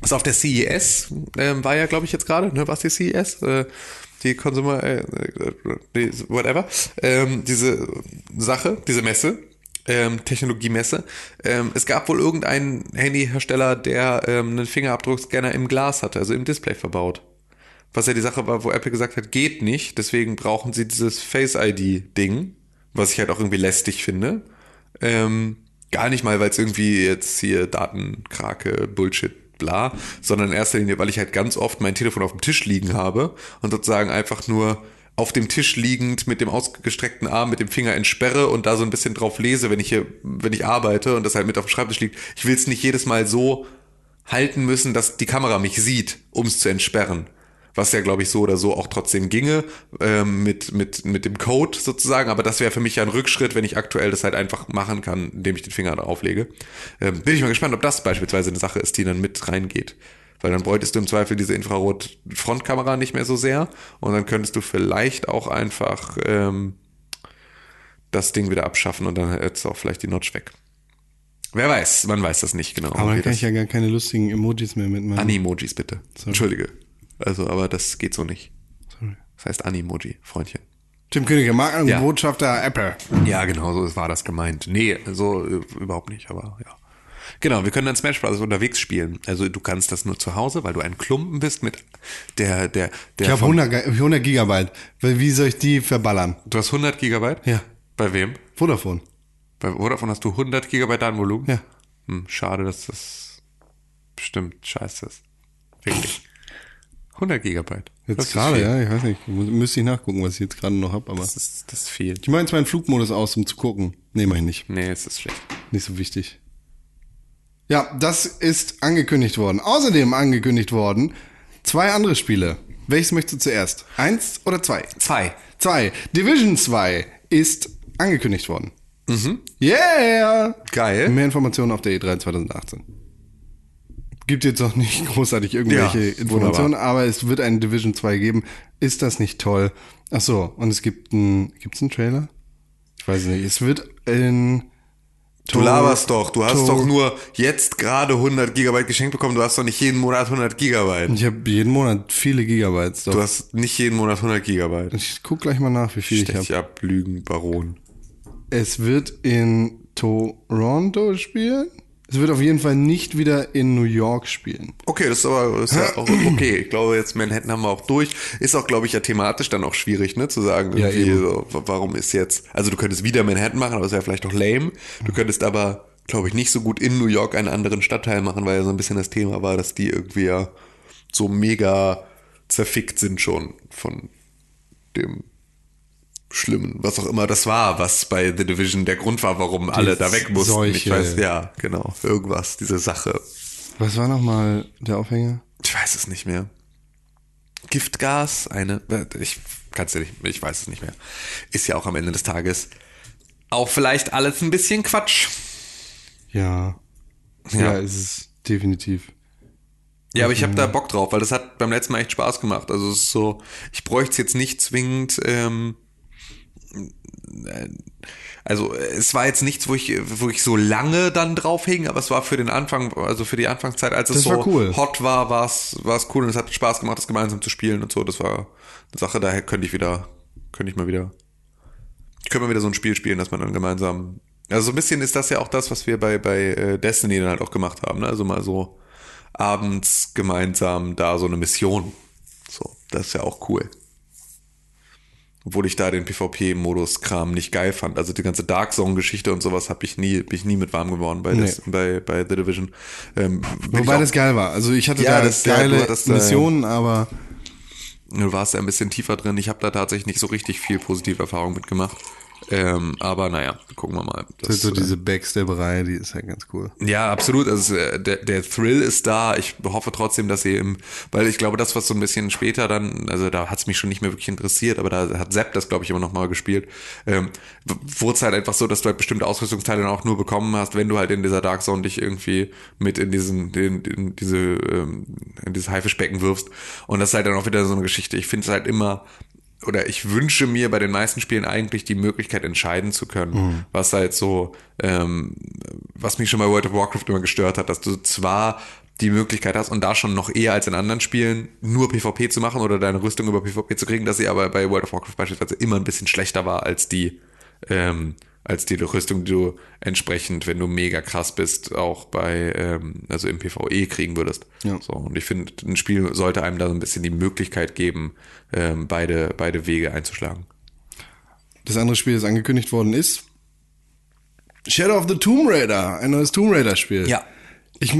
was auf der CES ähm, war ja, glaube ich, jetzt gerade, ne, was die CES? Äh, die Consumer, äh, whatever. Ähm, diese Sache, diese Messe, ähm, Technologiemesse. Ähm, es gab wohl irgendeinen Handyhersteller, der ähm, einen Fingerabdruckscanner im Glas hatte, also im Display verbaut. Was ja die Sache war, wo Apple gesagt hat, geht nicht, deswegen brauchen sie dieses Face ID-Ding, was ich halt auch irgendwie lästig finde. Ähm, gar nicht mal, weil es irgendwie jetzt hier Datenkrake, Bullshit, bla, sondern in erster Linie, weil ich halt ganz oft mein Telefon auf dem Tisch liegen habe und sozusagen einfach nur auf dem Tisch liegend mit dem ausgestreckten Arm, mit dem Finger entsperre und da so ein bisschen drauf lese, wenn ich hier, wenn ich arbeite und das halt mit auf dem Schreibtisch liegt. Ich will es nicht jedes Mal so halten müssen, dass die Kamera mich sieht, um es zu entsperren. Was ja, glaube ich, so oder so auch trotzdem ginge, ähm, mit, mit, mit dem Code sozusagen. Aber das wäre für mich ja ein Rückschritt, wenn ich aktuell das halt einfach machen kann, indem ich den Finger da auflege. Ähm, bin ich mal gespannt, ob das beispielsweise eine Sache ist, die dann mit reingeht. Weil dann bräuchtest du im Zweifel diese Infrarot-Frontkamera nicht mehr so sehr. Und dann könntest du vielleicht auch einfach ähm, das Ding wieder abschaffen und dann hättest du auch vielleicht die Notch weg. Wer weiß, man weiß das nicht genau. Aber dann kann ich ja gar keine lustigen Emojis mehr mitmachen. Animojis bitte. Entschuldige. Also, aber das geht so nicht. Sorry. Das heißt Animoji, Freundchen. Tim König, Marken und Ja. Botschafter Apple. Ja, genau, so war das gemeint. Nee, so äh, überhaupt nicht, aber ja. Genau, wir können dann Smash Bros. unterwegs spielen. Also du kannst das nur zu Hause, weil du ein Klumpen bist mit der, der, der Ich habe vom- 100, Ge- 100 Gigabyte. Wie soll ich die verballern? Du hast 100 Gigabyte? Ja. Bei wem? Vodafone. Bei Vodafone hast du 100 Gigabyte Datenvolumen? Ja. Hm, schade, dass das bestimmt scheiße ist. Wirklich. 100 Gigabyte. Das Jetzt ist gerade, ja, ich weiß nicht. Müsste ich nachgucken, was ich jetzt gerade noch hab, aber. Das ist, das viel. Ich mache jetzt meinen Flugmodus aus, um zu gucken. Nee, mach ich nicht. Nee, es ist schlecht. Nicht so wichtig. Ja, das ist angekündigt worden. Außerdem angekündigt worden zwei andere Spiele. Welches möchtest du zuerst? Eins oder zwei? Zwei. Zwei. Division 2 ist angekündigt worden. Mhm. Yeah! Geil. Mehr Informationen auf der E3 2018. gibt jetzt auch nicht (laughs) großartig irgendwelche Ja, Informationen, wunderbar. aber es wird einen Division 2 geben. Ist das nicht toll? Ach so, und es gibt einen, gibt's einen Trailer? Ich weiß nicht. Es wird in Du laberst doch, du hast doch nur jetzt gerade 100 Gigabyte geschenkt bekommen, du hast doch nicht jeden Monat 100 Gigabyte. Ich habe jeden Monat viele Gigabytes. Doch. Du hast nicht jeden Monat 100 Gigabyte. Ich guck gleich mal nach, wie viel ich habe. Stech ab, Lügen, Baron. Es wird in Toronto spielen. Es wird auf jeden Fall nicht wieder in New York spielen. Okay, das ist aber ist ja auch (clears throat) okay. Ich glaube, jetzt Manhattan haben wir auch durch. Ist auch, glaube ich, ja thematisch dann auch schwierig, ne, zu sagen, Ja, so, warum ist jetzt, also du könntest wieder Manhattan machen, aber das wäre vielleicht auch lame. Du könntest aber, glaube ich, nicht so gut in New York einen anderen Stadtteil machen, weil ja so ein bisschen das Thema war, dass die irgendwie ja so mega zerfickt sind schon von dem Schlimmen, was auch immer das war, was bei The Division der Grund war, warum alle da weg mussten. Ich Seuche. weiß, ja, genau, irgendwas, diese Sache. Was war nochmal der Aufhänger? Ich weiß es nicht mehr. Giftgas, eine, ich kann's ja nicht, ich weiß es nicht mehr. Ist ja auch am Ende des Tages auch vielleicht alles ein bisschen Quatsch. Ja. Ja. Ja, es ist definitiv. Ja, aber ich habe da Bock drauf, weil das hat beim letzten Mal echt Spaß gemacht. Also es ist so, ich bräuchte es jetzt nicht zwingend. Ähm, äh, also es war jetzt nichts, wo ich, wo ich so lange dann drauf hing, aber es war für den Anfang, also für die Anfangszeit, als es Das so war cool. hot war, war es, war es cool und es hat Spaß gemacht, das gemeinsam zu spielen und so. Das war eine Sache, daher könnte ich wieder, könnte ich mal wieder, könnte mal wieder so ein Spiel spielen, dass man dann gemeinsam, also so ein bisschen ist das ja auch das, was wir bei, bei äh, Destiny dann halt auch gemacht haben, ne? Also mal so abends gemeinsam da so eine Mission. So, das ist ja auch cool. Obwohl ich da den PvP-Modus-Kram nicht geil fand. Also die ganze Dark Zone-Geschichte und sowas habe ich nie, bin ich nie mit warm geworden bei, Nee. des, bei, bei The Division. Ähm, Wobei auch- das geil war. Also ich hatte Ja, da das- geile hattest da- Missionen, aber Du warst ja ein bisschen tiefer drin. Ich habe da tatsächlich nicht so richtig viel positive Erfahrung mitgemacht. Ähm, aber naja, gucken wir mal. das ist so äh, diese Backstabberei, die ist halt ganz cool. Ja, absolut. Also äh, der, der Thrill ist da. Ich hoffe trotzdem, dass sie im, weil ich glaube, das, was so ein bisschen später dann, also da hat es mich schon nicht mehr wirklich interessiert, aber da hat Sepp das, glaube ich, immer noch mal gespielt. Ähm, Wurde es halt einfach so, dass du halt bestimmte Ausrüstungsteile dann auch nur bekommen hast, wenn du halt in dieser Dark Zone dich irgendwie mit in diesen, in, in diese, ähm, in dieses Haifischbecken wirfst. Und das ist halt dann auch wieder so eine Geschichte. Ich finde es halt immer, oder ich wünsche mir bei den meisten Spielen eigentlich die Möglichkeit entscheiden zu können, was halt so, ähm, was mich schon bei World of Warcraft immer gestört hat, dass du zwar die Möglichkeit hast und da schon noch eher als in anderen Spielen nur PvP zu machen oder deine Rüstung über PvP zu kriegen, dass sie aber bei World of Warcraft beispielsweise immer ein bisschen schlechter war als die, ähm, als die Rüstung, die du entsprechend, wenn du mega krass bist, auch bei, ähm, also im PvE kriegen würdest. Ja. So, und ich finde, ein Spiel sollte einem da so ein bisschen die Möglichkeit geben, ähm, beide, beide Wege einzuschlagen. Das andere Spiel, das angekündigt worden ist, Shadow of the Tomb Raider, ein neues Tomb Raider Spiel. Ja. Ich,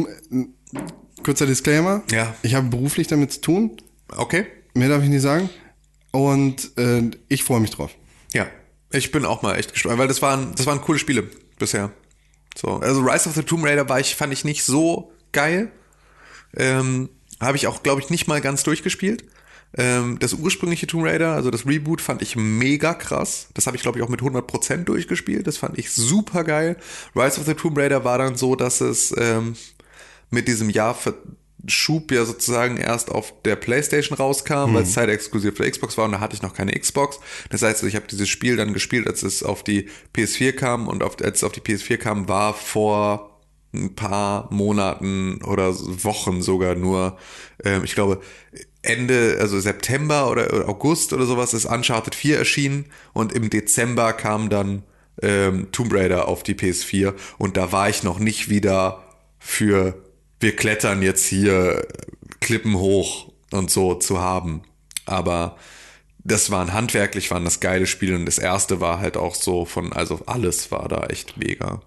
kurzer Disclaimer. Ja. Ich habe beruflich damit zu tun. Okay. Mehr darf ich nicht sagen. Und äh, ich freue mich drauf. Ich bin auch mal echt gespannt, weil das waren, das waren coole Spiele bisher. So, also Rise of the Tomb Raider war ich, fand ich nicht so geil. Ähm, Habe ich auch, glaube ich, nicht mal ganz durchgespielt. Ähm, das ursprüngliche Tomb Raider, also das Reboot, fand ich mega krass. Das habe ich, glaube ich, auch mit 100% durchgespielt. Das fand ich super geil. Rise of the Tomb Raider war dann so, dass es ähm, mit diesem Jahr Schub ja sozusagen erst auf der Playstation rauskam, weil es zeitexklusiv für Xbox war und da hatte ich noch keine Xbox. Das heißt, ich habe dieses Spiel dann gespielt, als es auf die PS4 kam und auf, als es auf die PS4 kam, war vor ein paar Monaten oder Wochen sogar nur, ähm, ich glaube, Ende, also September oder August oder sowas ist Uncharted 4 erschienen und im Dezember kam dann ähm, Tomb Raider auf die PS4 und da war ich noch nicht wieder für wir klettern jetzt hier Klippen hoch und so zu haben. Aber das waren handwerklich, waren das geile Spiele und das erste war halt auch so von, also alles war da echt mega.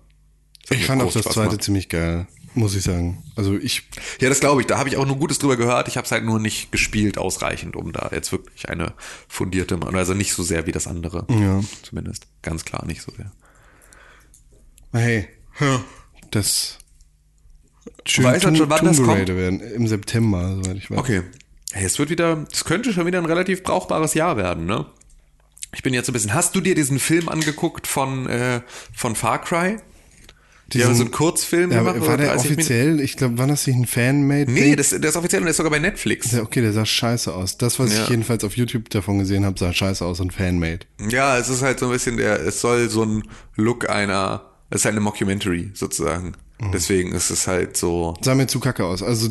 Ich fand auch das zweite gemacht. ziemlich geil, muss ich sagen. Also ich, Ja, das glaube ich. Da habe ich auch nur Gutes drüber gehört. Ich habe es halt nur nicht gespielt ausreichend, um da jetzt wirklich eine fundierte, also nicht so sehr wie das andere. Ja. Zumindest. Ganz klar nicht so sehr. hey, das schön weißt halt schon, wann das kommt? Werden. Im September, soweit ich weiß. Okay. Hey, es wird wieder, es könnte schon wieder ein relativ brauchbares Jahr werden, ne? Ich bin jetzt so ein bisschen. Hast du dir diesen Film angeguckt von, äh, von Far Cry? Die haben so einen Kurzfilm Ja, gemacht. war der 30 Minuten. offiziell? Ich glaube, war das nicht ein Fanmade? Nee, das, der ist offiziell und der ist sogar bei Netflix. Ja, okay, der sah scheiße aus. Das, was Ja. ich jedenfalls auf YouTube davon gesehen habe, sah scheiße aus und Fanmade. Ja, es ist halt so ein bisschen der, es soll so ein Look einer, es ist halt eine Mockumentary sozusagen. Mhm. Deswegen ist es halt so, Sah mir zu kacke aus. Also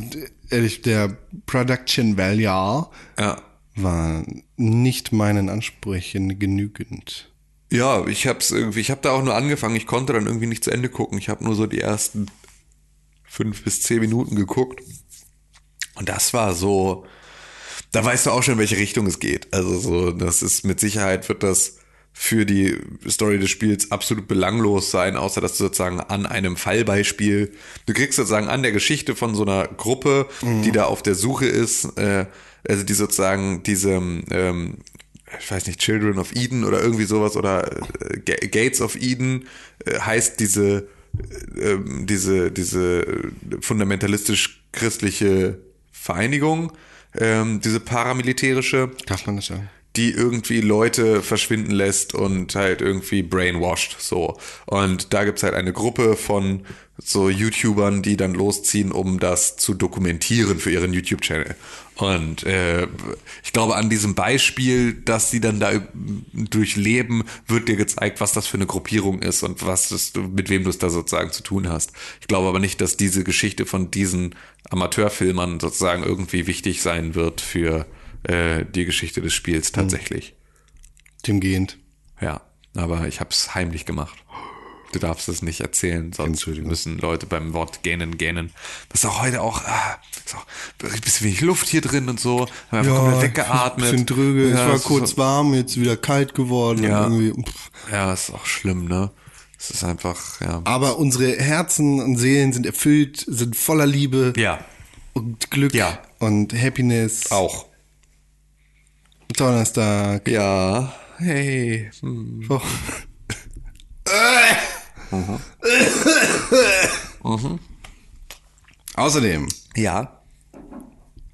ehrlich, der Production Value ja. war nicht meinen Ansprüchen genügend. Ja, ich hab's irgendwie, ich habe da auch nur angefangen, ich konnte dann irgendwie nicht zu Ende gucken. Ich habe nur so die ersten fünf bis zehn Minuten geguckt. Und das war so, da weißt du auch schon, in welche Richtung es geht. Also so, das ist mit Sicherheit wird das für die Story des Spiels absolut belanglos sein, außer dass du sozusagen an einem Fallbeispiel, du kriegst sozusagen an der Geschichte von so einer Gruppe, die da auf der Suche ist, äh, also die sozusagen diese, ähm, ich weiß nicht, Children of Eden oder irgendwie sowas oder äh, Ga- Gates of Eden äh, heißt diese, äh, ähm, diese, diese äh, fundamentalistisch-christliche Vereinigung, ähm, diese paramilitärische, Darf man das sagen? Die irgendwie Leute verschwinden lässt und halt irgendwie brainwashed, so. Und da gibt's halt eine Gruppe von so YouTubern, die dann losziehen, um das zu dokumentieren für ihren YouTube-Channel. Und äh, ich glaube, an diesem Beispiel, dass sie dann da durchleben, wird dir gezeigt, was das für eine Gruppierung ist und was das, mit wem du es da sozusagen zu tun hast. Ich glaube aber nicht, dass diese Geschichte von diesen Amateurfilmern sozusagen irgendwie wichtig sein wird für äh, die Geschichte des Spiels tatsächlich. Dem gehend. Ja, aber ich habe es heimlich gemacht. Du darfst es nicht erzählen, sonst müssen Leute beim Wort gähnen gähnen. Das ist auch heute auch, ah, ist auch ein bisschen wenig Luft hier drin und so. Haben einfach komplett weggeatmet. Bisschen dröge. Ja, es war kurz so- warm, jetzt wieder kalt geworden. Ja. Und irgendwie, pff. Ja, ist auch schlimm, ne? Es ist einfach, ja. Aber unsere Herzen und Seelen sind erfüllt, sind voller Liebe Ja, und Glück Ja. und Happiness. auch. Donnerstag. Ja, hey. (laughs) Hm. Oh. Außerdem Ja.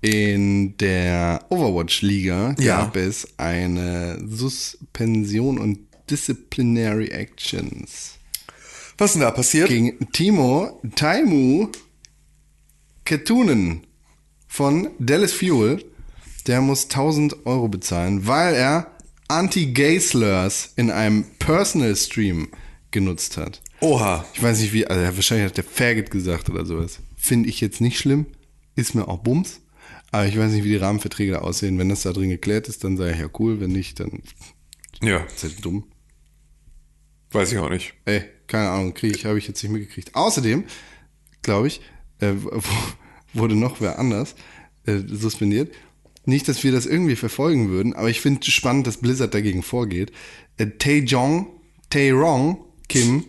in der Overwatch-Liga Ja. gab es eine Suspension und Disciplinary Actions Was ist denn da passiert? gegen Timo Taimu Ketunen von Dallas Fuel. Der muss 1000 Euro bezahlen, weil er Anti-Gay-Slurs in einem Personal-Stream genutzt hat. Oha. Ich weiß nicht wie, also wahrscheinlich hat der Faggot gesagt oder sowas. Finde ich jetzt nicht schlimm, ist mir auch Bums. Aber ich weiß nicht, wie die Rahmenverträge da aussehen. Wenn das da drin geklärt ist, dann sei ja cool. Wenn nicht, dann Ja, ist halt dumm. weiß ich auch nicht. Ey, keine Ahnung, kriege ich, habe ich jetzt nicht mitgekriegt. Außerdem, glaube ich, äh, (laughs) wurde noch wer anders äh, suspendiert. Nicht, dass wir das irgendwie verfolgen würden, aber ich finde spannend, dass Blizzard dagegen vorgeht. Äh, Taejong, Taerong Kim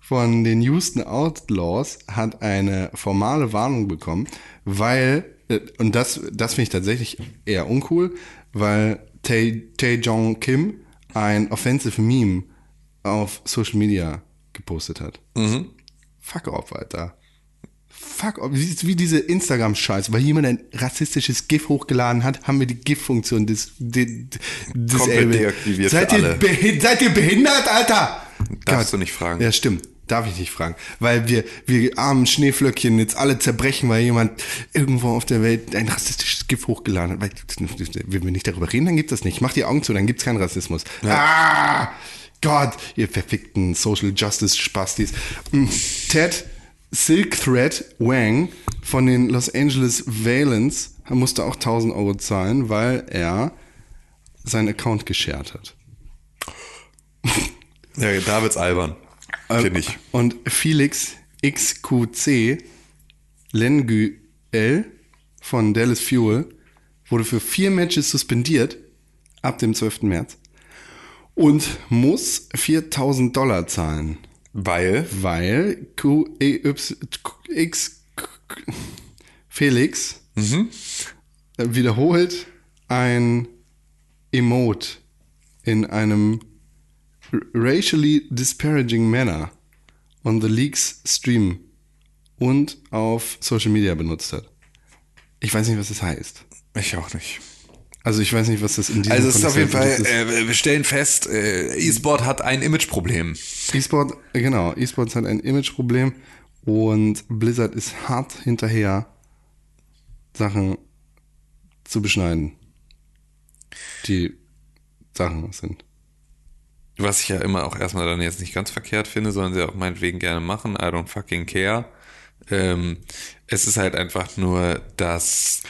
von den Houston Outlaws hat eine formale Warnung bekommen, weil, äh, und das, das finde ich tatsächlich eher uncool, weil Tae, Taejong Kim ein offensive Meme auf Social Media gepostet hat. Fuck off, Alter. Fuck. Wie, diese Instagram-Scheiße. Weil jemand ein rassistisches GIF hochgeladen hat, haben wir die GIF-Funktion dis, di, dis, Komplett deaktiviert seid ihr, seid ihr behindert, Alter? Darfst du nicht fragen. Ja, stimmt. Darf ich nicht fragen. Weil wir, wir armen Schneeflöckchen jetzt alle zerbrechen, weil jemand irgendwo auf der Welt ein rassistisches GIF hochgeladen hat. Weil, wenn wir nicht darüber reden, dann gibt das nicht. Mach die Augen zu, dann gibt's keinen Rassismus. Ah! Gott, ihr verfickten Social Justice Spastis. Mm, Ted Silk Thread Wang von den Los Angeles Valens musste auch 1000 Euro zahlen, weil er seinen Account geshared hat. Ja, da wird's albern. Finde ich. Und Felix XQC Lenguel von Dallas Fuel wurde für vier Matches suspendiert ab dem 12. März und muss 4000 Dollar zahlen, Weil, weil QEY X Felix Mhm. äh, wiederholt ein Emote in einem racially disparaging manner on the Leaks Stream und auf Social Media benutzt hat. Ich weiß nicht, was das heißt. ich auch nicht. Also ich weiß nicht, was das in diesem Also es ist auf jeden Fall, äh, wir stellen fest, äh, E-Sport hat ein Imageproblem. E-Sport, genau, E-Sports hat ein Imageproblem und Blizzard ist hart hinterher, Sachen zu beschneiden, die Sachen sind. Was ich ja immer auch erstmal dann jetzt nicht ganz verkehrt finde, sollen sie auch meinetwegen gerne machen. I don't fucking care. Ähm, es ist halt einfach nur, dass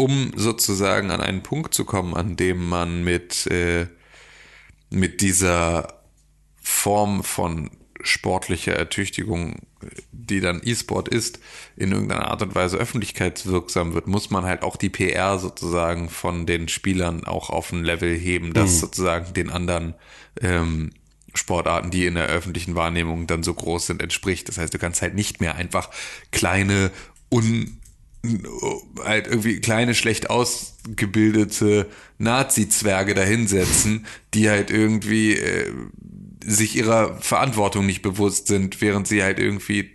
um sozusagen an einen Punkt zu kommen, an dem man mit, äh, mit dieser Form von sportlicher Ertüchtigung, die dann E-Sport ist, in irgendeiner Art und Weise öffentlichkeitswirksam wird, muss man halt auch die PR sozusagen von den Spielern auch auf ein Level heben, das sozusagen den anderen ähm, Sportarten, die in der öffentlichen Wahrnehmung dann so groß sind, entspricht. Das heißt, du kannst halt nicht mehr einfach kleine, un halt irgendwie kleine, schlecht ausgebildete Nazi-Zwerge dahinsetzen, die halt irgendwie äh, sich ihrer Verantwortung nicht bewusst sind, während sie halt irgendwie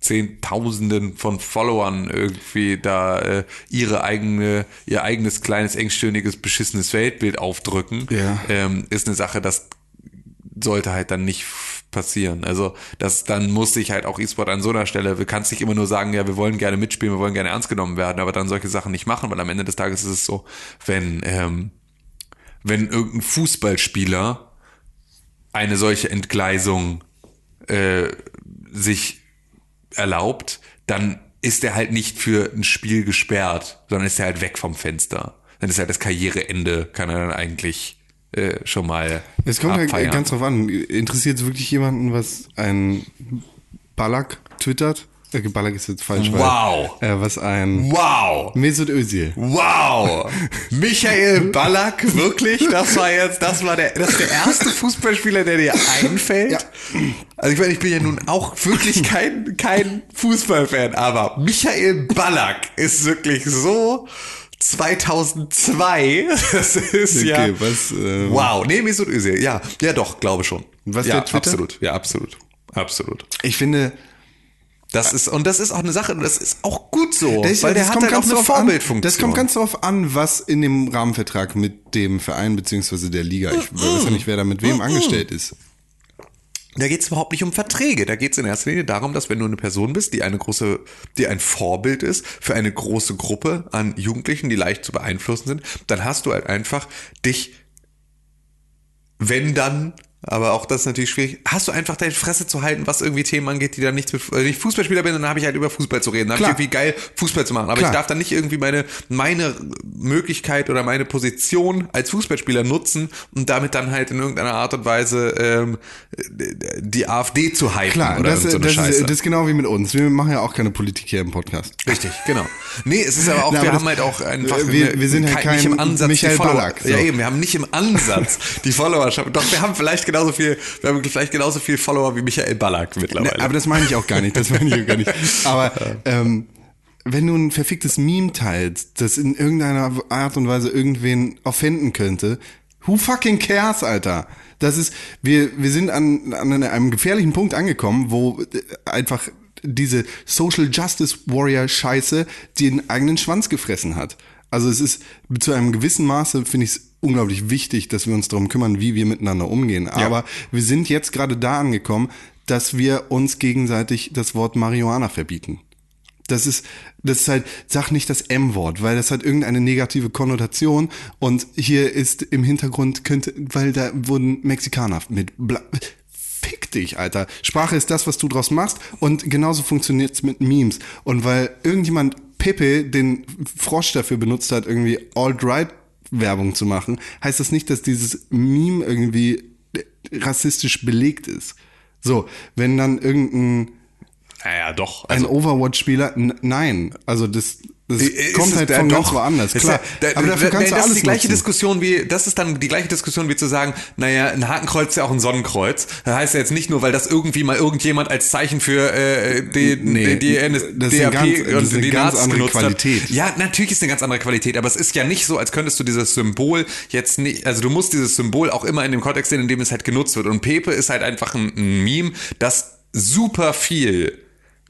Zehntausenden von Followern irgendwie da äh, ihre eigene, ihr eigenes kleines, engstirniges, beschissenes Weltbild aufdrücken, Ja. ähm, ist eine Sache, das sollte halt dann nicht passieren. Also das dann muss sich halt auch E-Sport an so einer Stelle, du kannst nicht immer nur sagen, ja, wir wollen gerne mitspielen, wir wollen gerne ernst genommen werden, aber dann solche Sachen nicht machen, weil am Ende des Tages ist es so, wenn ähm, wenn irgendein Fußballspieler eine solche Entgleisung äh, sich erlaubt, dann ist er halt nicht für ein Spiel gesperrt, sondern ist er halt weg vom Fenster. Dann ist halt das Karriereende, kann er dann eigentlich äh, schon mal Es kommt halt abfeiern. ganz drauf an. Interessiert es wirklich jemanden, was ein Ballack twittert? Äh, Ballack ist jetzt falsch. weil, Wow. Äh, was ein Wow! Mesut Özil. Wow! Michael Ballack, wirklich? Das war jetzt, das war der, das ist der erste Fußballspieler, der dir einfällt. Ja. Also ich meine, ich bin ja nun auch wirklich kein, kein Fußballfan, aber Michael Ballack ist wirklich so 2002. (laughs) Das ist ja. Okay, was, ähm, wow. Nee, Mesut Özil. Ja, ja doch, glaube schon. Was ja, absolut. Ja, absolut. Absolut. Ich finde, Das ist, und das ist auch eine Sache, das ist auch gut so, Das, weil der hat kommt halt auch ganz eine drauf an, Vorbildfunktion. Das kommt ganz darauf an, was in dem Rahmenvertrag mit dem Verein beziehungsweise der Liga, ich weiß ja nicht, wer da mit wem angestellt ist. Da geht es überhaupt nicht um Verträge. Da geht es in erster Linie darum, dass wenn du eine Person bist, die eine große, die ein Vorbild ist für eine große Gruppe an Jugendlichen, die leicht zu beeinflussen sind, dann hast du halt einfach dich, wenn dann, aber auch das ist natürlich schwierig, hast du einfach deine Fresse zu halten, was irgendwie Themen angeht, die dann nichts mit, wenn ich Fußballspieler bin, dann habe ich halt über Fußball zu reden. Dann habe ich irgendwie geil Fußball zu machen. Aber Klar. ich darf dann nicht irgendwie meine, meine Möglichkeit oder meine Position als Fußballspieler nutzen und damit dann halt in irgendeiner Art und Weise ähm, die AfD zu hypen Klar, oder das, so eine das, Scheiße. ist, das ist genau wie mit uns. Wir machen ja auch keine Politik hier im Podcast. Richtig, genau. Nee, es ist aber auch, (laughs) Na, wir haben halt auch einfach, wir- wir sind halt nicht kein im Ansatz Michael die Follower. Ballack, so. Ja eben, wir haben nicht im Ansatz die Followerschaft. Doch, wir haben vielleicht genauso viel, wir haben vielleicht genauso viel Follower wie Michael Ballack mittlerweile. Ne, aber das meine ich auch gar nicht. Das meine ich auch gar nicht. Aber (laughs) ähm, wenn du ein verficktes Meme teilst, das in irgendeiner Art und Weise irgendwen offenden könnte, who fucking cares, Alter? Das ist, wir, wir sind an, an einem gefährlichen Punkt angekommen, wo äh, einfach diese Social Justice Warrior Scheiße den eigenen Schwanz gefressen hat. Also es ist zu einem gewissen Maße, finde ich es unglaublich wichtig, dass wir uns darum kümmern, wie wir miteinander umgehen. Aber wir sind jetzt gerade da angekommen, dass wir uns gegenseitig das Wort Marihuana verbieten. Das ist, das ist halt, sag nicht das M-Wort, weil das hat irgendeine negative Konnotation und hier ist im Hintergrund könnte, weil da wurden Mexikaner mit bla, Fick dich, Alter. Sprache ist das, was du draus machst und genauso funktioniert's mit Memes. Und weil irgendjemand Pepe den Frosch dafür benutzt hat, irgendwie alt-right Werbung zu machen, heißt das nicht, dass dieses Meme irgendwie rassistisch belegt ist. So, wenn dann irgendein naja, doch. ein Also, Overwatch-Spieler, n- nein. Also das, das ist kommt halt da von ganz doch. woanders, Ist klar. ja- da- Aber dafür da- kannst du das alles ist die gleiche nutzen. Diskussion wie, das ist dann die gleiche Diskussion wie zu sagen, naja, ein Hakenkreuz ist ja auch ein Sonnenkreuz. Das heißt ja jetzt nicht nur, weil das irgendwie mal irgendjemand als Zeichen für äh, die, Nee, die, die NS das ist eine DAP ganz- das und eine die ganz Nazis andere genutzt Qualität. Hat. Ja, natürlich ist eine ganz andere Qualität, aber es ist ja nicht so, als könntest du dieses Symbol jetzt nicht, also du musst dieses Symbol auch immer in dem Kontext sehen, in dem es halt genutzt wird. Und Pepe ist halt einfach ein, ein Meme, das super viel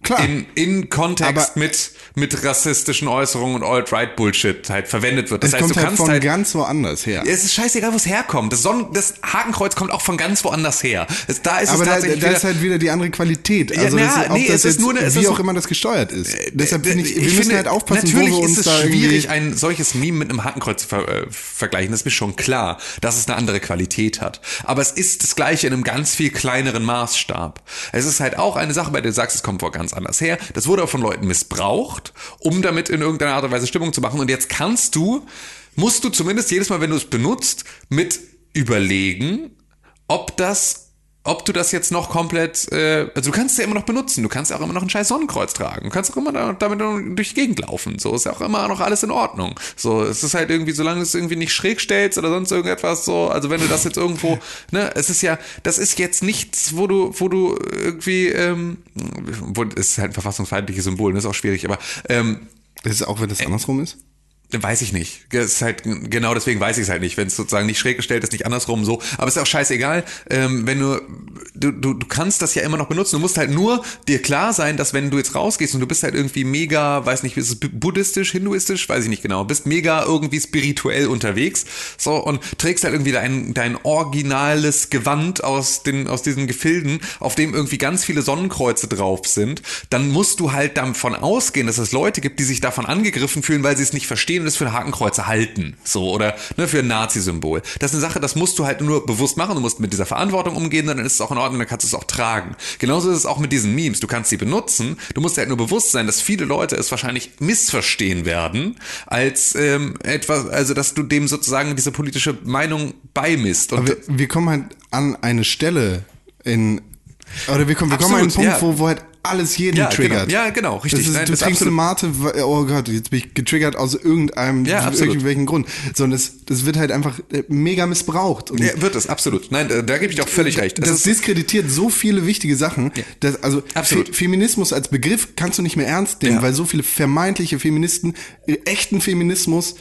Klar. in, in Kontext Aber- mit, mit rassistischen Äußerungen und Alt-Right-Bullshit halt verwendet wird. Das Es heißt, kommt du halt kannst von halt ganz woanders her. es ist scheißegal, wo es herkommt. Das, Sonnen, das Hakenkreuz kommt auch von ganz woanders her. Es, da ist Aber es da, tatsächlich da wieder, ist halt wieder die andere Qualität. Also na, das ist, nee, es ist nur eine- es wie ist- auch immer das gesteuert ist. Deshalb finde ich, wir Ich müssen finde, halt aufpassen, natürlich wo wir uns ist es da schwierig, ein solches Meme mit einem Hakenkreuz zu ver äh, vergleichen. Das ist mir schon klar, dass es eine andere Qualität hat. Aber es ist das Gleiche in einem ganz viel kleineren Maßstab. Es ist halt auch eine Sache, bei der du sagst, es kommt vor ganz anders her. Das wurde auch von Leuten missbraucht, um damit in irgendeiner Art und Weise Stimmung zu machen. Und jetzt kannst du, musst du zumindest jedes Mal, wenn du es benutzt, mit überlegen, ob das ob du das jetzt noch komplett, äh, also du kannst es ja immer noch benutzen, du kannst auch immer noch ein scheiß Sonnenkreuz tragen, du kannst auch immer da- damit durch die Gegend laufen, so ist ja auch immer noch alles in Ordnung. So, es ist halt irgendwie, solange du es irgendwie nicht schräg stellst oder sonst irgendetwas so, also wenn du das jetzt irgendwo, (laughs) ne, es ist ja, das ist jetzt nichts, wo du, wo du irgendwie, ähm, wo, es ist halt ein verfassungsfeindliches Symbol, das ist auch schwierig, aber ähm, Das ist auch, wenn das andersrum ist? Weiß ich nicht. Das ist halt, genau deswegen weiß ich es halt nicht. Wenn es sozusagen nicht schräg gestellt ist, nicht andersrum so. Aber es ist auch scheißegal. Ähm, wenn du, du, du, du kannst das ja immer noch benutzen. Du musst halt nur dir klar sein, dass wenn du jetzt rausgehst und du bist halt irgendwie mega, weiß nicht, ist es buddhistisch, hinduistisch, weiß ich nicht genau, bist mega irgendwie spirituell unterwegs, so, und trägst halt irgendwie dein, dein originales Gewand aus den, aus diesen Gefilden, auf dem irgendwie ganz viele Sonnenkreuze drauf sind, dann musst du halt davon ausgehen, dass es Leute gibt, die sich davon angegriffen fühlen, weil sie es nicht verstehen und es für Hakenkreuze halten. So, oder ne, für ein Nazi-Symbol. Das ist eine Sache, das musst du halt nur bewusst machen. Du musst mit dieser Verantwortung umgehen, dann ist es auch in Ordnung, dann kannst du es auch tragen. Genauso ist es auch mit diesen Memes. Du kannst sie benutzen. Du musst dir halt nur bewusst sein, dass viele Leute es wahrscheinlich missverstehen werden, als ähm, etwas, also dass du dem sozusagen diese politische Meinung beimisst. Und Aber wir, wir kommen halt an eine Stelle in, oder wir kommen, wir kommen an einen Absolut, Punkt, ja. wo, wo halt alles jeden Ja, triggert. genau. Ja, genau, richtig. Das ist, Nein, du das trinkst eine Mate, oh Gott, jetzt bin ich getriggert aus irgendeinem, Ja, absolut. irgendwelchen Grund. Sondern das, das wird halt einfach äh, mega missbraucht. Und ja, wird es, absolut. Nein, da, da gebe ich auch völlig recht. Es das ist- diskreditiert so viele wichtige Sachen. Dass, also Absolut. Fe Feminismus als Begriff kannst du nicht mehr ernst nehmen, Ja. weil so viele vermeintliche Feministen äh, echten Feminismus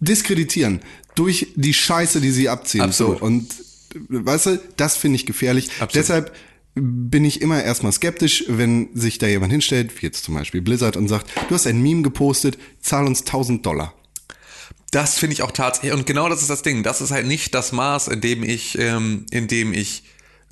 diskreditieren durch die Scheiße, die sie abziehen. Absolut. So. Und äh, weißt du, das finde ich gefährlich. Absolut. Deshalb bin ich immer erstmal skeptisch, wenn sich da jemand hinstellt, wie jetzt zum Beispiel Blizzard, und sagt, du hast ein Meme gepostet, zahl uns 1000 Dollar. Das finde ich auch tatsächlich. Und genau das ist das Ding. Das ist halt nicht das Maß, in dem ich, ähm, in dem ich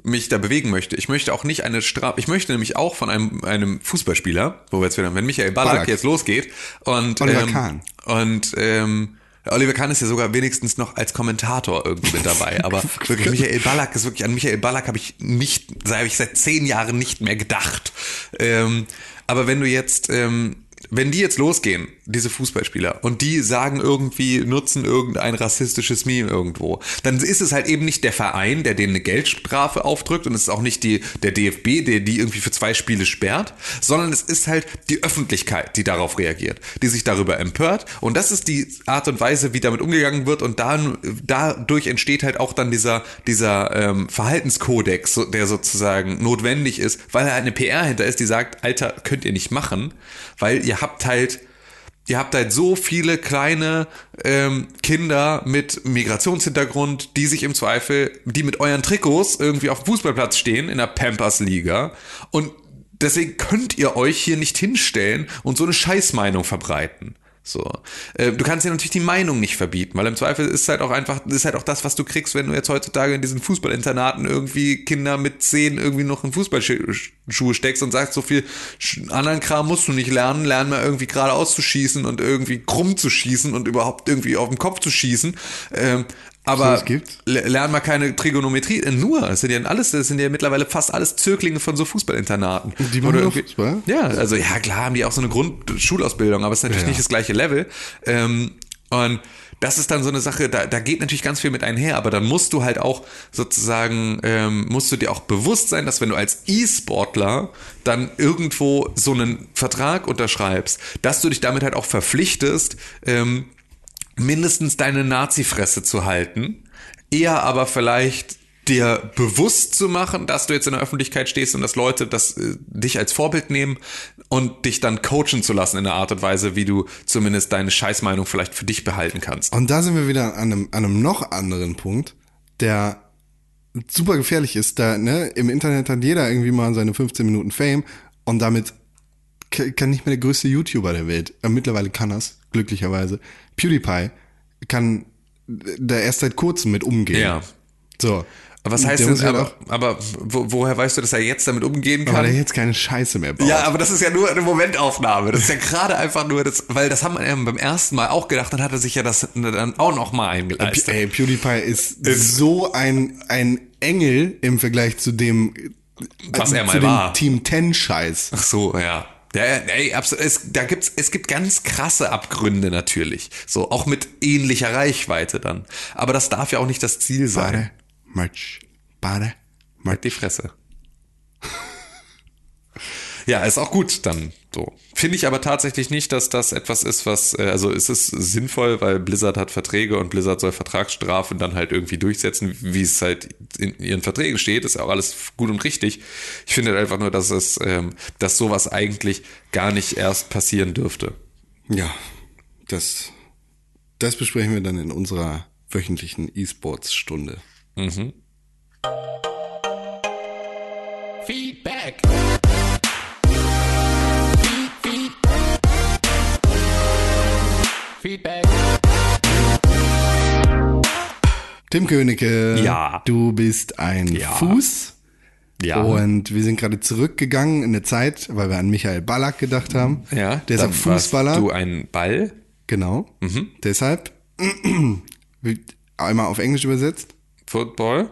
mich da bewegen möchte. Ich möchte auch nicht eine Strafe. Ich möchte nämlich auch von einem, einem Fußballspieler, wo wir jetzt wieder, wenn Michael Ballack, Ballack. jetzt losgeht und Oliver ähm, Kahn. und ähm, Oliver Kahn ist ja sogar wenigstens noch als Kommentator irgendwie mit dabei. (laughs) Aber wirklich, Michael Ballack ist wirklich, an Michael Ballack habe ich nicht, habe ich seit zehn Jahren nicht mehr gedacht. Ähm, aber wenn du jetzt, ähm, wenn die jetzt losgehen, diese Fußballspieler, und die sagen irgendwie, nutzen irgendein rassistisches Meme irgendwo, dann ist es halt eben nicht der Verein, der denen eine Geldstrafe aufdrückt und es ist auch nicht die, der DFB, der die irgendwie für zwei Spiele sperrt, sondern es ist halt die Öffentlichkeit, die darauf reagiert, die sich darüber empört. Und das ist die Art und Weise, wie damit umgegangen wird. Und dann, dadurch entsteht halt auch dann dieser, dieser ähm, Verhaltenskodex, der sozusagen notwendig ist, weil halt eine PR hinter ist, die sagt, Alter, könnt ihr nicht machen, weil ihr habt halt Ihr habt halt so viele kleine ähm, Kinder mit Migrationshintergrund, die sich im Zweifel, die mit euren Trikots irgendwie auf dem Fußballplatz stehen in der Pampers-Liga und deswegen könnt ihr euch hier nicht hinstellen und so eine Scheißmeinung verbreiten. So. Äh, du kannst ja natürlich die Meinung nicht verbieten, weil im Zweifel ist halt auch einfach, ist halt auch das, was du kriegst, wenn du jetzt heutzutage in diesen Fußballinternaten irgendwie Kinder mit zehn irgendwie noch in Fußballschuhe steckst und sagst, so viel anderen Kram musst du nicht lernen, lern mal irgendwie geradeaus zu schießen und irgendwie krumm zu schießen und überhaupt irgendwie auf den Kopf zu schießen. Aber le- lernen wir keine Trigonometrie, äh, nur, das sind ja alles, das sind ja mittlerweile fast alles Zöglinge von so Fußballinternaten. Die machen Oder Fußball? Ja, also ja, klar haben die auch so eine Grundschulausbildung, aber es ist natürlich Ja. nicht das gleiche Level. Ähm, und das ist dann so eine Sache, da, da geht natürlich ganz viel mit einher, aber dann musst du halt auch sozusagen, ähm, musst du dir auch bewusst sein, dass wenn du als E-Sportler dann irgendwo so einen Vertrag unterschreibst, dass du dich damit halt auch verpflichtest, ähm, mindestens deine Nazi-Fresse zu halten, eher aber vielleicht dir bewusst zu machen, dass du jetzt in der Öffentlichkeit stehst und dass Leute das äh, dich als Vorbild nehmen und dich dann coachen zu lassen in einer Art und Weise, wie du zumindest deine Scheißmeinung vielleicht für dich behalten kannst. Und da sind wir wieder an einem, an einem noch anderen Punkt, der super gefährlich ist. Da, ne, im Internet hat jeder irgendwie mal seine 15 Minuten Fame und damit kann nicht mehr der größte YouTuber der Welt. Äh, mittlerweile kann das, glücklicherweise. PewDiePie kann da erst seit kurzem mit umgehen. Ja. So. Aber was heißt denn, halt aber, aber wo, woher weißt du, dass er jetzt damit umgehen weil kann? er jetzt keine Scheiße mehr baut. Ja, aber das ist ja nur eine Momentaufnahme. Das ist ja gerade einfach nur das, weil das haben wir beim ersten Mal auch gedacht, dann hat er sich ja das dann auch noch mal eingeleistet. Ey, PewDiePie ist, so ein, ein Engel im Vergleich zu dem, Was er mal zu dem war. Team 10 Scheiß. Ach so, ja. Ja, ey, absolut. Es, da gibt's, es gibt ganz krasse Abgründe natürlich. So, auch mit ähnlicher Reichweite dann. Aber das darf ja auch nicht das Ziel sein. Bade, Merch, Bade. Halt die Fresse. Ja, ist auch gut dann so. Finde ich aber tatsächlich nicht, dass das etwas ist, was, äh, also es ist sinnvoll, weil Blizzard hat Verträge und Blizzard soll Vertragsstrafen dann halt irgendwie durchsetzen, wie es halt in ihren Verträgen steht, ist ja auch alles gut und richtig. Ich finde halt einfach nur, dass es, ähm, dass sowas eigentlich gar nicht erst passieren dürfte. Ja, das, das besprechen wir dann in unserer wöchentlichen E-Sports-Stunde. Feedback. Feedback. Tim Königke, Ja. du bist ein Ja. Fuß. Ja. Und wir sind gerade zurückgegangen in der Zeit, weil wir an Michael Ballack gedacht haben. ja, der ist auch Fußballer. warst Du ein Ball? Genau. Mhm. Deshalb (clears throat) einmal auf Englisch übersetzt. Football?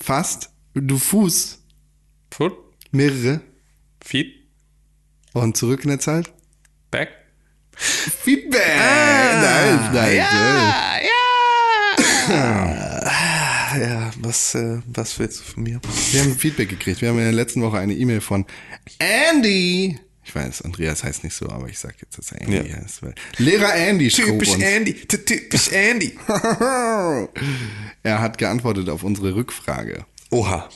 Fast. Du Fuß. Foot? Mehrere. Feet? Und zurück in der Zeit. Back? Feedback. nice, nice. ja. Ja, was, äh, was willst du von mir? Wir haben Feedback gekriegt. Wir haben in der letzten Woche eine E-Mail von Andy. Ich weiß, Andreas heißt nicht so, aber ich sag jetzt, dass er Andy Ja. heißt. Lehrer Andy Typisch. Andy, ty- typisch Andy. er hat geantwortet auf unsere Rückfrage. Oha.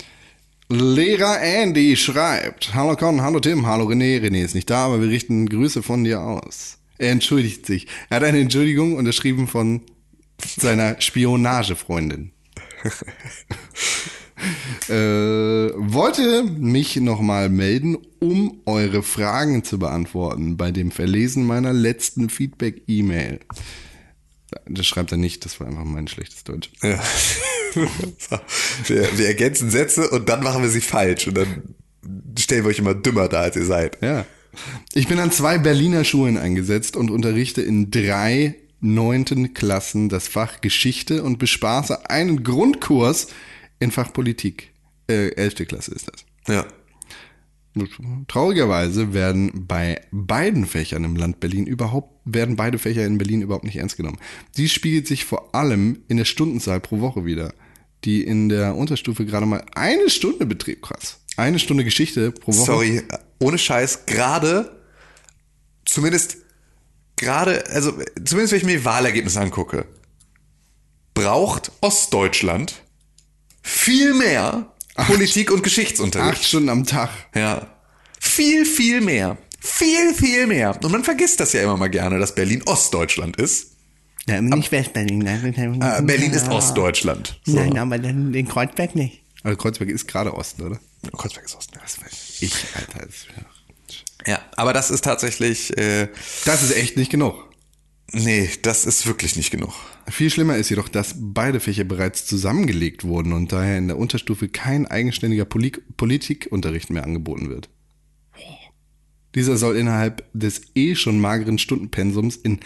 Lehrer Andy schreibt, Hallo Con, hallo Tim, hallo René. René ist nicht da, aber wir richten Grüße von dir aus. Er entschuldigt sich. Er hat eine Entschuldigung unterschrieben von seiner Spionagefreundin. (laughs) äh, wollte mich nochmal melden, um eure Fragen zu beantworten bei dem Verlesen meiner letzten Feedback-E-Mail. Das schreibt er nicht, das war einfach mein schlechtes Deutsch. Ja. (laughs) Wir, wir ergänzen Sätze und dann machen wir sie falsch und dann stellen wir euch immer dümmer da, als ihr seid. Ja. Ich bin an zwei Berliner Schulen eingesetzt und unterrichte in drei neunten Klassen das Fach Geschichte und bespaße einen Grundkurs in Fach Politik. Äh, elfte Klasse ist das. Ja. Traurigerweise werden bei beiden Fächern im Land Berlin überhaupt, werden beide Fächer in Berlin überhaupt nicht ernst genommen. Dies spiegelt sich vor allem in der Stundenzahl pro Woche wieder, die in der Unterstufe gerade mal eine Stunde betrieb. Krass. Eine Stunde Geschichte pro Woche. Sorry, ohne Scheiß, gerade, zumindest, gerade, also, zumindest wenn ich mir die Wahlergebnisse angucke, braucht Ostdeutschland viel mehr Politik- und Geschichtsunterricht. Acht Stunden am Tag. Ja. Viel, viel mehr. Viel, viel mehr. Und man vergisst das ja immer mal gerne, dass Berlin Ostdeutschland ist. Ja, nicht Westberlin. Nein, Äh, Berlin ist Ostdeutschland. So. Nein, aber den Kreuzberg nicht. Also Kreuzberg ist gerade Osten, oder? Kreuzberg ist Osten. Das Ich, Alter. Das, Ja, aber das ist tatsächlich, äh, das ist echt nicht genug. nee, das ist wirklich nicht genug. Viel schlimmer ist jedoch, dass beide Fächer bereits zusammengelegt wurden und daher in der Unterstufe kein eigenständiger Poli Politikunterricht mehr angeboten wird. Dieser soll innerhalb des eh schon mageren Stundenpensums in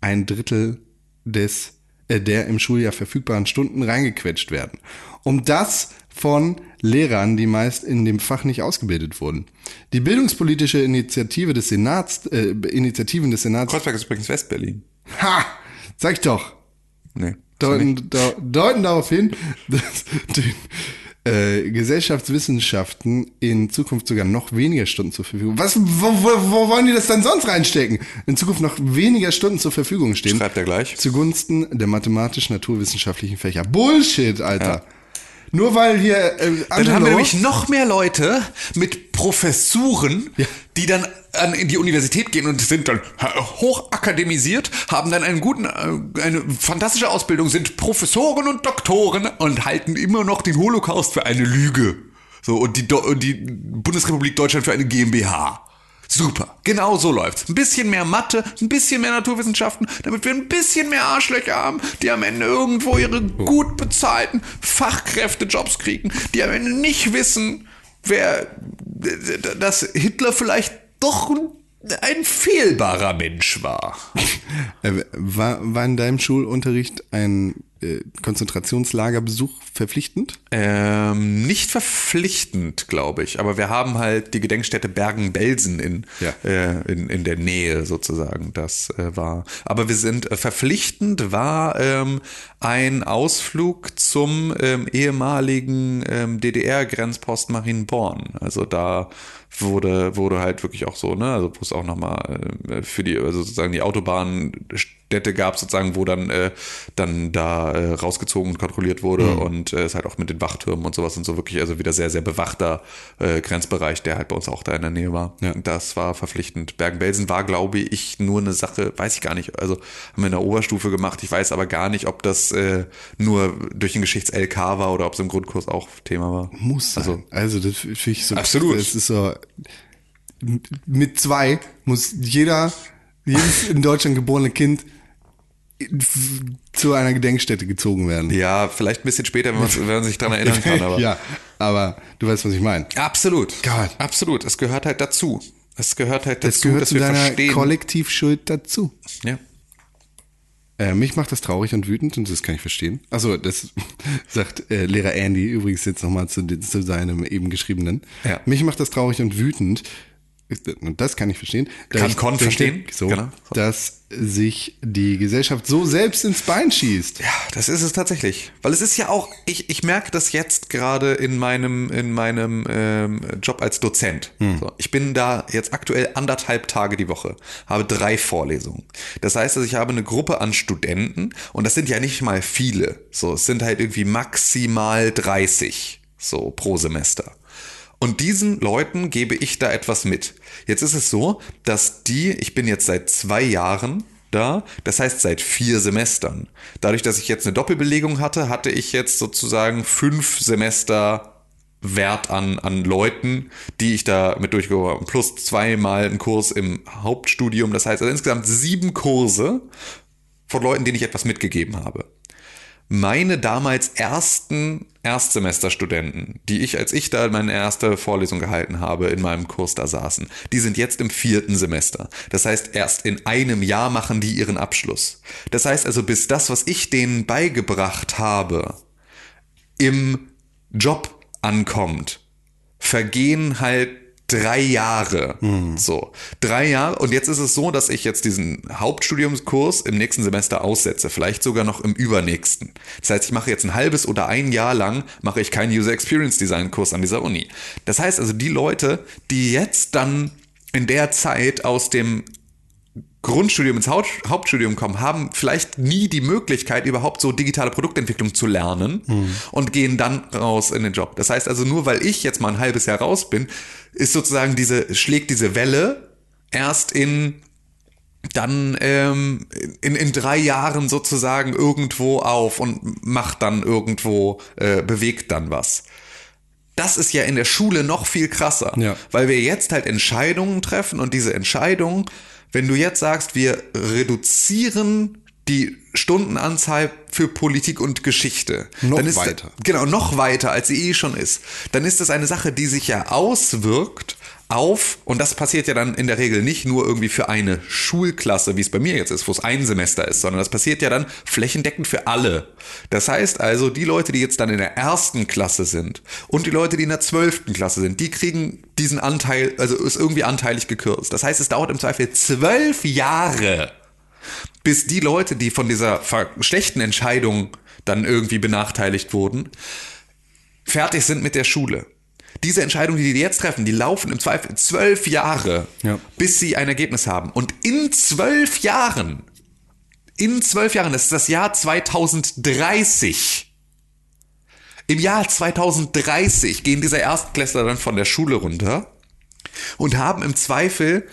ein Drittel des äh, der im Schuljahr verfügbaren Stunden reingequetscht werden. Um das von Lehrern, die meist in dem Fach nicht ausgebildet wurden. Die bildungspolitische Initiative des Senats, äh, Initiativen des Senats. Kreuzberg ist übrigens Westberlin. Ha! Sag ich doch! Nee. deuten, deuten darauf hin, dass die äh, Gesellschaftswissenschaften in Zukunft sogar noch weniger Stunden zur Verfügung. Was, wo, wo, wo wollen die das dann sonst reinstecken? In Zukunft noch weniger Stunden zur Verfügung stehen. Schreibt er gleich. Zugunsten der mathematisch-naturwissenschaftlichen Fächer. Bullshit, Alter. Nur weil hier äh, Dann haben wir nämlich noch mehr Leute mit Professuren, die dann an, in die Universität gehen und sind dann hochakademisiert, haben dann einen guten, äh, eine fantastische Ausbildung, sind Professoren und Doktoren und halten immer noch den Holocaust für eine Lüge. So, und die, Do und die Bundesrepublik Deutschland für eine GmbH. Super, genau so läuft's. Ein bisschen mehr Mathe, ein bisschen mehr Naturwissenschaften, damit wir ein bisschen mehr Arschlöcher haben, die am Ende irgendwo ihre gut bezahlten Fachkräftejobs kriegen, die am Ende nicht wissen, wer, dass Hitler vielleicht doch ein fehlbarer Mensch war. Äh, War, war in deinem Schulunterricht ein äh, Konzentrationslagerbesuch verpflichtend? Ähm, nicht verpflichtend, glaube ich, aber wir haben halt die Gedenkstätte Bergen-Belsen in, Ja. äh, in, in der Nähe sozusagen. Das äh, war. Aber wir sind äh, verpflichtend war ähm, ein Ausflug zum ähm, ehemaligen ähm, DDR-Grenzpost Marienborn. Also da wurde, wurde halt wirklich auch so, ne, also wo es auch nochmal äh, für die, also sozusagen die Autobahnstädte gab, sozusagen, wo dann, äh, dann da äh, rausgezogen und kontrolliert wurde und äh, es halt auch mit den Wachtürmen und sowas und so wirklich, also wieder sehr, sehr bewachter äh, Grenzbereich, der halt bei uns auch da in der Nähe war. Ja. Das war verpflichtend. Bergen-Belsen war, glaube ich, nur eine Sache, weiß ich gar nicht, also haben wir in der Oberstufe gemacht, ich weiß aber gar nicht, ob das äh, nur durch den Geschichts-LK war oder ob es im Grundkurs auch Thema war. Muss sein. Also, also das finde ich so. Absolut. Das ist so. Mit zwei muss jeder, jedes in Deutschland geborene Kind zu einer Gedenkstätte gezogen werden. Ja, vielleicht ein bisschen später, wenn man, wenn man sich daran erinnern (laughs) kann, aber. ja, aber du weißt, was ich meine. Absolut. Gott. Absolut. Es gehört halt dazu. Es gehört halt dazu, Das gehört dass zu wir deiner verstehen. Kollektivschuld dazu. ja. Äh, mich macht das traurig und wütend und das kann ich verstehen. Also das (laughs) sagt äh, Lehrer Andy übrigens jetzt nochmal zu, zu seinem eben geschriebenen. Ja. Mich macht das traurig und wütend. Und das kann ich verstehen. Kann ich Con verstehen. So, Genau. Dass sich die Gesellschaft so selbst ins Bein schießt. Ja, das ist es tatsächlich. Weil es ist ja auch, ich, ich merke das jetzt gerade in meinem, in meinem ähm, Job als Dozent. So, ich bin da jetzt aktuell anderthalb Tage die Woche, habe drei Vorlesungen. Das heißt, also ich habe eine Gruppe an Studenten und das sind ja nicht mal viele. So, es sind halt irgendwie maximal 30 so pro Semester. Und diesen Leuten gebe ich da etwas mit. Jetzt ist es so, dass die, ich bin jetzt seit zwei Jahren da, das heißt seit vier Semestern. Dadurch, dass ich jetzt eine Doppelbelegung hatte, hatte ich jetzt sozusagen fünf Semester Wert an, an Leuten, die ich da mit durchgeholt habe. Plus zweimal einen Kurs im Hauptstudium. Das heißt also insgesamt sieben Kurse von Leuten, denen ich etwas mitgegeben habe meine damals ersten Erstsemesterstudenten, die ich, als ich da meine erste Vorlesung gehalten habe, in meinem Kurs da saßen, die sind jetzt im vierten Semester. Das heißt, erst in einem Jahr machen die ihren Abschluss. Das heißt also, bis das, was ich denen beigebracht habe, im Job ankommt, vergehen halt drei Jahre. So, drei Jahre. Und jetzt ist es so, dass ich jetzt diesen Hauptstudiumskurs im nächsten Semester aussetze, vielleicht sogar noch im übernächsten. Das heißt, ich mache jetzt ein halbes oder ein Jahr lang mache ich keinen User Experience Design Kurs an dieser Uni. Das heißt also, die Leute, die jetzt dann in der Zeit aus dem Grundstudium ins Haupt Hauptstudium kommen, haben vielleicht nie die Möglichkeit, überhaupt so digitale Produktentwicklung zu lernen und gehen dann raus in den Job. Das heißt also, nur weil ich jetzt mal ein halbes Jahr raus bin, ist sozusagen diese, schlägt diese Welle erst in dann ähm, in, in drei Jahren sozusagen irgendwo auf und macht dann irgendwo, äh, bewegt dann was. Das ist ja in der Schule noch viel krasser, Ja. weil wir jetzt halt Entscheidungen treffen und diese Entscheidungen, wenn du jetzt sagst, wir reduzieren die Stundenanzahl für Politik und Geschichte, Noch dann ist weiter. genau noch weiter als sie eh schon ist, dann ist das eine Sache, die sich ja auswirkt auf, und das passiert ja dann in der Regel nicht nur irgendwie für eine Schulklasse, wie es bei mir jetzt ist, wo es ein Semester ist, sondern das passiert ja dann flächendeckend für alle. Das heißt also, die Leute, die jetzt dann in der ersten Klasse sind und die Leute, die in der zwölften Klasse sind, die kriegen diesen Anteil, also ist irgendwie anteilig gekürzt. Das heißt, es dauert im Zweifel zwölf Jahre, bis die Leute, die von dieser schlechten Entscheidung dann irgendwie benachteiligt wurden, fertig sind mit der Schule. Diese Entscheidungen, die die jetzt treffen, die laufen im Zweifel zwölf Jahre, Ja. bis sie ein Ergebnis haben. Und in zwölf Jahren, in zwölf Jahren, das ist das Jahr 2030. Im Jahr 2030 gehen diese Erstklässler dann von der Schule runter und haben im Zweifel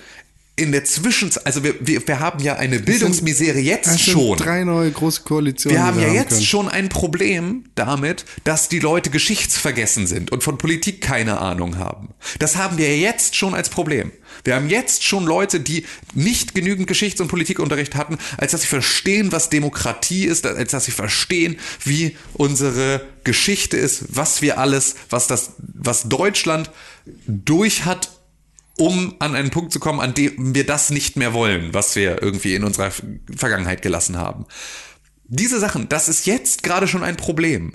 in der Zwischenzeit, also wir, wir, wir haben ja eine Bildungsmisere jetzt schon. drei neue große Koalitionen. Wir haben ja wir jetzt können. schon ein Problem damit, dass die Leute geschichtsvergessen sind und von Politik keine Ahnung haben. Das haben wir jetzt schon als Problem. Wir haben jetzt schon Leute, die nicht genügend Geschichts- und Politikunterricht hatten, als dass sie verstehen, was Demokratie ist, als dass sie verstehen, wie unsere Geschichte ist, was wir alles, was das, was Deutschland durch hat, um an einen Punkt zu kommen, an dem wir das nicht mehr wollen, was wir irgendwie in unserer Vergangenheit gelassen haben. Diese Sachen, das ist jetzt gerade schon ein Problem.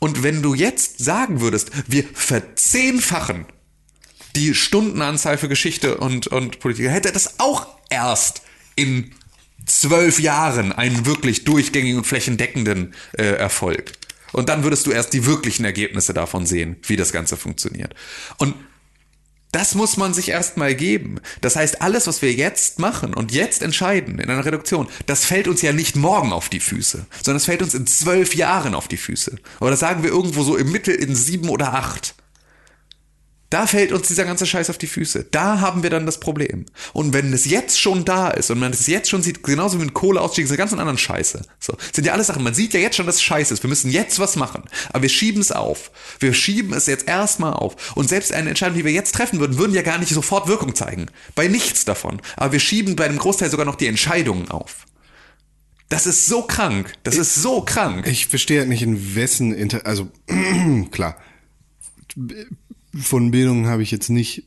Und wenn du jetzt sagen würdest, wir verzehnfachen die Stundenanzahl für Geschichte und, und Politik, hätte das auch erst in zwölf Jahren einen wirklich durchgängigen und flächendeckenden äh, Erfolg. Und dann würdest du erst die wirklichen Ergebnisse davon sehen, wie das Ganze funktioniert. Und das muss man sich erstmal geben. Das heißt, alles, was wir jetzt machen und jetzt entscheiden in einer Reduktion, das fällt uns ja nicht morgen auf die Füße, sondern es fällt uns in zwölf Jahren auf die Füße. Oder sagen wir irgendwo so im Mittel in sieben oder acht. Da fällt uns dieser ganze Scheiß auf die Füße. Da haben wir dann das Problem. Und wenn es jetzt schon da ist und man es jetzt schon sieht, genauso wie mit Kohleausstieg, diese ganzen anderen Scheiße. So, sind ja alles Sachen. Man sieht ja jetzt schon, dass es scheiße ist. Wir müssen jetzt was machen. Aber wir schieben es auf. Wir schieben es jetzt erstmal auf. Und selbst eine Entscheidung, die wir jetzt treffen würden, würden ja gar nicht sofort Wirkung zeigen. Bei nichts davon. Aber wir schieben bei einem Großteil sogar noch die Entscheidungen auf. Das ist so krank. Das ist so krank. Ich verstehe halt nicht, in wessen Inter also (clears throat) klar. Von Bildung habe ich jetzt nicht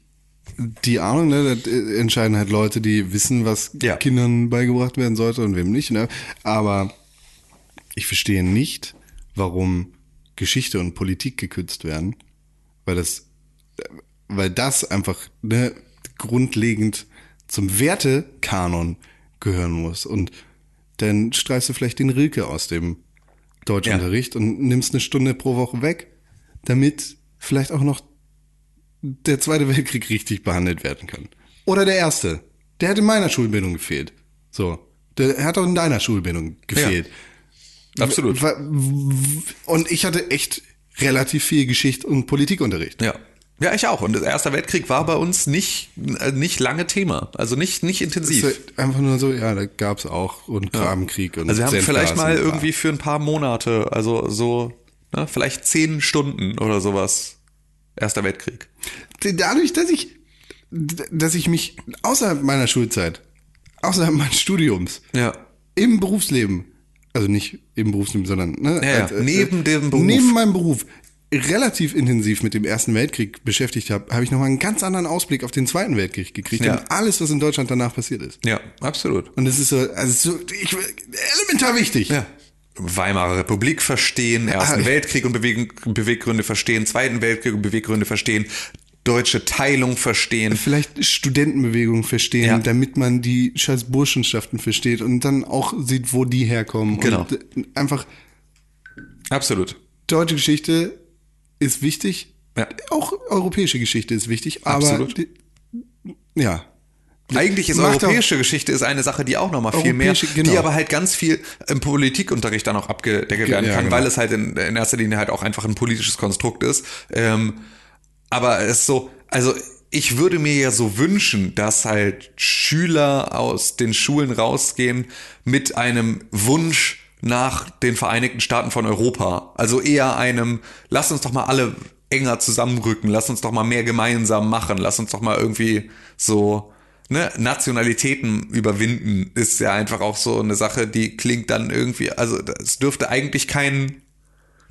die Ahnung, ne? Das äh, entscheiden halt Leute, die wissen, was Ja. Kindern beigebracht werden sollte und wem nicht, ne? Aber ich verstehe nicht, warum Geschichte und Politik gekürzt werden, weil das, weil das einfach ne, grundlegend zum Wertekanon gehören muss. Und dann streichst du vielleicht den Rilke aus dem Deutschunterricht und nimmst eine Stunde pro Woche weg, damit vielleicht auch noch der Zweite Weltkrieg richtig behandelt werden kann. Oder der Erste. Der hat in meiner Schulbildung gefehlt. So. Der hat auch in deiner Schulbildung gefehlt. Absolut. Wa- Und ich hatte echt relativ viel Geschichte und Politikunterricht. Ja. Ja, ich auch. Und der Erste Weltkrieg war bei uns nicht, äh, nicht lange Thema. Also nicht, nicht intensiv. Halt einfach nur so, ja, da gab's auch und Grabenkrieg und Also wir haben vielleicht mal irgendwie für ein paar Monate, also so, ne, vielleicht zehn Stunden oder sowas. Erster Weltkrieg. dadurch, dass ich, dass ich mich außerhalb meiner Schulzeit, außerhalb meines Studiums, Ja. im Berufsleben, also nicht im Berufsleben, sondern ne, Ja, ja, neben dem Beruf. neben meinem Beruf relativ intensiv mit dem Ersten Weltkrieg beschäftigt habe, habe ich nochmal einen ganz anderen Ausblick auf den Zweiten Weltkrieg gekriegt Ja. und alles, was in Deutschland danach passiert ist. Ja, absolut. Und das ist so, also so, ich, elementar wichtig. Ja. Weimarer Republik verstehen, Ersten Ah, Weltkrieg und Beweg Beweggründe verstehen, Zweiten Weltkrieg und Beweggründe verstehen, deutsche Teilung verstehen. Vielleicht Studentenbewegungen verstehen, Ja. damit man die scheiß Burschenschaften versteht und dann auch sieht, wo die herkommen. Genau. Und äh, einfach Absolut. deutsche Geschichte ist wichtig. Ja. Auch europäische Geschichte ist wichtig, aber Absolut. die, ja. Eigentlich ist Macht europäische Geschichte ist eine Sache, die auch noch mal viel mehr, genau. die aber halt ganz viel im Politikunterricht dann auch abgedeckt werden ja, kann, genau. weil es halt in, in erster Linie halt auch einfach ein politisches Konstrukt ist. Ähm, aber es ist so, also ich würde mir ja so wünschen, dass halt Schüler aus den Schulen rausgehen mit einem Wunsch nach den Vereinigten Staaten von Europa. Also eher einem, lass uns doch mal alle enger zusammenrücken, lass uns doch mal mehr gemeinsam machen, lass uns doch mal irgendwie so ne, Nationalitäten überwinden, ist ja einfach auch so eine Sache, die klingt dann irgendwie, also es dürfte eigentlich kein,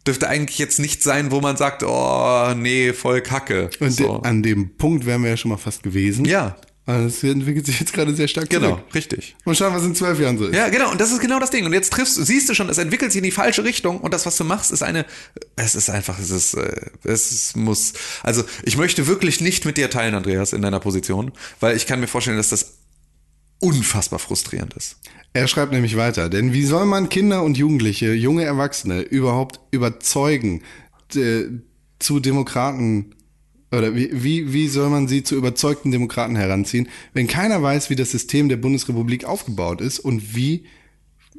dürfte eigentlich jetzt nicht sein, wo man sagt, oh, nee, voll kacke. Und so. an dem Punkt wären wir ja schon mal fast gewesen. Ja. Aber es entwickelt sich jetzt gerade sehr stark Genau, zurück. richtig. Und schauen, was in zwölf Jahren so ist. Ja, genau, und das ist genau das Ding. Und jetzt triffst du, siehst du schon, es entwickelt sich in die falsche Richtung und das, was du machst, ist eine, es ist einfach, es ist, äh, es muss, also ich möchte wirklich nicht mit dir teilen, Andreas, in deiner Position, weil ich kann mir vorstellen, dass das unfassbar frustrierend ist. Er schreibt nämlich weiter, denn wie soll man Kinder und Jugendliche, junge Erwachsene überhaupt überzeugen zu Demokraten oder wie, wie, wie soll man sie zu überzeugten Demokraten heranziehen, wenn keiner weiß, wie das System der Bundesrepublik aufgebaut ist und wie,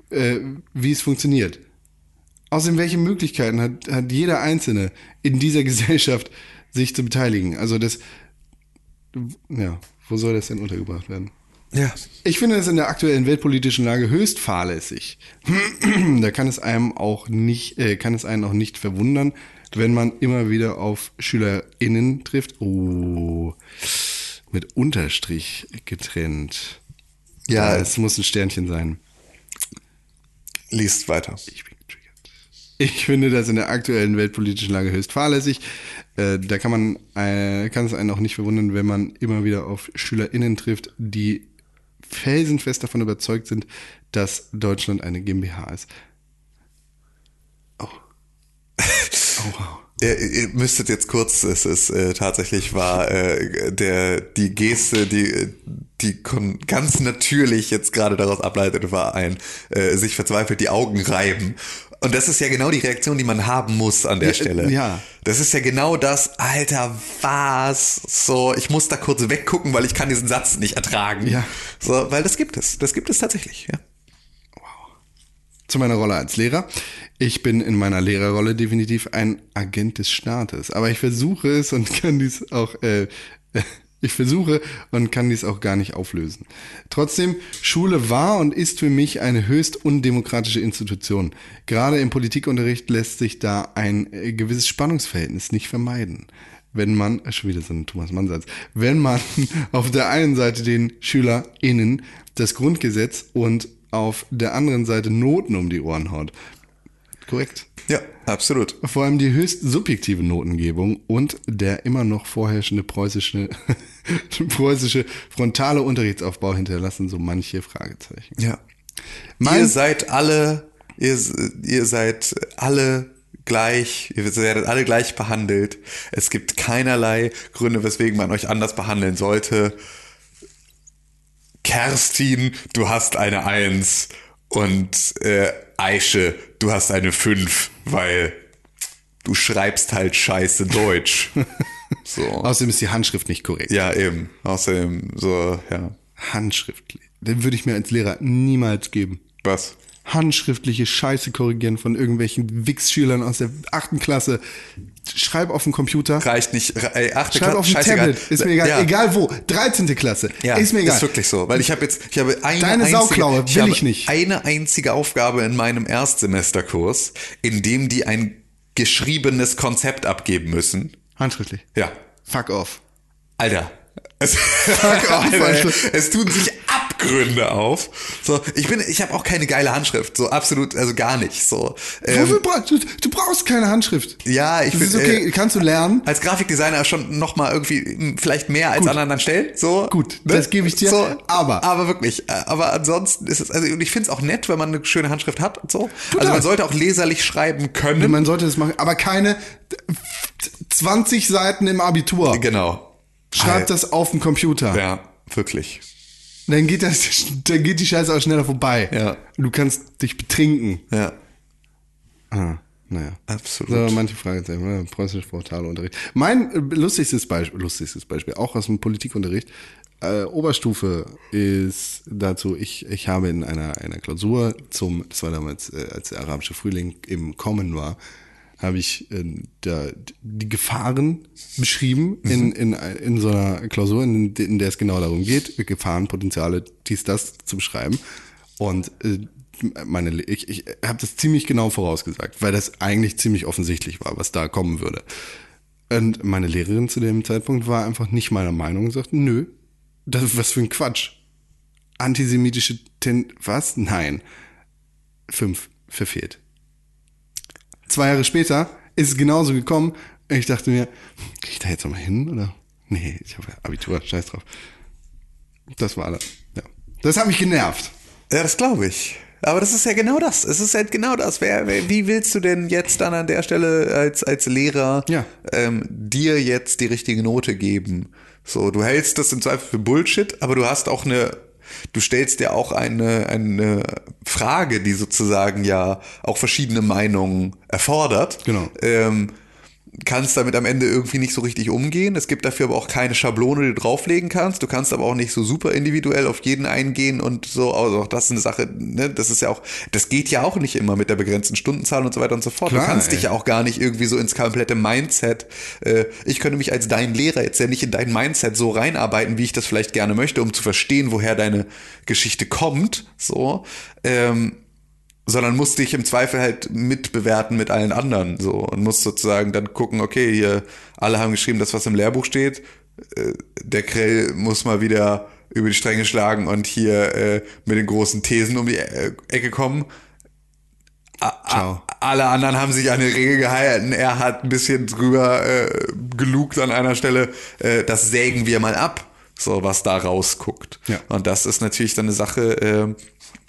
äh, wie es funktioniert? Außerdem, welche Möglichkeiten hat, hat jeder Einzelne in dieser (laughs) Gesellschaft, sich zu beteiligen? Also das, ja, wo soll das denn untergebracht werden? Ja. Ich finde es in der aktuellen weltpolitischen Lage höchst fahrlässig. (clears throat) da kann es einem auch nicht, äh, kann es einen auch nicht verwundern, wenn man immer wieder auf SchülerInnen trifft. Oh, mit Unterstrich getrennt. Ja, es muss ein Sternchen sein. Liest weiter. Ich bin getriggert. Ich finde das in der aktuellen weltpolitischen Lage höchst fahrlässig. Äh, da kann man, äh, kann es einen auch nicht verwundern, wenn man immer wieder auf SchülerInnen trifft, die felsenfest davon überzeugt sind, dass Deutschland eine GmbH ist. Oh. (laughs) Oh, wow. Ihr, ihr müsstet jetzt kurz, es ist äh, tatsächlich war äh, der die Geste, die die kon ganz natürlich jetzt gerade daraus ableitet, war ein äh, sich verzweifelt die Augen reiben. Und das ist ja genau die Reaktion, die man haben muss an der Ja, Stelle. ja. Das ist ja genau das, Alter, was? So, ich muss da kurz weggucken, weil ich kann diesen Satz nicht ertragen. Ja. So, weil das gibt es. Das gibt es tatsächlich, ja. Zu meiner Rolle als Lehrer. Ich bin in meiner Lehrerrolle definitiv ein Agent des Staates. Aber ich versuche es und kann dies auch, äh, (laughs) ich versuche und kann dies auch gar nicht auflösen. Trotzdem, Schule war und ist für mich eine höchst undemokratische Institution. Gerade im Politikunterricht lässt sich da ein äh, gewisses Spannungsverhältnis nicht vermeiden. Wenn man, äh, schon wieder so ein Thomas Mann-Satz, wenn man (laughs) auf der einen Seite den SchülerInnen das Grundgesetz und auf der anderen Seite Noten um die Ohren haut. Korrekt. Ja, absolut. Vor allem die höchst subjektive Notengebung und der immer noch vorherrschende preußische, (laughs) preußische frontale Unterrichtsaufbau hinterlassen so manche Fragezeichen. Ja. Mein- ihr seid alle, ihr, ihr seid alle gleich, ihr werdet alle gleich behandelt. Es gibt keinerlei Gründe, weswegen man euch anders behandeln sollte. Kerstin, du hast eine Eins und äh, Aische, du hast eine Fünf, weil du schreibst halt scheiße Deutsch. (laughs) so. Außerdem ist die Handschrift nicht korrekt. Ja, eben. Außerdem so, ja. Handschrift. Den würde ich mir als Lehrer niemals geben. Was? Handschriftliche Scheiße korrigieren von irgendwelchen Wichsschülern aus der achten Klasse. Schreib auf dem Computer. Reicht nicht. Ey, achte Schreib Klasse, auf dem. Tablet. Ist mir egal. Ja. Egal wo. 13. Klasse. Ja, ist mir egal. Ist wirklich so, weil ich habe jetzt, ich habe eine Deine einzige, Sauklaue ich will habe ich nicht. eine einzige Aufgabe in meinem Erstsemesterkurs, in dem die ein geschriebenes Konzept abgeben müssen. Handschriftlich. Ja, Fuck off. Alter. (laughs) Es, off, Alter, Alter. es tun sich Abgründe auf. So, ich bin, ich habe auch keine geile Handschrift, so absolut, also gar nicht. So, ähm, Wofür brauchst du, du brauchst keine Handschrift. ja, ich Das ist find, okay, äh, kannst du lernen. als Grafikdesigner schon noch mal irgendwie m, vielleicht mehr als an anderen Stellen. So Gut, das gebe ich dir. So, Aber- aber wirklich, äh, aber ansonsten ist es also und ich finde es auch nett, wenn man eine schöne Handschrift hat und so. Also Total. man sollte auch leserlich schreiben können. Man sollte das machen, aber keine 20 Seiten im Abitur. genau. Schreib das auf dem Computer. Ja, wirklich. Dann geht das, dann geht die Scheiße auch schneller vorbei. Ja. Du kannst dich betrinken. Ja, Ah, naja. absolut. So, manche Fragezeichen, ne? preußische Unterricht. Mein äh, lustigstes Beispiel, lustigstes Beispiel, auch aus dem Politikunterricht, äh, Oberstufe ist dazu, ich, ich habe in einer, einer Klausur zum, das war damals, äh, als der arabische Frühling im Kommen war, habe ich äh, da, die Gefahren beschrieben in, in, in so einer Klausur, in, in der es genau darum geht, Gefahrenpotenziale, dies, das zu beschreiben. Und äh, meine, ich, ich habe das ziemlich genau vorausgesagt, weil das eigentlich ziemlich offensichtlich war, was da kommen würde. Und meine Lehrerin zu dem Zeitpunkt war einfach nicht meiner Meinung und sagte, nö, das was für ein Quatsch. Antisemitische Ten was? Nein. Fünf verfehlt. Zwei Jahre später ist es genauso gekommen. Ich dachte mir, krieg ich da jetzt nochmal hin? Oder? Nee, ich habe ja Abitur, scheiß drauf. Das war alles. Ja. Das hat mich genervt. Ja, das glaube ich. Aber das ist ja genau das. Es ist halt genau das. Wer, wer, wie willst du denn jetzt dann an der Stelle als, als Lehrer Ja. ähm, dir jetzt die richtige Note geben? So, du hältst das im Zweifel für Bullshit, aber du hast auch eine, du stellst dir auch eine, eine Frage, die sozusagen ja auch verschiedene Meinungen erfordert. Genau. Ähm, kannst damit am Ende irgendwie nicht so richtig umgehen. Es gibt dafür aber auch keine Schablone, die du drauflegen kannst. Du kannst aber auch nicht so super individuell auf jeden eingehen und so. Also auch das ist eine Sache, ne? Das ist ja auch, das geht ja auch nicht immer mit der begrenzten Stundenzahl und so weiter und so fort. Klar, du kannst ey. dich ja auch gar nicht irgendwie so ins komplette Mindset. Äh, ich könnte mich als dein Lehrer jetzt ja nicht in dein Mindset so reinarbeiten, wie ich das vielleicht gerne möchte, um zu verstehen, woher deine Geschichte kommt. So. Ähm, sondern musst dich im Zweifel halt mitbewerten mit allen anderen so und musst sozusagen dann gucken, okay, hier alle haben geschrieben, das was im Lehrbuch steht, äh, der Krell muss mal wieder über die Stränge schlagen und hier äh, mit den großen Thesen um die äh, Ecke kommen. A- Alle anderen haben sich an die Regel gehalten. Er hat ein bisschen drüber äh, gelugt an einer Stelle. Äh, das sägen wir mal ab, so was da rausguckt. Ja. Und das ist natürlich dann eine Sache, äh,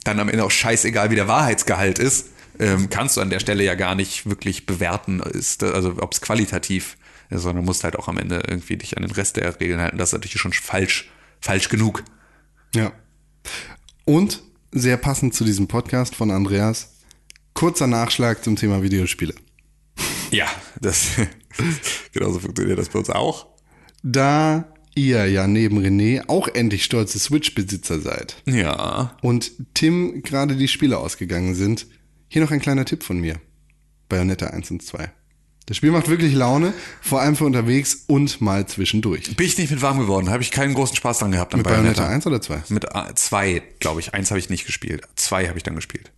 dann am Ende auch scheißegal, wie der Wahrheitsgehalt ist. Ähm, kannst du an der Stelle ja gar nicht wirklich bewerten, ist, also ob es qualitativ ist, sondern musst halt auch am Ende irgendwie dich an den Rest der Regeln halten. Das ist natürlich schon falsch, falsch genug. Ja. Und sehr passend zu diesem Podcast von Andreas, kurzer Nachschlag zum Thema Videospiele. Ja, das (laughs) genauso funktioniert das bei uns auch. Da ihr ja neben René auch endlich stolze Switch-Besitzer seid Ja. und Tim gerade die Spiele ausgegangen sind, hier noch ein kleiner Tipp von mir. Bayonetta 1 und 2. Das Spiel macht wirklich Laune, vor allem für unterwegs und mal zwischendurch. Bin ich nicht mit warm geworden, habe ich keinen großen Spaß dran gehabt. an Mit Bayonetta 1 oder 2? Mit äh, zwei, glaube ich. Eins habe ich nicht gespielt. Zwei habe ich dann gespielt.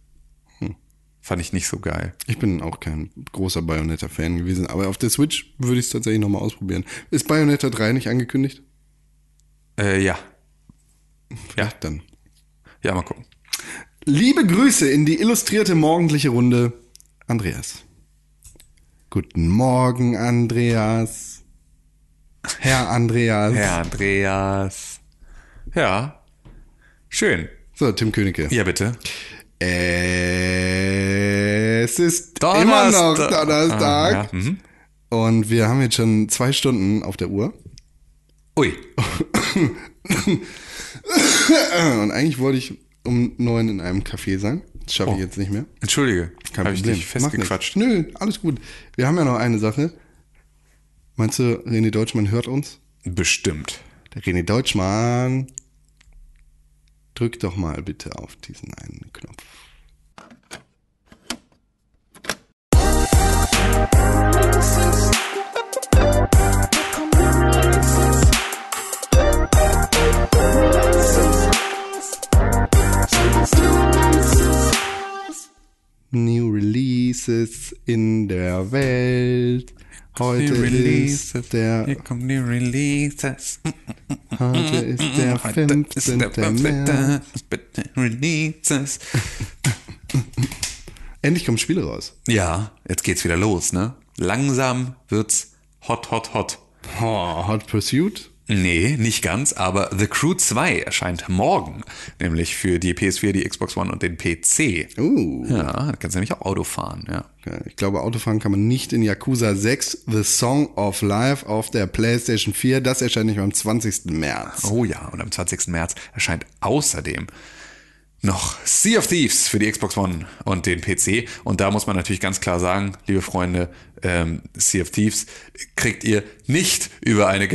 Fand ich nicht so geil. Ich bin auch kein großer Bayonetta-Fan gewesen, aber auf der Switch würde ich es tatsächlich nochmal ausprobieren. Ist Bayonetta 3 nicht angekündigt? Äh, ja. Ja, Dann. ja, mal gucken. Liebe Grüße in die illustrierte morgendliche Runde, Andreas. Guten Morgen, Andreas. Herr Andreas. Herr Andreas. Ja. Schön. So, Tim Königke. Ja, bitte. Es ist immer noch Donnerstag. Ah, ja. mhm. Und wir haben jetzt schon zwei Stunden auf der Uhr. Ui. (coughs) Und eigentlich wollte ich um neun in einem Café sein. Das schaffe ich jetzt nicht mehr. Entschuldige. Habe ich dich festgequatscht. Nö, alles gut. Wir haben ja noch eine Sache. Meinst du, René Deutschmann hört uns? Bestimmt. Der René Deutschmann. Drück doch mal bitte auf diesen einen Knopf. New Releases in der Welt. Heute ist der, Hier kommen die Releases. (laughs) heute ist der Heute ist 15. der März. 15. Releases. (laughs) Endlich kommen Spiele raus. Ja, jetzt geht's wieder los, ne? Langsam wird's hot, hot, hot. Oh, Hot Pursuit. Nee, nicht ganz, aber The Crew 2 erscheint morgen, nämlich für die PS4, die Xbox One und den PC. Uh. Ja, da kannst du nämlich auch Auto fahren, ja. Ich glaube, Autofahren kann man nicht in Yakuza 6, The Song of Life auf der PlayStation 4. Das erscheint nicht am 20. März. Oh ja, und am 20. März erscheint außerdem noch Sea of Thieves für die Xbox One und den PC. Und da muss man natürlich ganz klar sagen, liebe Freunde, ähm, Sea of Thieves kriegt ihr nicht über eine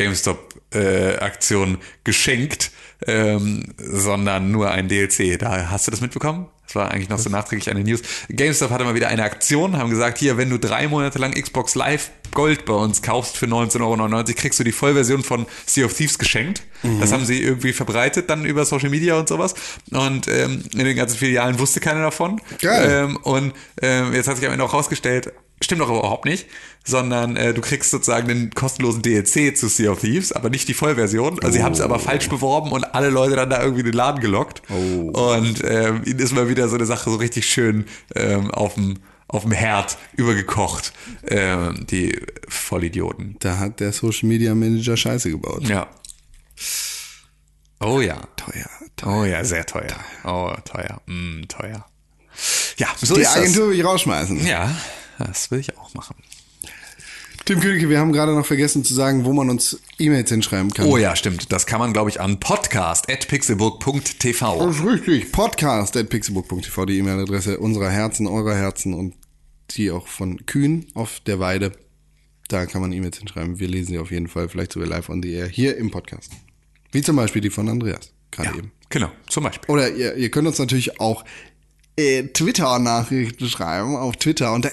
GameStop-Aktion geschenkt, ähm, sondern nur ein DLC. Da hast du das mitbekommen? Das war eigentlich noch so nachträglich eine News. GameStop hatte mal wieder eine Aktion, haben gesagt, hier, wenn du drei Monate lang Xbox Live Gold bei uns kaufst für 19,99 Euro, kriegst du die Vollversion von Sea of Thieves geschenkt. Das haben sie irgendwie verbreitet dann über Social Media und sowas. Und ähm, in den ganzen Filialen wusste keiner davon. Geil. Ähm, und ähm, jetzt hat sich am Ende auch rausgestellt, stimmt doch überhaupt nicht, sondern äh, du kriegst sozusagen den kostenlosen DLC zu Sea of Thieves, aber nicht die Vollversion. Also sie haben es aber falsch beworben und alle Leute dann da irgendwie in den Laden gelockt. Und ähm, ihnen ist mal wieder so eine Sache so richtig schön ähm, auf dem auf dem Herd übergekocht. Ähm, die Vollidioten. Da hat der Social Media Manager Scheiße gebaut. Ja. Oh ja. Teuer, Oh ja, sehr teuer. Oh, teuer. Mm, teuer. Ja, so Die ist Agentur will ich rausschmeißen. das. Ja, das will ich auch machen. Tim Königke, wir haben gerade noch vergessen zu sagen, wo man uns E-Mails hinschreiben kann. Oh ja, stimmt. Das kann man, glaube ich, an podcast.pixelburg.tv. Das ist richtig. Podcast at pixelbook.tv, die E-Mail-Adresse unserer Herzen, eurer Herzen und die auch von Kühn auf der Weide. Da kann man E-Mails hinschreiben. Wir lesen sie auf jeden Fall, vielleicht sogar live on the air, hier im Podcast. Wie zum Beispiel die von Andreas, gerade eben. Genau, zum Beispiel. Oder ihr, ihr könnt uns natürlich auch äh, Twitter-Nachrichten schreiben auf Twitter unter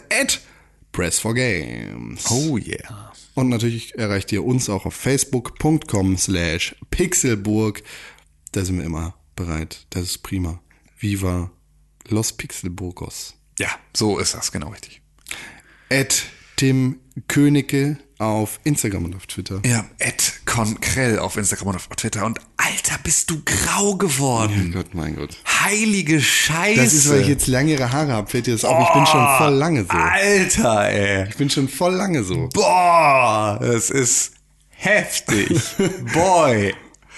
press4games. Oh yeah. Und natürlich erreicht ihr uns auch auf facebook.com slash pixelburg. Da sind wir immer bereit. Das ist prima. Viva Los Pixelburgos. Ja, so ist das, genau richtig. At Tim Königke auf Instagram und auf Twitter. Ja, Ed Konkrell auf Instagram und auf Twitter. Und Alter, bist du grau Mein geworden. Gott, mein Gott. Heilige Scheiße. Das ist, weil ich jetzt längere Haare habe, fällt dir das auf. Ich bin schon voll lange so. Alter, ey. Ich bin schon voll lange so. Boah, das ist heftig. (laughs) Boy.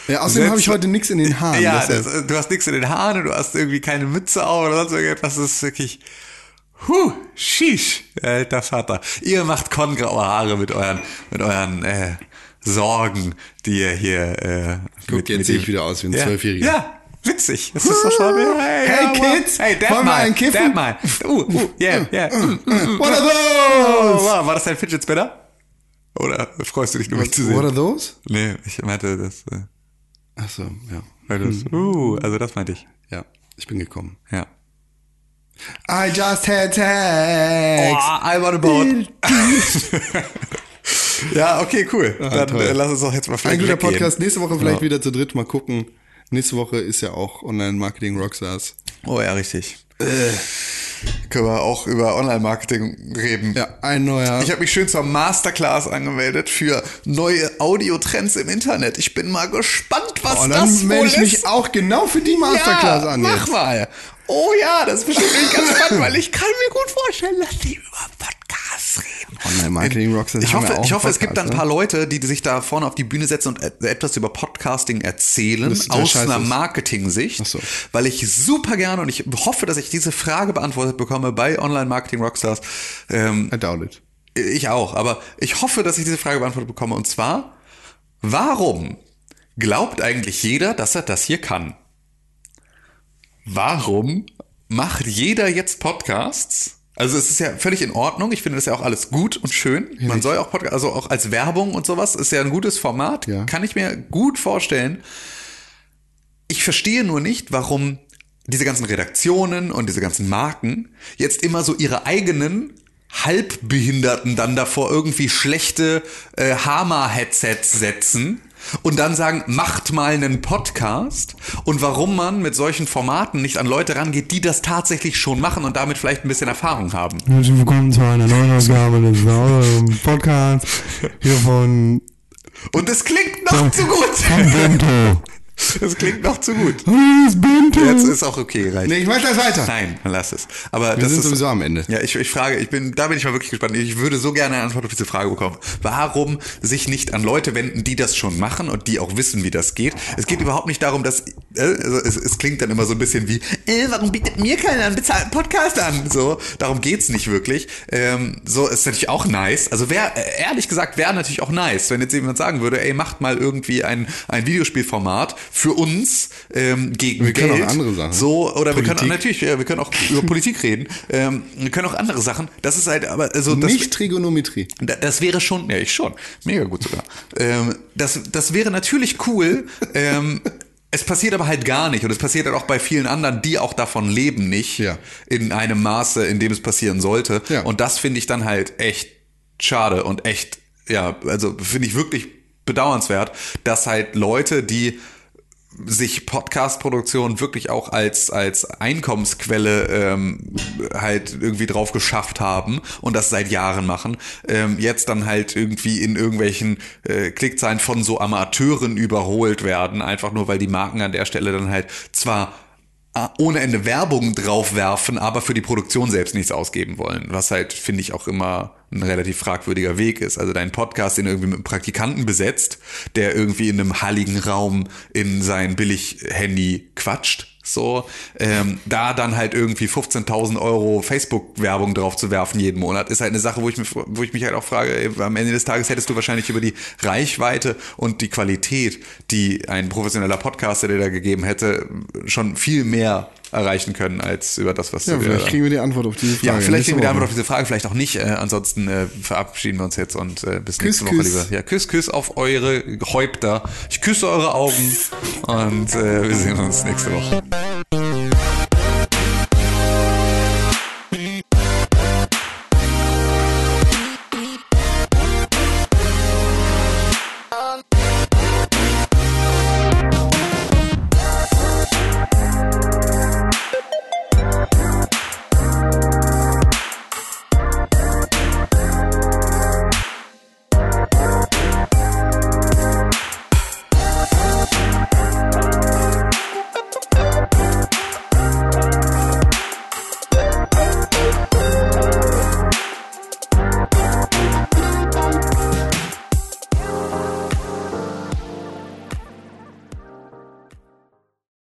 Ja, außerdem habe ich heute nichts in den Haaren. Ja, das, du hast nichts in den Haaren und du hast irgendwie keine Mütze auf oder sonst irgendetwas. Das ist wirklich. Huh, sheesh, alter Vater. Ihr macht kongraue Haare mit euren, mit euren äh, Sorgen, die ihr hier. Äh, Guck, jetzt sehe ich wieder aus wie ein ja, Zwölfjähriger. Ja, witzig. Das ist doch schon. Hey, Hey, ja, Kids, Hey, dab mal, einen kiffen? Dab mal. Uh, uh, yeah, yeah. Mm, mm, mm. What are Oh, those? wow, war das dein Fidget Spinner? Oder freust du dich nur, mich zu sehen? What are those? Nee, ich meinte das. Äh, Ach so, ja. weil das uh, also das meinte ich. Ja, ich bin gekommen. Ja. I just had sex. Oh, I want a boat. ja, okay, cool. Dann Ah, toll. äh, lass uns doch jetzt mal Ein vielleicht guter weggehen. Podcast. Nächste Woche vielleicht Ja. wieder zu dritt. Mal gucken. Nächste Woche ist ja auch Online-Marketing Rockstars. Oh ja, richtig. Können wir auch über Online-Marketing reden. Ja, ein neuer. Ich habe mich schön zur Masterclass angemeldet für neue Audiotrends im Internet. Ich bin mal gespannt, was das Oh, dann melde wohl ich mich auch genau für die Masterclass ja, an mach mal. Oh ja, das ist bestimmt ganz spannend, weil ich kann mir gut vorstellen, dass die über. Online-Marketing Rockstars Ich hoffe, ich hoffe es gibt dann ein paar Leute, die sich da vorne auf die Bühne setzen und etwas über Podcasting erzählen, aus scheiße einer. Marketing-Sicht, so. weil ich super gerne und ich hoffe, dass ich diese Frage beantwortet bekomme bei Online-Marketing Rockstars. Ähm, I doubt it. ich auch, aber ich hoffe, dass ich diese Frage beantwortet bekomme. Und zwar, warum glaubt eigentlich jeder, dass er das hier kann? Warum macht jeder jetzt Podcasts? Also es ist ja völlig in Ordnung. Ich finde das ja auch alles gut und schön. Man soll ja auch Podcast, also auch als Werbung und sowas, ist ja ein gutes Format. Ja. Kann ich mir gut vorstellen. Ich verstehe nur nicht, warum diese ganzen Redaktionen und diese ganzen Marken jetzt immer so ihre eigenen Halbbehinderten dann davor irgendwie schlechte äh, Hama-Headsets setzen und dann sagen, macht mal einen Podcast und warum man mit solchen Formaten nicht an Leute rangeht, die das tatsächlich schon machen und damit vielleicht ein bisschen Erfahrung haben. Herzlich willkommen zu einer neuen Ausgabe des Podcasts hier von, Und es klingt noch zu gut. von Bento. Es klingt noch zu gut. Das. Jetzt ist auch okay, reicht. Nee, ich mach das weiter. Nein, dann lass es. Aber Wir das sind ist, sowieso am Ende. Ja, ich, ich frage, ich bin, da bin ich mal wirklich gespannt. Ich würde so gerne eine Antwort auf diese Frage bekommen. Warum sich nicht an Leute wenden, die das schon machen und die auch wissen, wie das geht? Es geht überhaupt nicht darum, dass, äh, also es, es klingt dann immer so ein bisschen wie, äh, warum bietet mir keiner einen bezahlten Podcast an? So, darum geht's nicht wirklich. Ähm, so, ist natürlich auch nice. Also wäre, äh, ehrlich gesagt, wäre natürlich auch nice, wenn jetzt jemand sagen würde, ey, macht mal irgendwie ein, ein Videospielformat für uns, ähm, gegen Wir können Geld. auch andere Sachen. So, oder wir können auch, Politik. natürlich, ja, wir können auch über Politik reden. Ähm, wir können auch andere Sachen. Das ist halt, aber also das, Nicht Trigonometrie. da- das wäre schon, ja, ich schon, mega gut sogar. Ähm, das, das wäre natürlich cool. Ähm, es passiert aber halt gar nicht und es passiert halt auch bei vielen anderen, die auch davon leben, nicht Ja. in einem Maße, in dem es passieren sollte. Ja. Und das finde ich dann halt echt schade und echt, ja, also finde ich wirklich bedauernswert, dass halt Leute, die sich Podcast-Produktion wirklich auch als, als Einkommensquelle ähm, halt irgendwie drauf geschafft haben und das seit Jahren machen, ähm, jetzt dann halt irgendwie in irgendwelchen äh, Klickzahlen von so Amateuren überholt werden, einfach nur weil die Marken an der Stelle dann halt zwar ohne Ende Werbung draufwerfen, aber für die Produktion selbst nichts ausgeben wollen. Was halt, finde ich, auch immer ein relativ fragwürdiger Weg ist. Also dein Podcast, den irgendwie mit einem Praktikanten besetzt, der irgendwie in einem halligen Raum in sein Billig-Handy quatscht, so, ähm, da dann halt irgendwie 15.000 Euro Facebook-Werbung drauf zu werfen jeden Monat, ist halt eine Sache, wo ich, mich, wo ich mich halt auch frage, am Ende des Tages hättest du wahrscheinlich über die Reichweite und die Qualität, die ein professioneller Podcaster dir da gegeben hätte, schon viel mehr erreichen können als über das, was Ja, wir vielleicht kriegen wir die Antwort auf diese Frage. ja, vielleicht kriegen wir die. Antwort auf diese Frage, vielleicht auch nicht. Äh, ansonsten äh, verabschieden wir uns jetzt und äh, bis nächste Woche, küss. lieber. Ja, küss, küss auf eure Häupter. Ich küsse eure Augen und äh, wir sehen uns nächste Woche.